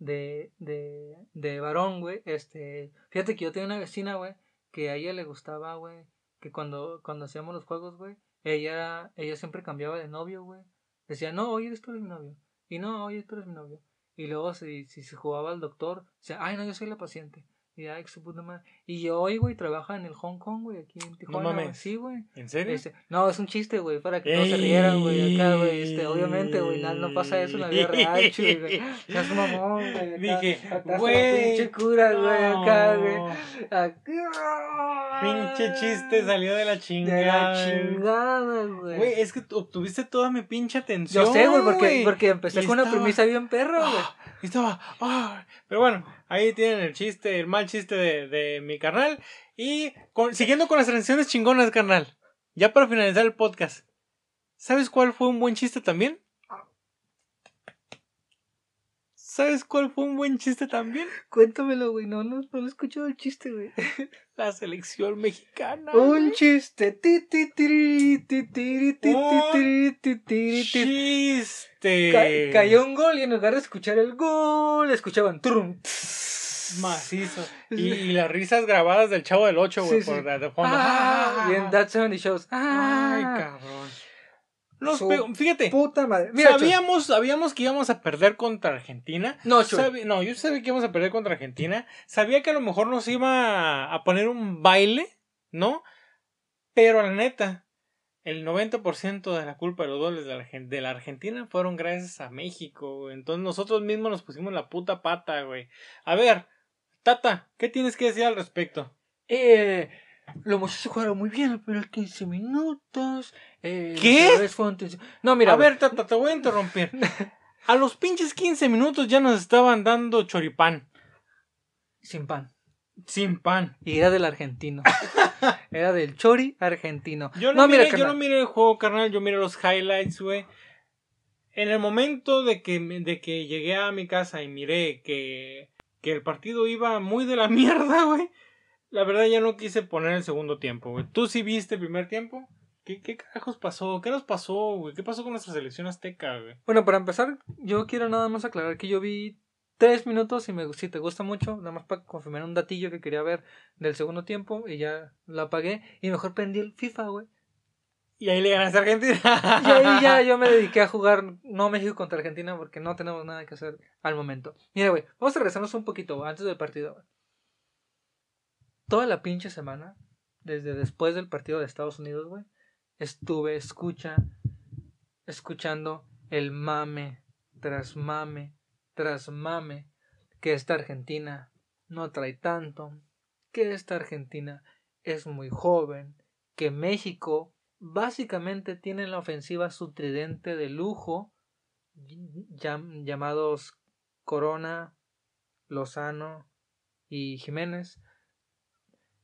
de, de, de varón, güey, este, fíjate que yo tenía una vecina, güey, que a ella le gustaba, güey, que cuando, cuando hacíamos los juegos, güey, ella, ella siempre cambiaba de novio, güey. Decía, no, oye, tú eres mi novio. Y no, oye, tú eres mi novio. Y luego si, si se jugaba al doctor, decía, ay, no, yo soy la paciente. Y, ay, su puta madre. Y yo hoy, güey, trabaja en el Hong Kong, güey, aquí en Tijuana. No mames. Sí, güey. ¿En serio? Este, no, es un chiste, güey, para que todos se rieran, güey, acá, güey. Este, obviamente, güey, no, no, pasa eso en la vida real, güey. No es mamón, güey. Dije, güey. Pinche cura, güey, acá, güey. Pinche chiste salió de la chingada. De la chingada, güey. Güey, es que obtuviste toda mi pinche atención. Yo sé, güey, porque, porque empecé con una premisa bien perro, güey. Y estaba, ah, pero bueno, ahí tienen el chiste, el mal chiste de, de mi carnal. Y siguiendo con las transiciones chingonas, carnal. Ya para finalizar el podcast. ¿Sabes cuál fue un buen chiste también? ¿Sabes cuál fue un buen chiste también? Cuéntamelo, güey. No, no, no he escuchado el chiste, güey. La selección mexicana. Un chiste. chiste. cayó un gol y en lugar de escuchar el gol, escuchaban trum. Macizo. Y, las risas grabadas del chavo del 8, güey, por de fondo. Ah, y en That 70 Shows. Ay, cabrón fíjate. Puta madre. sabíamos, sabíamos que íbamos a perder contra Argentina. No, no, yo sabía que íbamos a perder contra Argentina. Sabía que a lo mejor nos iba a poner un baile, ¿no? Pero la neta, el 90% de la culpa de los goles de la, de la Argentina fueron gracias a México, Entonces nosotros mismos nos pusimos la puta pata, güey. A ver, Tata, ¿qué tienes que decir al respecto? Eh, los muchachos jugaron muy bien los primeros 15 minutos. Eh, ¿Qué? No, mira. A ver, tata, te voy a interrumpir. a los pinches 15 minutos ya nos estaban dando choripán. Sin pan. Sin pan. Y era del argentino. era del Chori argentino. Yo no, mira, miré, yo no miré el juego, carnal. Yo miré los highlights, güey. En el momento de que, de que llegué a mi casa y miré que, que el partido iba muy de la mierda, güey. La verdad ya no quise poner el segundo tiempo, güey. ¿Tú sí viste el primer tiempo? ¿Qué, qué carajos pasó? ¿Qué nos pasó, güey? ¿Qué pasó con nuestra selección azteca, güey? Bueno, para empezar, yo quiero nada más aclarar que yo vi tres minutos y me, si te gusta mucho, nada más para confirmar un datillo que quería ver del segundo tiempo y ya lo apagué y mejor prendí el FIFA, güey. Y ahí le ganaste a Argentina. Y ahí ya yo me dediqué a jugar no México contra Argentina porque no tenemos nada que hacer al momento. Mira, güey, vamos a regresarnos un poquito antes del partido. Toda la pinche semana, desde después del partido de Estados Unidos, güey, estuve escucha, escuchando el mame tras mame tras mame que esta Argentina no trae tanto, que esta Argentina es muy joven, que México básicamente tiene en la ofensiva su tridente de lujo llam- llamados Corona, Lozano y Jiménez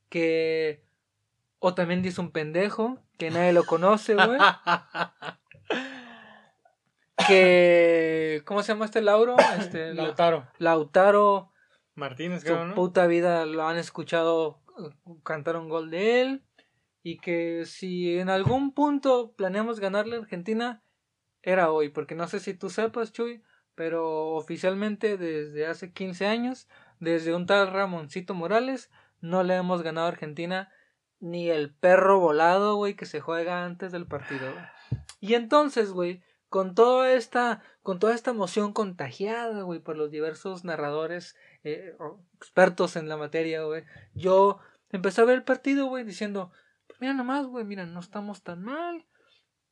que o también dice un pendejo que nadie lo conoce, güey. que ¿cómo se llama este Lauro? Este Lautaro. Lautaro Martínez, creo, ¿no? puta vida lo han escuchado eh, cantar un gol de él y que si en algún punto planeamos ganarle a Argentina era hoy, porque no sé si tú sepas, Chuy, pero oficialmente desde hace 15 años, desde un tal Ramoncito Morales, no le hemos ganado a Argentina ni el perro volado, güey, que se juega antes del partido. güey. Y entonces, güey, con toda esta, con toda esta emoción contagiada, güey, por los diversos narradores eh, expertos en la materia, güey, yo empecé a ver el partido, güey, diciendo, mira nomás, güey, mira, no estamos tan mal.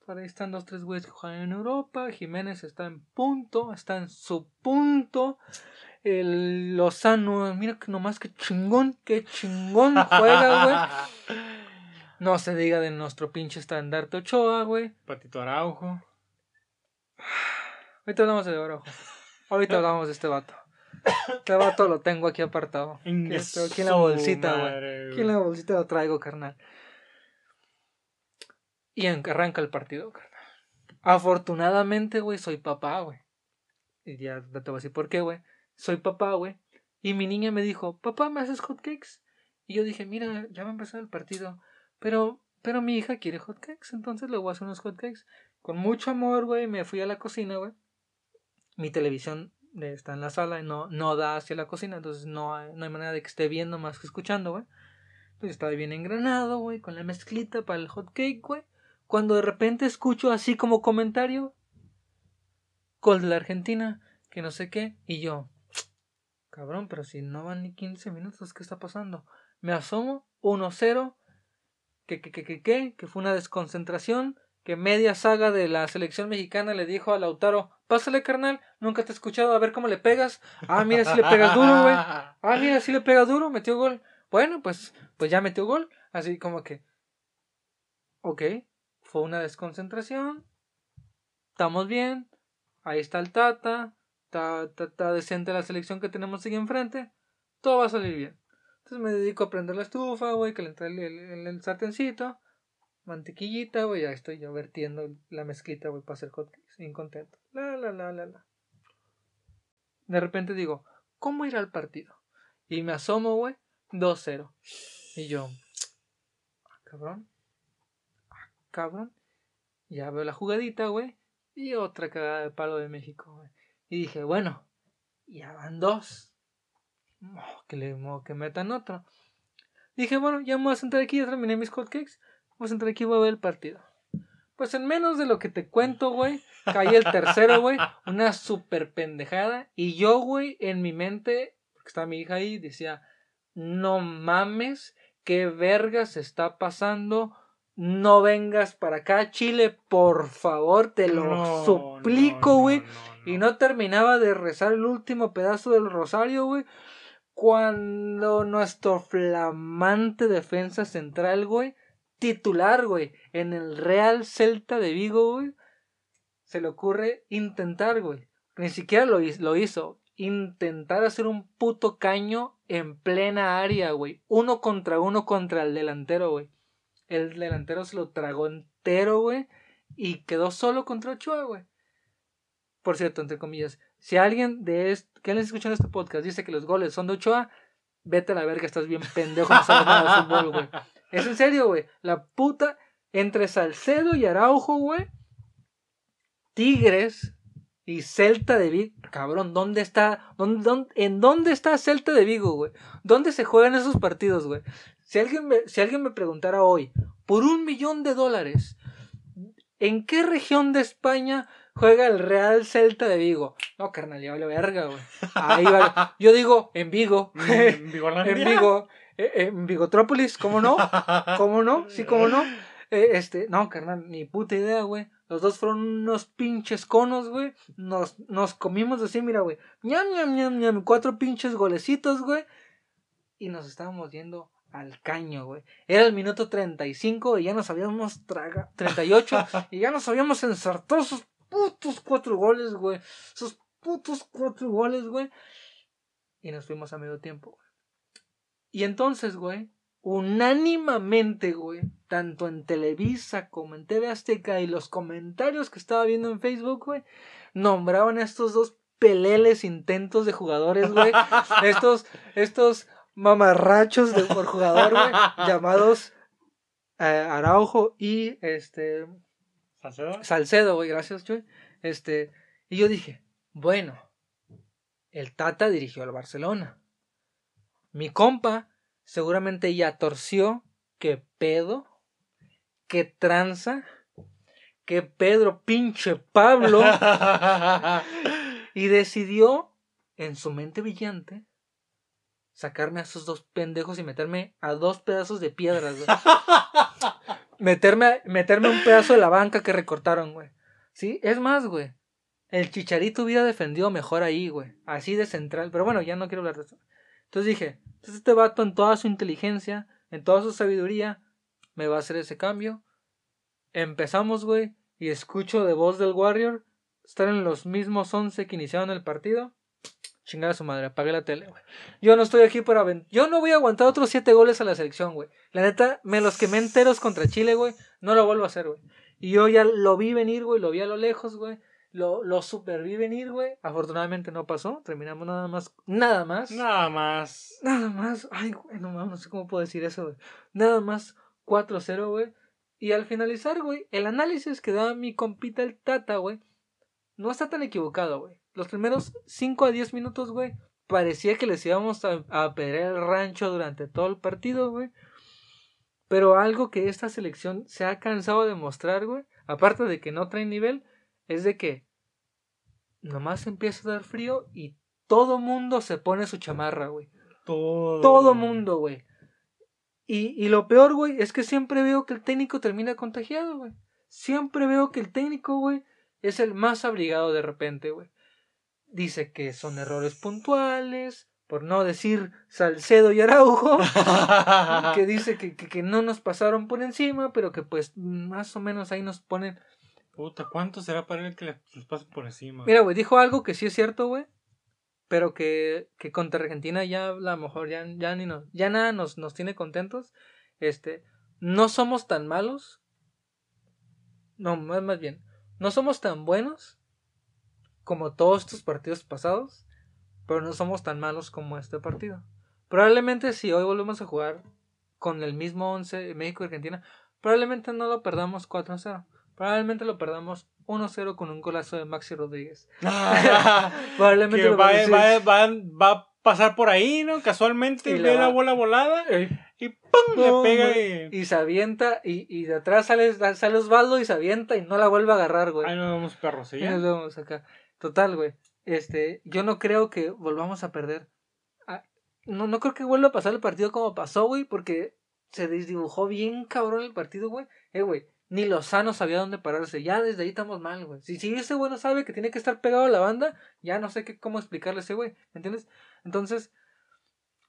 Por ahí están los tres güeyes que juegan en Europa. Jiménez está en punto, está en su punto. El Lozano, mira que nomás que chingón, que chingón juega, güey. No se diga de nuestro pinche estandarte Ochoa, güey. Patito Araujo. Ahorita hablamos de Orojo. Ahorita hablamos de este vato. Este vato lo tengo aquí apartado. Aquí, está- aquí en la bolsita, güey. Aquí en la bolsita lo traigo, carnal. Y arranca el partido, carnal. Afortunadamente, güey, soy papá, güey. Y ya te voy a decir por qué, güey. Soy papá, güey. Y mi niña me dijo, papá, ¿me haces hotcakes? Y yo dije, mira, ya va a empezar el partido. Pero, pero mi hija quiere hotcakes, entonces le voy a hacer unos hotcakes. Con mucho amor, güey, me fui a la cocina, güey. Mi televisión eh, está en la sala y no, no da hacia la cocina, entonces no hay, no hay manera de que esté viendo más que escuchando, güey. Pues estaba bien engranado, güey, con la mezclita para el hot cake, güey. Cuando de repente escucho así como comentario, gol de la Argentina, que no sé qué, y yo, cabrón, pero si no van ni 15 minutos, ¿qué está pasando? Me asomo, 1-0, que, que, que, que, que, que fue una desconcentración, que media saga de la selección mexicana le dijo a Lautaro, pásale carnal, nunca te he escuchado, a ver cómo le pegas. Ah, mira, si le pegas duro, güey. Ah, mira, si le pega duro, metió gol. Bueno, pues, pues ya metió gol. Así como que. Ok, fue una desconcentración. Estamos bien. Ahí está el Tata. Está, está, está decente la selección que tenemos aquí enfrente. Todo va a salir bien. Entonces me dedico a prender la estufa, güey, calentar el, el, el, el sartencito. Mantequillita, güey, ya estoy yo vertiendo la mezclita, güey, para hacer hotcakes. Bien contento. La, la, la, la, la. De repente digo, ¿cómo ir al partido? Y me asomo, güey, 2-0. Y yo, ah, cabrón. Cabrón. Ya veo la jugadita, güey. Y otra cagada de palo de México, güey. Y dije, bueno, ya van dos. Que, le, oh, que metan otro. Dije, bueno, ya me voy a sentar aquí, ya terminé mis hotcakes. Voy a sentar aquí y voy a ver el partido. Pues en menos de lo que te cuento, güey, caí el tercero, güey. Una super pendejada. Y yo, güey, en mi mente, porque estaba mi hija ahí, decía, no mames, qué vergas está pasando. No vengas para acá, Chile, por favor, te lo No, suplico, güey. no, no, Y no. terminaba de rezar el último pedazo del rosario, güey. Cuando nuestro flamante defensa central, güey, titular, güey, en el Real Celta de Vigo, güey, se le ocurre intentar, güey. Ni siquiera lo, lo hizo. intentar hacer un puto caño en plena área, güey. Uno contra uno contra el delantero, güey. El delantero se lo tragó entero, güey. Y quedó solo contra Ochoa, güey. Por cierto, entre comillas, si alguien de este, que les escuchan este podcast dice que los goles son de Ochoa, vete a la verga, estás bien pendejo, no sabes nada de fútbol, güey. Es en serio, güey. La puta entre Salcedo y Araujo, güey. Tigres y Celta de Vigo. Cabrón, ¿dónde está? ¿Dónde, en dónde está Celta de Vigo, güey? ¿Dónde se juegan esos partidos, güey? Si alguien, me, si alguien me preguntara hoy, por un millón de dólares, ¿en qué región de España juega el Real Celta de Vigo? No, carnal, ya vale verga, güey. Ahí va. Yo digo, en Vigo. En Vigo. en Vigo. Eh, en Vigotrópolis, ¿cómo no? ¿Cómo no? Sí, ¿cómo no? Eh, este, no, carnal, ni puta idea, güey. Los dos fueron unos pinches conos, güey. Nos, nos comimos así, mira, güey. ñam, ñam, ñam, ñam. Cuatro pinches golecitos, güey. Y nos estábamos yendo al caño, güey. Era el minuto 35 y ya nos habíamos tragado. 38 y ya nos habíamos ensartado esos putos cuatro goles, güey. Esos putos cuatro goles, güey. Y nos fuimos a medio tiempo, güey. Y entonces, güey, unánimamente, güey, tanto en Televisa como en TV Azteca y los comentarios que estaba viendo en Facebook, güey, nombraban a estos dos peleles intentos de jugadores, güey, estos, estos mamarrachos de, por jugador, güey, llamados eh, Araujo y este Salcedo. Salcedo, güey, gracias, güey. Este, y yo dije, bueno, el Tata dirigió al Barcelona. Mi compa seguramente ya torció que pedo, que tranza, que Pedro pinche Pablo y decidió en su mente brillante sacarme a esos dos pendejos y meterme a dos pedazos de piedras, güey. meterme, meterme un pedazo de la banca que recortaron, güey. Sí, es más, güey. El chicharito hubiera defendido mejor ahí, güey. Así de central. Pero bueno, ya no quiero hablar de eso. Entonces dije, entonces este vato en toda su inteligencia, en toda su sabiduría, me va a hacer ese cambio. Empezamos, güey, y escucho de voz del Warrior estar en los mismos 11 que iniciaron el partido. Chingada su madre, apagué la tele, güey. Yo no estoy aquí para... Yo no voy a aguantar otros 7 goles a la selección, güey. La neta, me los quemé enteros contra Chile, güey. No lo vuelvo a hacer, güey. Y yo ya lo vi venir, güey, lo vi a lo lejos, güey. Lo, lo super vi venir, güey. Afortunadamente no pasó. Terminamos nada más. Nada más. Nada más. Nada más. Ay, güey, no mames, no sé cómo puedo decir eso, güey. Nada más 4-0, güey. Y al finalizar, güey, el análisis que da mi compita el Tata, güey, no está tan equivocado, güey. Los primeros 5 a 10 minutos, güey, parecía que les íbamos a, a perder el rancho durante todo el partido, güey. Pero algo que esta selección se ha cansado de mostrar, güey, aparte de que no trae nivel, es de que nomás empieza a dar frío y todo mundo se pone su chamarra, güey. Todo. Todo mundo, güey. Y, y lo peor, güey, es que siempre veo que el técnico termina contagiado, güey. Siempre veo que el técnico, güey, es el más abrigado de repente, güey. Dice que son errores puntuales, por no decir Salcedo y Araujo, que dice que, que, que, no nos pasaron por encima, pero que pues más o menos ahí nos ponen Puta, ¿cuánto será para él que les pase por encima? Mira, güey, dijo algo que sí es cierto, güey. Pero que, que contra Argentina ya a lo mejor ya, ya ni nos, ya nada nos, nos tiene contentos. Este, no somos tan malos. No, más, más bien, no somos tan buenos como todos estos partidos pasados, pero no somos tan malos como este partido. Probablemente si hoy volvemos a jugar con el mismo 11 México-Argentina, probablemente no lo perdamos 4-0. Probablemente lo perdamos 1-0 con un golazo de Maxi Rodríguez. Probablemente que va, va, va, va, a pasar por ahí, ¿no? Casualmente y ve la, bola volada y ¡pum! le pega y... y... se avienta y, y de atrás sale, sale Osvaldo y se avienta y no la vuelve a agarrar, güey. Ahí nos vemos perros, ¿sí? Ahí nos vemos acá. Total, güey. Este, yo no creo que volvamos a perder. No, no creo que vuelva a pasar el partido como pasó, güey, porque se desdibujó bien cabrón el partido, güey. Eh, güey, ni Lozano sabía dónde pararse. Ya desde ahí estamos mal, güey. Si, si ese güey no sabe que tiene que estar pegado a la banda, ya no sé qué, cómo explicarle a ese güey. ¿Entiendes? Entonces,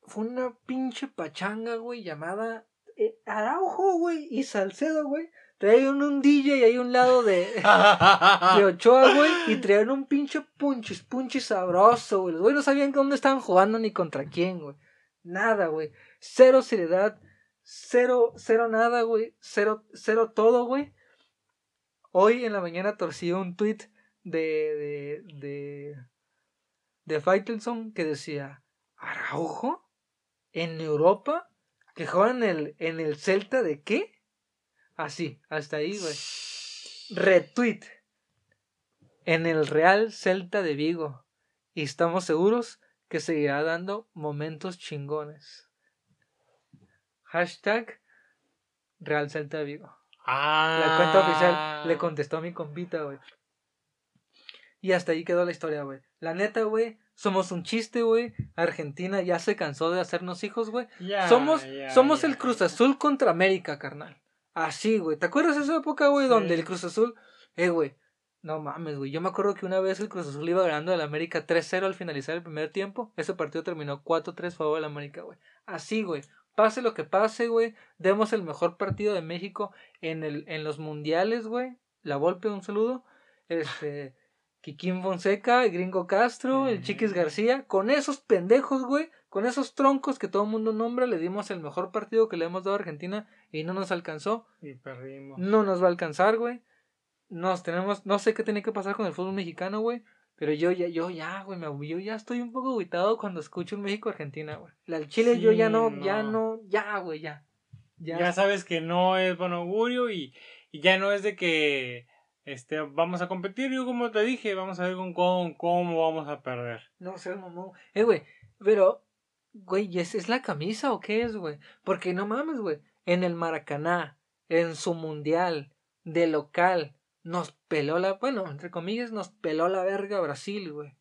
fue una pinche pachanga, güey, llamada eh, Araujo, güey, y Salcedo, güey. Traían un DJ ahí a un lado de, de Ochoa, güey, y traían un pinche punchis, punchis sabroso, güey. Los güey no sabían dónde estaban jugando ni contra quién, güey. Nada, güey. Cero seriedad, cero, cero nada, güey. Cero, cero todo, güey. Hoy en la mañana torcí un tweet de, de, de, de Faitelson que decía, Araujo, en Europa, que juega en el, en el Celta de qué? Así, hasta ahí, güey. Retweet. En el Real Celta de Vigo. Y estamos seguros que seguirá dando momentos chingones. Hashtag Real Celta de Vigo. Ah. La cuenta oficial le contestó a mi compita, güey. Y hasta ahí quedó la historia, güey. La neta, güey, somos un chiste, güey. Argentina ya se cansó de hacernos hijos, güey. Somos somos el Cruz Azul contra América, carnal. Así, güey. ¿Te acuerdas de esa época, güey, Sí. donde el Cruz Azul... Eh, güey. No mames, güey. Yo me acuerdo que una vez el Cruz Azul iba ganando al América 3-0 al finalizar el primer tiempo. Ese partido terminó 4-3 a favor del América, güey. Así, güey. Pase lo que pase, güey. Demos el mejor partido de México en, el, en los mundiales, güey. La Volpe, un saludo. Este. Kikín Fonseca, el Gringo Castro, el Chiquis García. Con esos pendejos, güey. Con esos troncos que todo el mundo nombra, le dimos el mejor partido que le hemos dado a Argentina y no nos alcanzó. Y perdimos. No nos va a alcanzar, güey. Nos tenemos, no sé qué tiene que pasar con el fútbol mexicano, güey. Pero yo ya, yo ya, güey, me, yo ya estoy un poco aguitado cuando escucho un México-Argentina, güey. La del Chile yo ya no. ya no, ya, güey, ya. Ya. sabes que no es buen augurio y, y ya no es de que este vamos a competir. Yo como te dije, vamos a ver con cómo, cómo vamos a perder. No sé, mamón. Eh, güey, pero, güey, ¿y ¿es, ¿es la camisa o qué es, güey? Porque no mames, güey. En el Maracaná, en su mundial, de local, nos peló la, bueno, entre comillas, nos peló la verga Brasil, güey.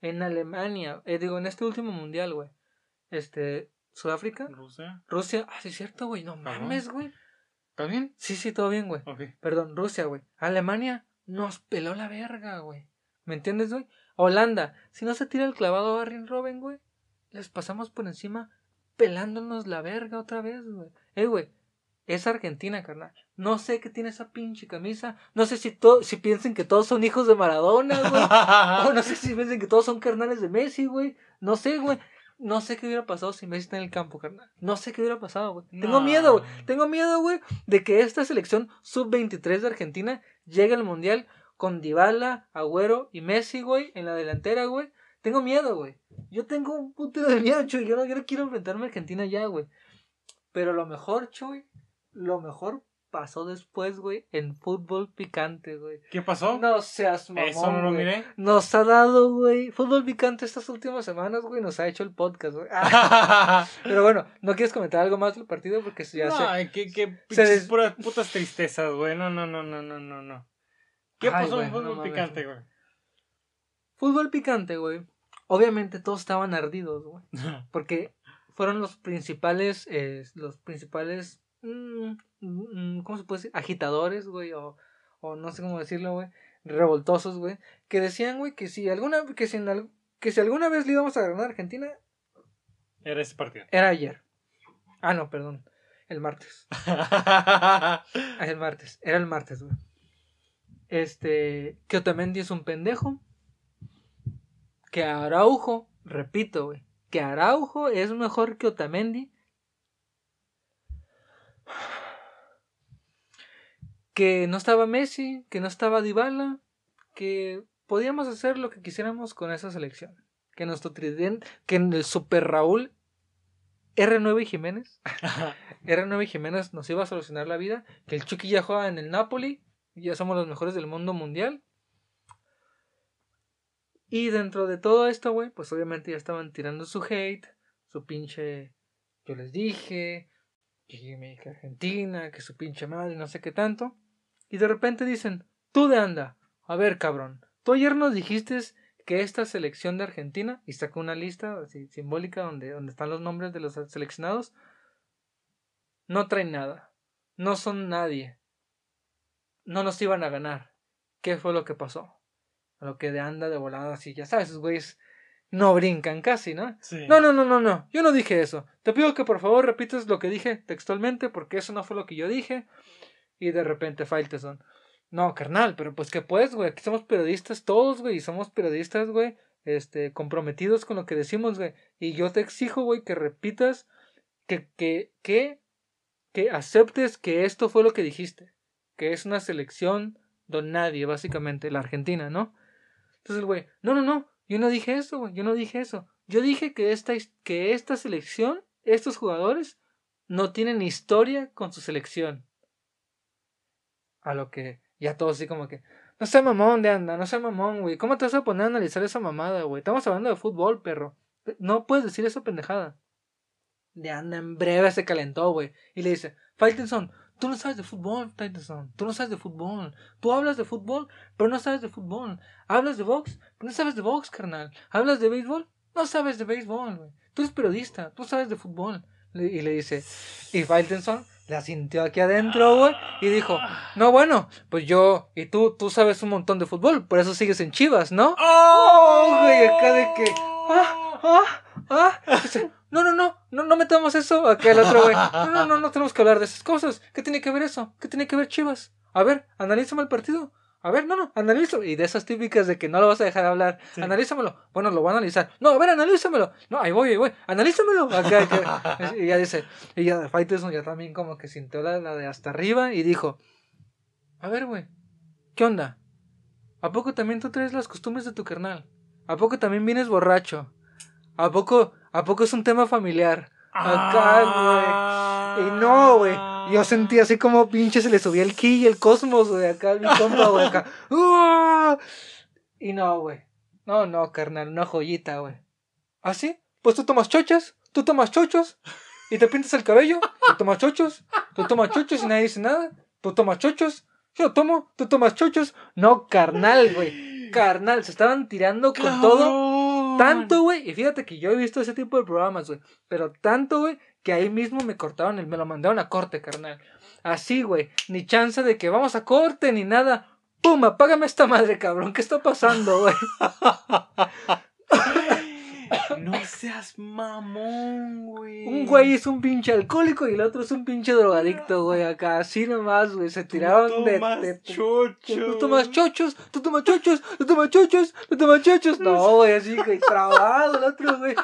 En Alemania, eh, digo, en este último mundial, güey. Este, Sudáfrica, Rusia. Rusia, ah, sí es cierto, güey, no mames, güey. ¿Está bien? Sí, sí, todo bien, güey. Perdón, Rusia, güey. Alemania nos peló la verga, güey. ¿Me entiendes, güey? Holanda, si no se tira el clavado a Arjen Robben, güey, les pasamos por encima pelándonos la verga otra vez, güey. Eh, güey, es Argentina, carnal. No sé qué tiene esa pinche camisa. No sé si to si piensen que todos son hijos de Maradona, güey. o no sé si piensen que todos son carnales de Messi, güey. No sé, güey. No sé qué hubiera pasado si Messi está en el campo, carnal. No sé qué hubiera pasado, güey. Tengo miedo, güey. Tengo miedo, güey, de que esta selección sub-23 de Argentina llegue al Mundial con Dybala, Agüero y Messi, güey, en la delantera, güey. Tengo miedo, güey. Yo tengo un putero de miedo, Chuy. Yo no, yo no quiero enfrentarme a Argentina ya, güey. Pero lo mejor, Chuy, lo mejor pasó después, güey, en fútbol picante, güey. ¿Qué pasó? No seas mamón, Eso no lo güey. miré. Nos ha dado, güey, fútbol picante estas últimas semanas, güey. Nos ha hecho el podcast, güey. Ah, pero bueno, ¿no quieres comentar algo más del partido? Porque ya no, ay, qué, qué se des- puras putas tristezas, güey. No, no, no, no, no, no, no. ¿Qué Ay, pasó güey, en fútbol no picante, güey? Fútbol picante, güey. Obviamente todos estaban ardidos, güey. Porque fueron los principales, eh, los principales, mm, mm, ¿cómo se puede decir? Agitadores, güey, o, o no sé cómo decirlo, güey, revoltosos, güey, que decían, güey, que si alguna, que si, en que si alguna vez le íbamos a ganar a Argentina, Era ese partido. era ayer. Ah, no, perdón, el martes. El martes, era el martes, güey. Este, que Otamendi es un pendejo. Que Araujo, repito, güey, que Araujo es mejor que Otamendi. Que no estaba Messi, que no estaba Dybala, que podíamos hacer lo que quisiéramos con esa selección. Que nuestro tridente, que en el Super Raúl R9 Jiménez R9 Jiménez nos iba a solucionar la vida. Que el Chucky ya juega en el Napoli. Ya somos los mejores del mundo mundial. Y dentro de todo esto, güey, pues obviamente ya estaban tirando su hate. Su pinche. Yo les dije. Que me dije Argentina. Que su pinche madre, no sé qué tanto. Y de repente dicen: Tú de anda. A ver, cabrón. Tú ayer nos dijiste que esta selección de Argentina. Y sacó una lista así, simbólica donde, donde están los nombres de los seleccionados no traen nada. No son nadie. No nos iban a ganar. ¿Qué fue lo que pasó? A lo que de anda de volada así, ya sabes, esos güeyes no brincan casi, ¿no? Sí. No, no, no, no, no. Yo no dije eso. Te pido que por favor repitas lo que dije textualmente porque eso no fue lo que yo dije. Y de repente Faitelson. No, carnal, pero pues que pues, güey, aquí somos periodistas todos, güey, y somos periodistas, güey, este, comprometidos con lo que decimos, güey. Y yo te exijo, güey, que repitas, que, que, que, que aceptes que esto fue lo que dijiste, que es una selección don nadie, básicamente, la Argentina, ¿no? Entonces, güey, no, no, no, yo no dije eso, güey, yo no dije eso. Yo dije que esta, que esta selección, estos jugadores, no tienen historia con su selección. A lo que ya todo así como que, no sé mamón de anda, no sé mamón, güey. ¿Cómo te vas a poner a analizar esa mamada, güey? Estamos hablando de fútbol, perro. No puedes decir eso pendejada. De anda en breve se calentó, güey. Y le dice, Faitelson, tú no sabes de fútbol, Faitelson. Tú no sabes de fútbol. Tú hablas de fútbol, pero no sabes de fútbol. Hablas de box, pero no sabes de box, carnal. Hablas de béisbol, no sabes de béisbol, güey. Tú eres periodista, tú sabes de fútbol. Y le dice, y Faitelson la sintió aquí adentro, güey, y dijo, no, bueno, pues yo y tú, tú sabes un montón de fútbol, por eso sigues en Chivas, ¿no? ¡Oh! güey, acá de que, ah, ah, ah, no, no, no, no, no metamos eso, acá el otro, güey, no, no, no, no tenemos que hablar de esas cosas, ¿qué tiene que ver eso? ¿Qué tiene que ver Chivas? A ver, analízame el partido. A ver, no, no, analízalo. Y de esas típicas de que no lo vas a dejar hablar. Analízamelo. Bueno, lo voy a analizar. No, a ver, analízamelo. No, ahí voy, ahí voy. Analízamelo. Acá, y ya dice, y ya Faitelson ya también como que sintió la, la de hasta arriba y dijo, a ver, güey, ¿qué onda? ¿A poco también tú traes las costumbres de tu carnal? ¿A poco también vienes borracho? ¿A poco, a poco es un tema familiar? Acá, güey. Y no, güey. Yo sentí así como pinche se le subía el ki y el cosmos, güey. Acá, mi compa, güey. Acá. Y no, güey. No, no, carnal. Una joyita, güey. ¿Ah, sí? Pues tú tomas chochas. Tú tomas chochos. Y te pintas el cabello. Tú tomas chochos. Tú tomas chochos y nadie dice nada. Tú tomas chochos. Yo tomo. Tú tomas chochos. No, carnal, güey. Carnal. Se estaban tirando con todo tanto, güey, y fíjate que yo he visto ese tipo de programas, güey, pero tanto, güey, que ahí mismo me cortaron, el, me lo mandaron a corte, carnal. Así, güey, ni chance de que vamos a corte ni nada. ¡Pum! Apágame esta madre, cabrón. ¿Qué está pasando, güey? No seas mamón, güey. Un güey es un pinche alcohólico y el otro es un pinche drogadicto, güey. Acá, así nomás, güey. Se tiraron de, de, chochos. Tú tomas chochos, tú tomas chochos, tú tomas chochos, tú tomas chochos. No, güey, así, güey, trabado el otro, güey.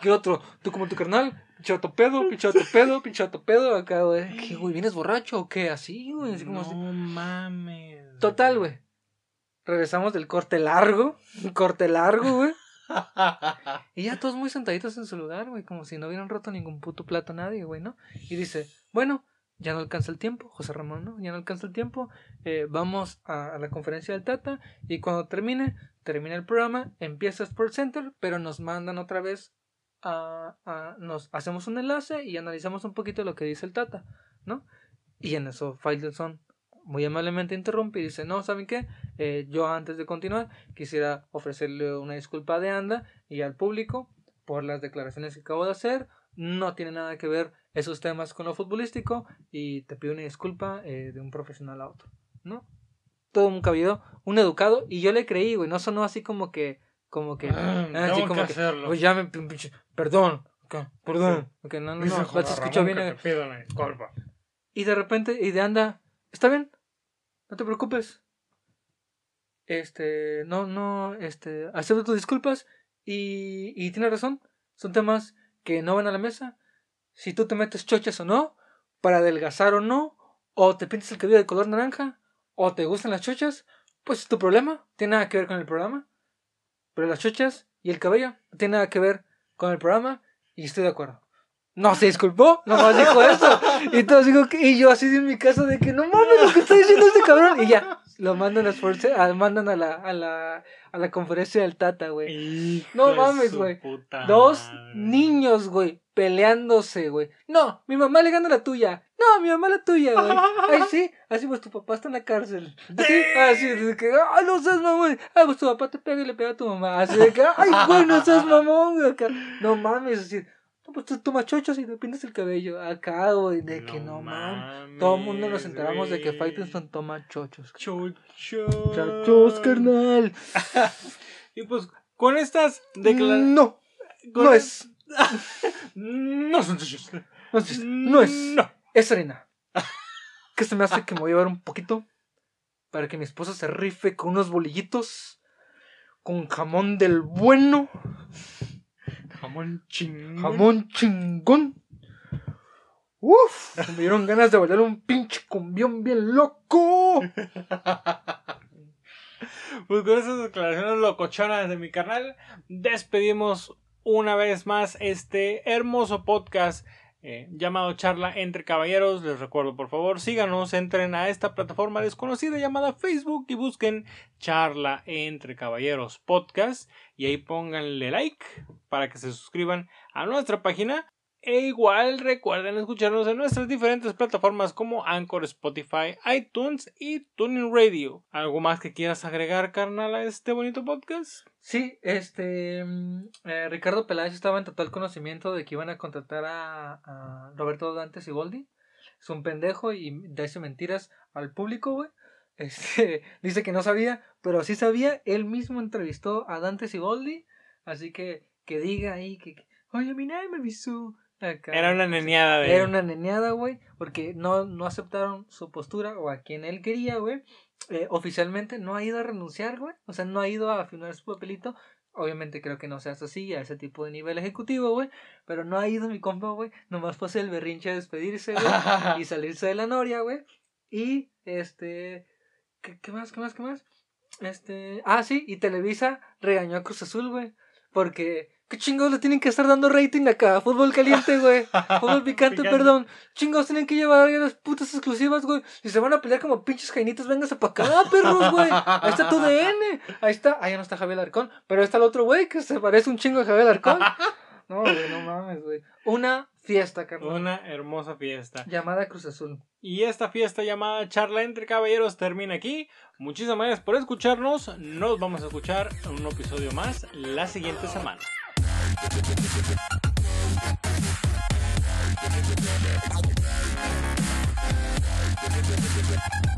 ¿Qué otro? ¿Tú como tu carnal? Pinchato pedo, pinchato pedo, pinchato pedo acá, güey. ¿Qué, güey? ¿Vienes borracho o qué? Así, güey. Así como no mames. Total, güey. Regresamos del corte largo. Un corte largo, güey. Y ya todos muy sentaditos en su lugar, güey, como si no hubieran roto ningún puto plato nadie, güey, ¿no? Y dice, bueno, ya no alcanza el tiempo, José Ramón, ¿no? Ya no alcanza el tiempo, eh, vamos a, la conferencia del Tata y cuando termine, termina el programa, empieza Sports Center, pero nos mandan otra vez a, a, nos hacemos un enlace y analizamos un poquito lo que dice el Tata, ¿no? Y en eso Faitelson muy amablemente interrumpe y dice, no, ¿saben qué? Eh, yo antes de continuar quisiera ofrecerle una disculpa de Anda y al público por las declaraciones que acabo de hacer. No tiene nada que ver esos temas con lo futbolístico y te pido una disculpa eh, de un profesional a otro, ¿no? Todo un cabido, un educado y yo le creí, güey, no sonó así como que, como que, mm, así como que, hacerlo. ya me, perdón, perdón, no, no, no, se escuchó bien. Disculpa. Y de repente, y de anda, está bien, no te preocupes. Este, no, no, este, acepto tus disculpas y, y tienes razón. Son temas que no van a la mesa. Si tú te metes chochas o no, para adelgazar o no, o te pintas el cabello de color naranja, o te gustan las chochas, pues es tu problema. Tiene nada que ver con el programa. Pero las chochas y el cabello no tienen nada que ver con el programa y estoy de acuerdo no se disculpó, nomás dijo eso. Y todos digo y yo así en mi casa de que no mames lo que está diciendo este cabrón. Y ya, lo mandan a, a mandan a la, a la, a la conferencia del Tata, güey. No mames, güey. Dos niños, güey, peleándose, güey. No, mi mamá le gana la tuya. No, mi mamá la tuya, güey. Ay, sí. Así pues tu papá está en la cárcel. Así, así, de que, ay, no seas mamón. Ay, pues tu papá te pega y le pega a tu mamá. Así de que, ay, güey, no seas mamón, güey. No mames, así pues tú tomas chochos y te pintas el cabello. Acá, güey, de que no mames. Todo el mundo nos enteramos de que Faitelson toma chochos. Chochos. Chochos, carnal. y pues, con estas declaraciones. No, no es. no son chochos. No, es. No es. No. Es arena. que se me hace que me voy a llevar un poquito para que mi esposa se rife con unos bolillitos con jamón del bueno, Jamón chingón. jamón chingón. Uf, me dieron ganas de bailar un pinche cumbión bien loco. Pues con esas declaraciones locochonas de mi canal, despedimos una vez más este hermoso podcast eh, llamado Charla entre Caballeros. Les recuerdo, por favor, síganos, entren a esta plataforma desconocida llamada Facebook y busquen Charla entre Caballeros Podcast y ahí pónganle like para que se suscriban a nuestra página. E igual recuerden escucharnos en nuestras diferentes plataformas como Anchor, Spotify, iTunes y Tuning Radio. ¿Algo más que quieras agregar, carnal, a este bonito podcast? Sí, este mm, eh, Ricardo Peláez estaba en total conocimiento de que iban a contratar a, a Roberto Dante Sigoldi. Es un pendejo y dice mentiras al público, güey. Este, dice que no sabía, pero sí sabía. Él mismo entrevistó a Dante Sigoldi. Así que que diga ahí que, oye, mi nadie me avisó. Acá. Era una neneada de... Era una neneada, güey, porque no, no aceptaron su postura o a quien él quería, güey. Eh, oficialmente no ha ido a renunciar, güey. O sea, no ha ido a firmar su papelito. Obviamente creo que no seas así, a ese tipo de nivel ejecutivo, güey. Pero no ha ido mi compa, güey. Nomás fue el berrinche de despedirse, güey. y salirse de la noria, güey. Y, este... ¿qué, ¿Qué más? ¿Qué más? ¿Qué más? Este... Ah, sí. Y Televisa regañó a Cruz Azul, güey. Porque... ¿Qué chingados le tienen que estar dando rating acá? Fútbol caliente, güey. Fútbol picante, Picante. perdón. Chingados tienen que llevar a las putas exclusivas, güey. Si se van a pelear como pinches jainitos, véngase pa' acá, perros, güey. Ahí está tu DN. Ahí está. Ahí no está Javier Arcón. Pero ahí está el otro güey que se parece un chingo a Javier Arcón. No, güey, no mames, güey. Una fiesta, carnal. Una hermosa fiesta. Llamada Cruz Azul. Y esta fiesta llamada Charla entre Caballeros termina aquí. Muchísimas gracias por escucharnos. Nos vamos a escuchar en un episodio más la siguiente semana.